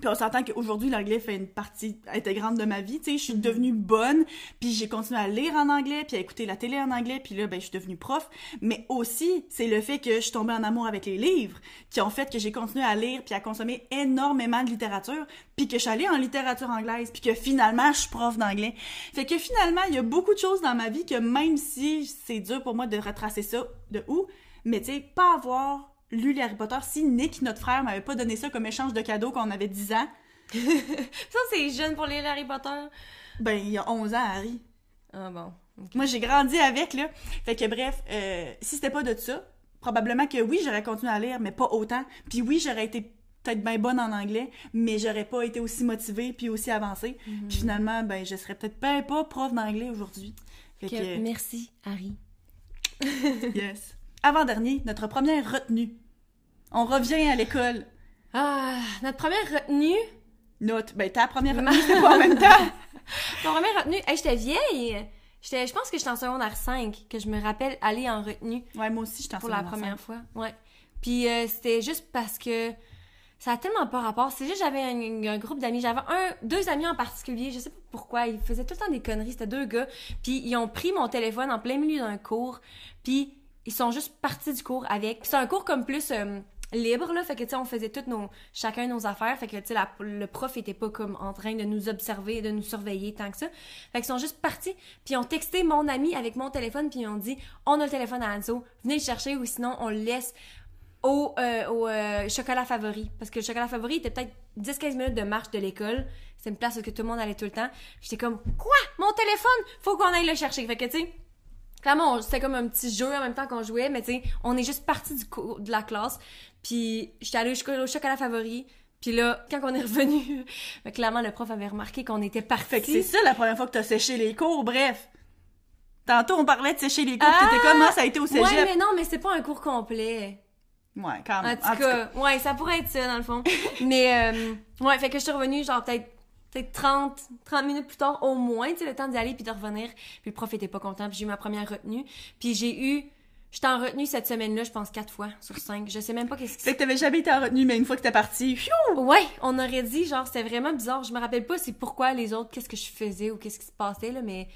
Puis on s'entend qu'aujourd'hui, l'anglais fait une partie intégrante de ma vie. Tu sais, je suis devenue bonne, puis j'ai continué à lire en anglais, puis à écouter la télé en anglais, puis là, ben, je suis devenue prof. Mais aussi, c'est le fait que je suis tombée en amour avec les livres qui ont fait que j'ai continué à lire, puis à consommer énormément de littérature, puis que je suis allée en littérature anglaise, puis que finalement, je suis prof d'anglais. Fait que finalement, il y a beaucoup de choses dans ma vie que même si c'est dur pour moi de retracer ça de où, mais tu sais, pas avoir lu les Harry Potter, si Nick, notre frère, m'avait pas donné ça comme échange de cadeaux quand on avait 10 ans, Ça, c'est jeune pour lire Harry Potter. ben, il y a 11 ans, Harry. Ah bon. Moi, j'ai grandi avec, là. Fait que bref, euh, si c'était pas de ça, probablement que oui, j'aurais continué à lire, mais pas autant. Puis oui, j'aurais été peut-être bien bonne en anglais, mais j'aurais pas été aussi motivée puis aussi avancée. Mhm. Puis finalement, ben, je serais peut-être pas prof d'anglais aujourd'hui. Fait que, Merci, Harry. yes. Avant-dernier, notre première retenue. On revient à l'école. Ah, notre première retenue? Notre, ben, ta première retenue, c'était en même temps? Mon première retenue. Hey, j'étais vieille. J'étais, je pense que j'étais en secondaire 5, que je me rappelle aller en retenue Ouais, moi aussi, je t'en pour la première fois. Ouais. Puis euh, c'était juste parce que ça a tellement pas rapport. C'est juste j'avais un, un groupe d'amis, j'avais un deux amis en particulier, je sais pas pourquoi, ils faisaient tout le temps des conneries, c'était deux gars, puis ils ont pris mon téléphone en plein milieu d'un cours, puis ils sont juste partis du cours avec. C'est un cours comme plus euh, libre là. Fait que tu sais on faisait toutes nos chacun nos affaires. Fait que tu sais le prof était pas comme en train de nous observer de nous surveiller tant que ça. Fait qu'ils sont juste partis. Puis ont texté mon ami avec mon téléphone puis ils ont dit on a le téléphone à Anzo venez le chercher ou sinon on le laisse au, euh, au euh, chocolat favori parce que le chocolat favori était peut-être 10-15 minutes de marche de l'école. C'est une place où tout le monde allait tout le temps. J'étais comme quoi? Mon téléphone? Faut qu'on aille le chercher fait que tu sais Clairement, c'était comme un petit jeu en même temps qu'on jouait, mais tu sais, on est juste parti du cours- de la classe. Puis j'étais allée au, choc- au chocolat favori. Puis là, quand on est revenu, ben, clairement, le prof avait remarqué qu'on était parti. Fait que c'est ça la première fois que t'as séché les cours, bref. Tantôt, on parlait de sécher les cours, Ah! t'étais comme, ah, ça a été au cégep. Ouais, mais non, mais c'est pas un cours complet. Ouais, quand En même. tout, cas, ouais, ça pourrait être ça, dans le fond. mais, euh, ouais, fait que je suis revenue, genre, peut-être peut-être 30, 30 minutes plus tard, au moins, tu sais, le temps d'y aller puis de revenir. Puis le prof était pas content, puis j'ai eu ma première retenue. Puis j'ai eu... J'étais en retenue cette semaine-là, je pense, quatre fois sur cinq. Je sais même pas qu'est-ce qui Fait que t'avais jamais été en retenue, mais une fois que t'es parti, pfiou! Ouais, on aurait dit, genre, c'était vraiment bizarre. Je me rappelle pas c'est pourquoi les autres, qu'est-ce que je faisais ou qu'est-ce qui se passait, là, mais...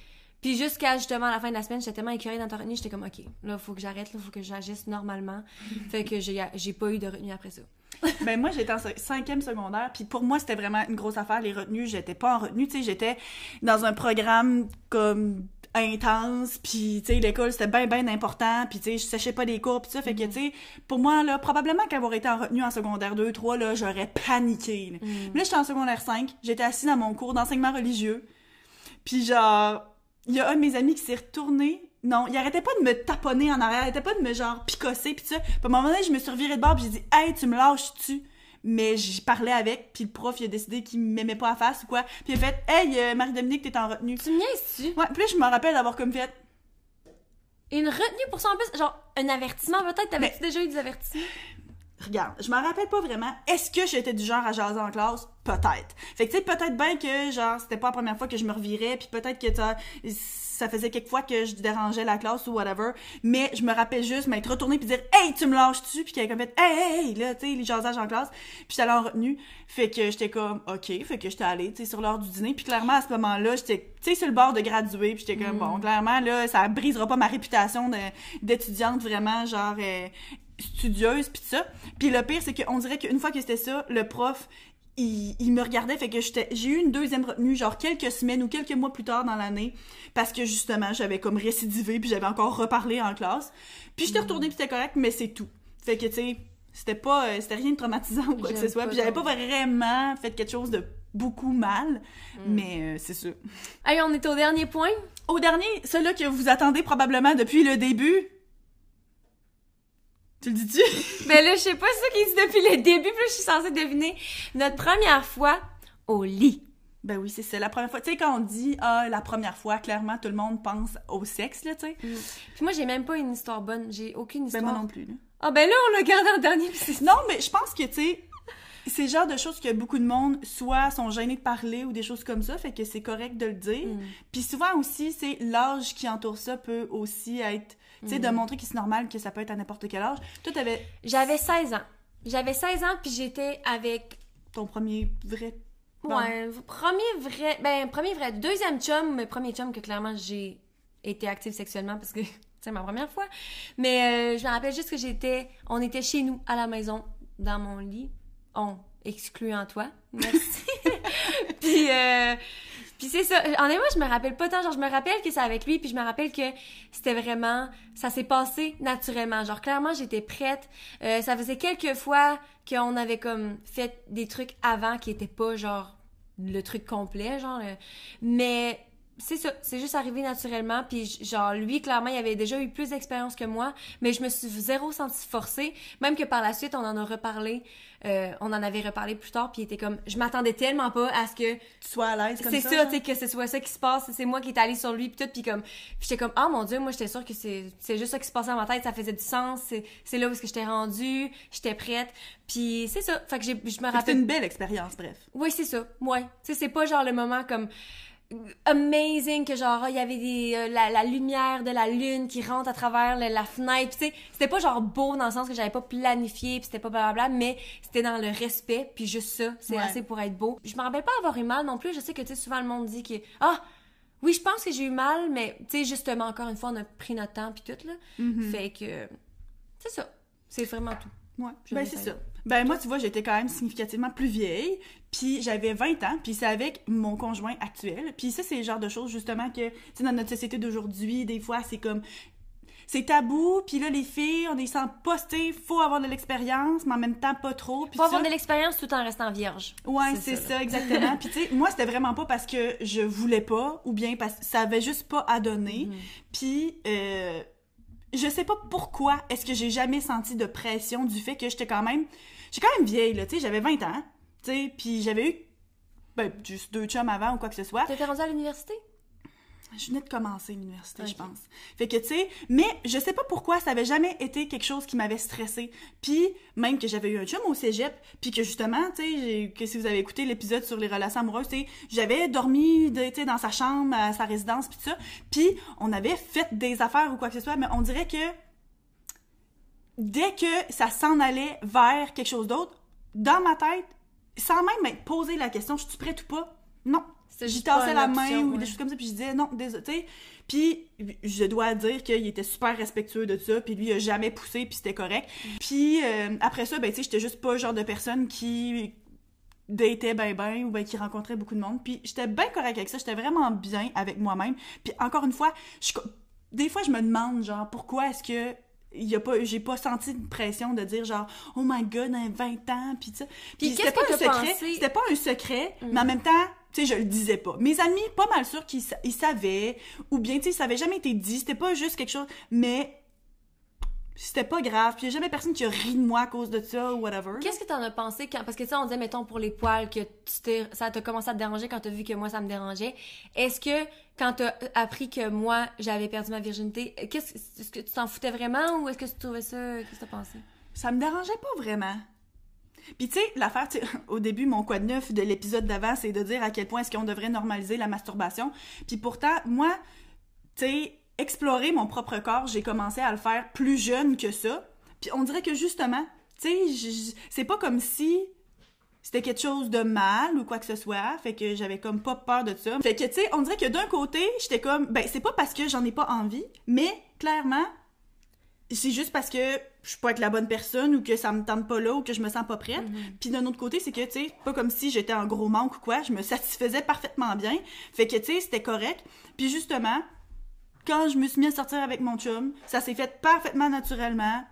Puis jusqu'à, justement, la fin de la semaine, j'étais tellement écœurée dans ta retenue, j'étais comme, OK, là, faut que j'arrête, là, faut que j'agisse normalement. fait que j'ai j'ai pas eu de retenue après ça. Ben moi j'étais en cinquième secondaire, puis pour moi c'était vraiment une grosse affaire les retenues. J'étais pas en retenue, tu sais, j'étais dans un programme comme intense, puis tu sais l'école c'était bien bien important, puis tu sais je séchais pas des cours, puis ça fait que tu sais pour moi là probablement qu'avoir été en retenue en secondaire 2 3 là, j'aurais paniqué. Là, Mais là j'étais en secondaire 5, j'étais assise dans mon cours d'enseignement religieux. Puis genre il y a un de mes amis qui s'est retourné. Non, il arrêtait pas de me taponner en arrière, il arrêtait pas de me genre picosser pis ça. Puis à un moment donné, je me suis revirée de bord pis j'ai dit "Hey, tu me lâches-tu? Mais j'y parlais avec, puis le prof il a décidé qu'il m'aimait pas à face ou quoi. Puis il a fait "Hey, euh, Marie-Dominique, t'es en retenue." Tu me niaises-tu? Ouais, puis là, je me rappelle d'avoir comme fait Une retenue pour ça en plus, genre, un avertissement peut-être? T'avais-tu déjà eu des avertissements? Regarde, je me rappelle pas vraiment. Est-ce que j'étais du genre à jaser en classe? Peut-être. Fait que tu sais, peut-être bien que genre c'était pas la première fois que je me revirais, puis peut-être que ça, ça faisait quelques fois que je dérangeais la classe ou whatever. Mais je me rappelle juste m'être retournée puis dire Hey, tu me lâches-tu? Puis quelqu'un fait Hey, hey, hey, là, tu sais, les jasages en classe. Puis j'étais allée en retenue. Fait que j'étais comme OK, fait que j'étais allée, tu sais, sur l'heure du dîner. Puis clairement, à ce moment-là, j'étais, tu sais, sur le bord de graduer. Puis j'étais comme Bon, clairement, là, ça brisera pas ma réputation d'étudiante vraiment, genre, euh, studieuse puis ça. Puis le pire c'est qu'on dirait qu'une fois que c'était ça, le prof il, il me regardait fait que j'étais j'ai eu une deuxième retenue genre quelques semaines ou quelques mois plus tard dans l'année parce que justement j'avais comme récidivé puis j'avais encore reparlé en classe. Puis j'étais retournée puis c'était correct mais c'est tout. Fait que tu sais c'était pas euh, c'était rien de traumatisant ou quoi que ce soit. Puis j'avais pas vraiment fait quelque chose de beaucoup mal mais euh, c'est ça. Hey, on est au dernier point? Au dernier, celui que vous attendez probablement depuis le début. Tu le dis-tu? Ben là, je sais pas ça qui dit depuis le début, puis je suis censée deviner notre première fois au lit. Ben oui, c'est ça. La première fois, tu sais, quand on dit ah la première fois, clairement tout le monde pense au sexe là, tu sais. Puis moi, j'ai même pas une histoire bonne. J'ai aucune Ben histoire. moi non plus. Là. Ah ben là, on l'a gardé en dernier, puis Non, mais je pense que tu sais, c'est le genre de choses que beaucoup de monde soit sont gênés de parler ou des choses comme ça, fait que c'est correct de le dire. Mm. Puis souvent aussi, c'est l'âge qui entoure ça peut aussi être, tu sais, de Mm. montrer que c'est normal que ça peut être à n'importe quel âge. Toi, t'avais J'avais 16 ans. J'avais 16 ans, puis j'étais avec... ton premier vrai. Bon. Ouais, premier vrai... Ben, premier vrai... Deuxième chum, mais premier chum que clairement j'ai été active sexuellement parce que c'est ma première fois. Mais euh, je me rappelle juste que j'étais... On était chez nous, à la maison, dans mon lit. On, excluant toi. Merci. puis... Euh, puis c'est ça. Honnêtement, je me rappelle pas tant. Genre, je me rappelle que c'est avec lui, puis je me rappelle que c'était vraiment... Ça s'est passé naturellement. Genre, clairement, j'étais prête. Euh, ça faisait quelques fois qu'on avait comme fait des trucs avant qui étaient pas, genre, le truc complet, genre. euh, Mais c'est ça. C'est juste arrivé naturellement. Puis, genre, lui, clairement, il avait déjà eu plus d'expérience que moi. Mais je me suis zéro sentie forcée. Même que par la suite, on en a reparlé. euh, on en avait reparlé plus tard. Puis, il était comme... Je m'attendais tellement pas à ce que Tu sois à l'aise comme c'est ça. ça, genre? tu sais, que ce soit ça qui se passe. C'est moi qui est allée sur lui, puis tout, puis comme... J'étais comme, ah mon Dieu, moi, j'étais sûre que c'est c'est juste ça qui se passait dans ma tête, ça faisait du sens, c'est c'est là où est-ce que j'étais rendue, j'étais prête. Puis c'est ça, fait que j'ai- je me rappelle... C'était une belle expérience, bref. Oui, c'est ça, ouais. Tu sais, c'est pas genre le moment comme amazing que genre, il y avait des, euh, la, la lumière de la lune qui rentre à travers le- la fenêtre, tu sais. C'était pas genre beau dans le sens que j'avais pas planifié, puis c'était pas blablabla, mais c'était dans le respect, puis juste ça, c'est Ouais. assez pour être beau. Je me rappelle pas avoir eu mal non plus, je sais que, tu sais, souvent le monde dit que, ah, oui, je pense que j'ai eu mal, mais, tu sais, justement, encore une fois, on a pris notre temps, puis tout, là. Mm-hmm. Fait que, c'est ça. C'est vraiment tout. Ouais, ben c'est ça. Ben moi, tu vois, j'étais quand même significativement plus vieille, puis j'avais 20 ans, puis c'est avec mon conjoint actuel. Puis ça, c'est le genre de choses, justement, que, tu sais, dans notre société d'aujourd'hui, des fois, c'est comme... C'est tabou, puis là, les filles, on est sans poster, faut avoir de l'expérience, mais en même temps, pas trop. Puis Faut avoir de l'expérience tout en restant vierge. Ouais, C'est ça, ça, exactement. Puis tu sais, moi, c'était vraiment pas parce que je voulais pas, ou bien parce que ça avait juste pas à donner. Mhm. Puis, euh, je sais pas pourquoi est-ce que j'ai jamais senti de pression du fait que j'étais quand même... J'étais quand même vieille, là, tu sais, j'avais 20 ans, tu sais, puis j'avais eu, ben, juste deux chums avant ou quoi que ce soit. T'étais rendue à l'université? Je venais de commencer l'université, je pense. Fait que, tu sais, mais je sais pas pourquoi ça avait jamais été quelque chose qui m'avait stressée. Puis, même que j'avais eu un chum au cégep, puis que justement, tu sais, que si vous avez écouté l'épisode sur les relations amoureuses, tu sais, j'avais dormi, tu sais, dans sa chambre, à sa résidence, puis tout ça. Puis, on avait fait des affaires ou quoi que ce soit, mais on dirait que dès que ça s'en allait vers quelque chose d'autre, dans ma tête, sans même m'être posé la question, je suis prête ou pas? Non. J'y pas tassais la main option, ou ouais. des choses comme ça, puis je disais non, désolé, tu sais. Puis je dois dire qu'il était super respectueux de ça, puis lui il a jamais poussé, puis c'était correct. Puis euh, après ça, ben tu sais, j'étais juste pas le genre de personne qui datait ben ben ou ben qui rencontrait beaucoup de monde. Puis j'étais bien correct avec ça, j'étais vraiment bien avec moi-même. Puis encore une fois, je, des fois je me demande genre pourquoi est-ce que y a pas j'ai pas senti de pression de dire genre oh my god dans 20 ans puis ça Puis c'était pas que un secret? Mm. c'était pas un secret mais en même temps tu sais je le disais pas mes amis pas mal sûrs qu'ils sa- ils savaient ou bien tu sais ça avait jamais été dit c'était pas juste quelque chose mais c'était pas grave puis y a jamais personne qui a ri de moi à cause de ça ou whatever Qu'est-ce que t'en as pensé quand. Parce que sais, on disait, mettons, pour les poils, que tu ça t'a commencé à te déranger quand t'as vu que moi, ça me dérangeait. Est-ce que quand t'as appris que moi, j'avais perdu ma virginité, qu'est-ce est-ce que tu t'en foutais vraiment ou est-ce que tu trouvais ça. Qu'est-ce que t'as pensé? ça me dérangeait pas vraiment. Puis tu sais, l'affaire, au début, mon quoi de neuf de l'épisode d'avant, c'est de dire à quel point est-ce qu'on devrait normaliser la masturbation. Puis pourtant, moi, tu sais, explorer mon propre corps, j'ai commencé à le faire plus jeune que ça. Puis on dirait que justement, tu sais, c'est pas comme si c'était quelque chose de mal ou quoi que ce soit, fait que j'avais comme pas peur de ça. Fait que tu sais, on dirait que d'un côté, j'étais comme ben c'est pas parce que j'en ai pas envie, mais clairement c'est juste parce que je suis pas avec la bonne personne ou que ça me tente pas là ou que je me sens pas prête. Puis d'un autre côté, c'est que tu sais, pas comme si j'étais en gros manque ou quoi, je me satisfaisais parfaitement bien. Fait que tu sais, c'était correct. Puis justement, quand je me suis mis à sortir avec mon chum, ça s'est fait parfaitement naturellement.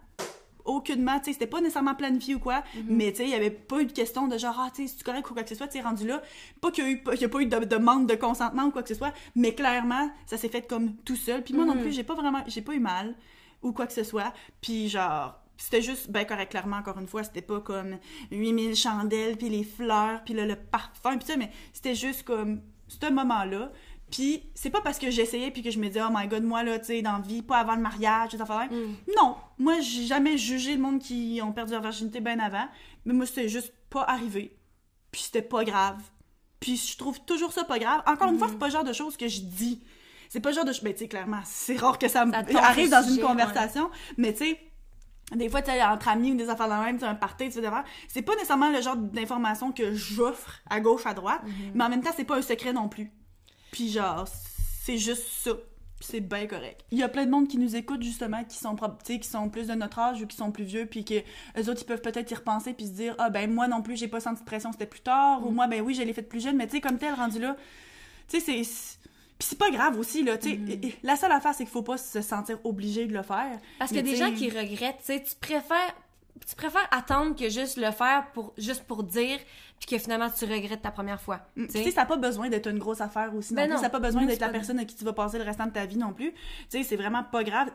Aucunement, tu sais, c'était pas nécessairement planifié ou quoi, mais tu sais, il y avait pas eu de question de genre, ah, tu sais, c'est correct ou quoi que ce soit, tu rendu là. Pas qu'il y a eu, il y a pas eu de demande de consentement ou quoi que ce soit, mais clairement, ça s'est fait comme tout seul. Puis moi non Mhm. plus, j'ai pas vraiment, j'ai pas eu mal ou quoi que ce soit. Puis genre, c'était juste ben correct clairement encore une fois, c'était pas comme 8000 chandelles puis les fleurs puis là, le parfum puis ça mais c'était juste comme ce moment-là. Puis c'est pas parce que j'essayais puis que je me disais oh my god moi là tu sais dans la vie pas avant le mariage des affaires. Mm. Non, moi j'ai jamais jugé le monde qui ont perdu leur virginité bien avant, mais moi c'était juste pas arrivé. Puis c'était pas grave. Puis je trouve toujours ça pas grave. Encore une fois, c'est pas le genre de choses que je dis. C'est pas le genre de... Ben, tu sais, clairement, c'est rare que ça, arrive dans sujet, une conversation, mais tu sais, des fois, tu entre amis ou des affaires de même, tu un party, tu sais, c'est pas nécessairement le genre d'information que j'offre à gauche, à droite, mais en même temps, c'est pas un secret non plus. Puis genre, c'est juste ça. Puis c'est bien correct. Il y a plein de monde qui nous écoute justement, qui sont, qui sont plus de notre âge ou qui sont plus vieux, puis que eux autres, ils peuvent peut-être y repenser puis se dire Ah ben moi non plus, j'ai pas senti de pression, c'était plus tard, ou moi, ben oui, je l'ai fait plus jeune, mais tu sais, comme tel, rendu là, tu sais, c'est. Puis c'est pas grave aussi, là, tu sais. La seule affaire, c'est qu'il faut pas se sentir obligé de le faire. Parce qu'il y a Mais des gens qui regrettent, tu sais, tu préfères tu préfères attendre que juste le faire pour juste pour dire puis que finalement tu regrettes ta première fois. Mm. tu Tu sais, ça n'a pas besoin d'être une grosse affaire aussi. Ben non plus. Ça n'a pas besoin d'être la pas- personne à qui tu vas passer le restant de ta vie non plus. Tu sais, c'est vraiment pas grave.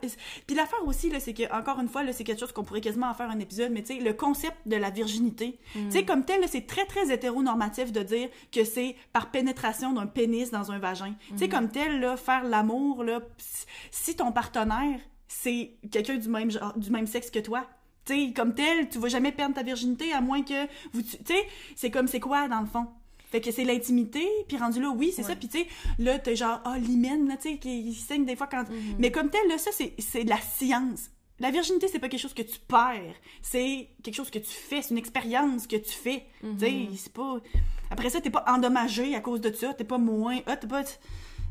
Puis l'affaire aussi, là, c'est que, encore une fois, là, c'est quelque chose qu'on pourrait quasiment en faire un épisode, mais tu sais, le concept de la virginité. Tu Mm. sais, comme tel, là, c'est très, très hétéronormatif de dire que c'est par pénétration d'un pénis dans un vagin. Tu Mm. sais, comme tel, là, faire l'amour, là, si ton partenaire, c'est quelqu'un du même genre, du même sexe que toi, tu sais, comme tel, tu vas jamais perdre ta virginité à moins que vous, tu sais, c'est comme c'est quoi dans le fond? Fait que c'est l'intimité, puis rendu là, oui, c'est Ouais. ça. Puis tu sais, là, t'es genre, ah, l'hymen, là, tu sais, qui qui saigne des fois quand... Mhm. Mais comme tel, là, ça, c'est c'est de la science. La virginité, c'est pas quelque chose que tu perds. C'est quelque chose que tu fais. C'est une expérience que tu fais. Mhm. Tu sais, c'est pas... Après ça, t'es pas endommagé à cause de ça. T'es pas moins... Ah, t'es pas... Tu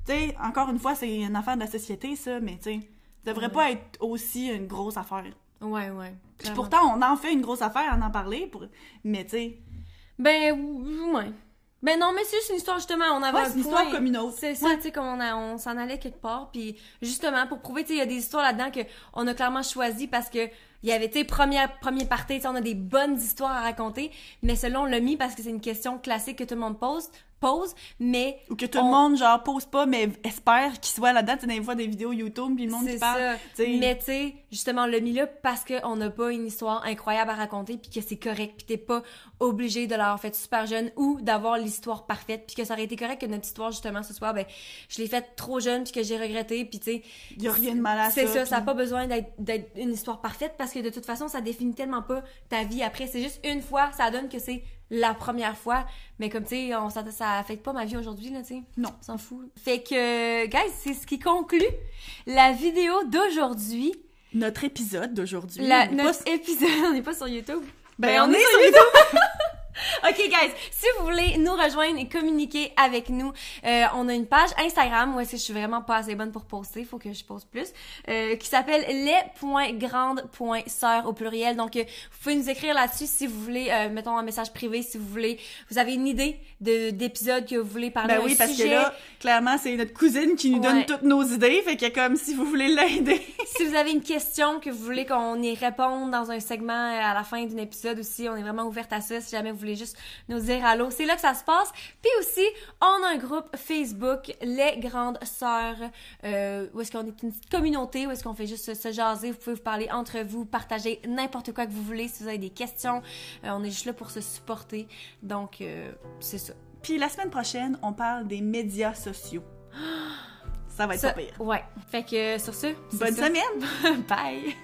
sais, encore une fois, c'est une affaire de la société, ça, mais tu sais, ça devrait Ouais. pas être aussi une grosse affaire. Ouais, ouais. Puis pourtant, on en fait une grosse affaire à en parler, pour... mais tu sais, Ben, ouais. Ben non, mais c'est juste une histoire, justement, on avait ouais, un c'est une point. histoire comme une autre. C'est ça, Ouais. tu sais, comme on, a- on s'en allait quelque part, puis justement, pour prouver, tu sais, il y a des histoires là-dedans que on a clairement choisi parce que il y avait, tu sais, première, premier partie, tu sais, on a des bonnes histoires à raconter, mais selon on l'a mis parce que c'est une question classique que tout le monde pose, pose, mais Ou que tout on- le monde, genre, pose pas, mais espère qu'il soit là-dedans. Tu sais, des fois, des vidéos YouTube, puis le monde qui parle. Mais tu sais, justement, l'a mis là parce qu'on n'a pas une histoire incroyable à raconter, puis que c'est correct, puis t'es pas obligé de l'avoir fait super jeune ou d'avoir l'histoire parfaite, puis que ça aurait été correct que notre histoire, justement, ce soir, ben, je l'ai faite trop jeune, puis que j'ai regretté, puis tu sais, Il y a rien de mal à ça. c'est ça, ça n'a pas besoin d'être d'être une histoire parfaite parce que de toute façon, ça définit tellement pas ta vie après. C'est juste une fois, ça donne que c'est la première fois. Mais comme tu sais, on- ça, ça affecte pas ma vie aujourd'hui, là, tu sais. Non. On s'en fout. Fait que, guys, c'est ce qui conclut la vidéo d'aujourd'hui. Notre épisode d'aujourd'hui. Pas- notre épisode, on n'est pas sur YouTube. Ben, on est sur YouTube. Ok, guys, si vous voulez nous rejoindre et communiquer avec nous, euh, on a une page Instagram où est-ce que je suis vraiment pas assez bonne pour poster, faut que je poste plus, euh, qui s'appelle les.grandes.sœurs au pluriel. Donc, euh, vous pouvez nous écrire là-dessus si vous voulez, euh, mettons un message privé, si vous voulez, vous avez une idée de d'épisode que vous voulez parler Ben oui, parce sujet. que là, clairement, c'est notre cousine qui nous donne toutes nos idées. Fait que comme si vous voulez l'aider. Si vous avez une question que vous voulez qu'on y réponde dans un segment à la fin d'un épisode aussi, on est vraiment ouverte à ça. Si jamais vous voulez juste nous dire allô, c'est là que ça se passe. Puis aussi, on a un groupe Facebook, Les Grandes Sœurs, euh, où est-ce qu'on est une communauté, où est-ce qu'on fait juste se jaser, vous pouvez vous parler entre vous, partager n'importe quoi que vous voulez, si vous avez des questions, euh, on est juste là pour se supporter. Donc, euh, c'est ça. Puis la semaine prochaine, on parle des médias sociaux. Ça va être ça, pas pire. Ouais. Fait que sur ce, bonne semaine. Bye.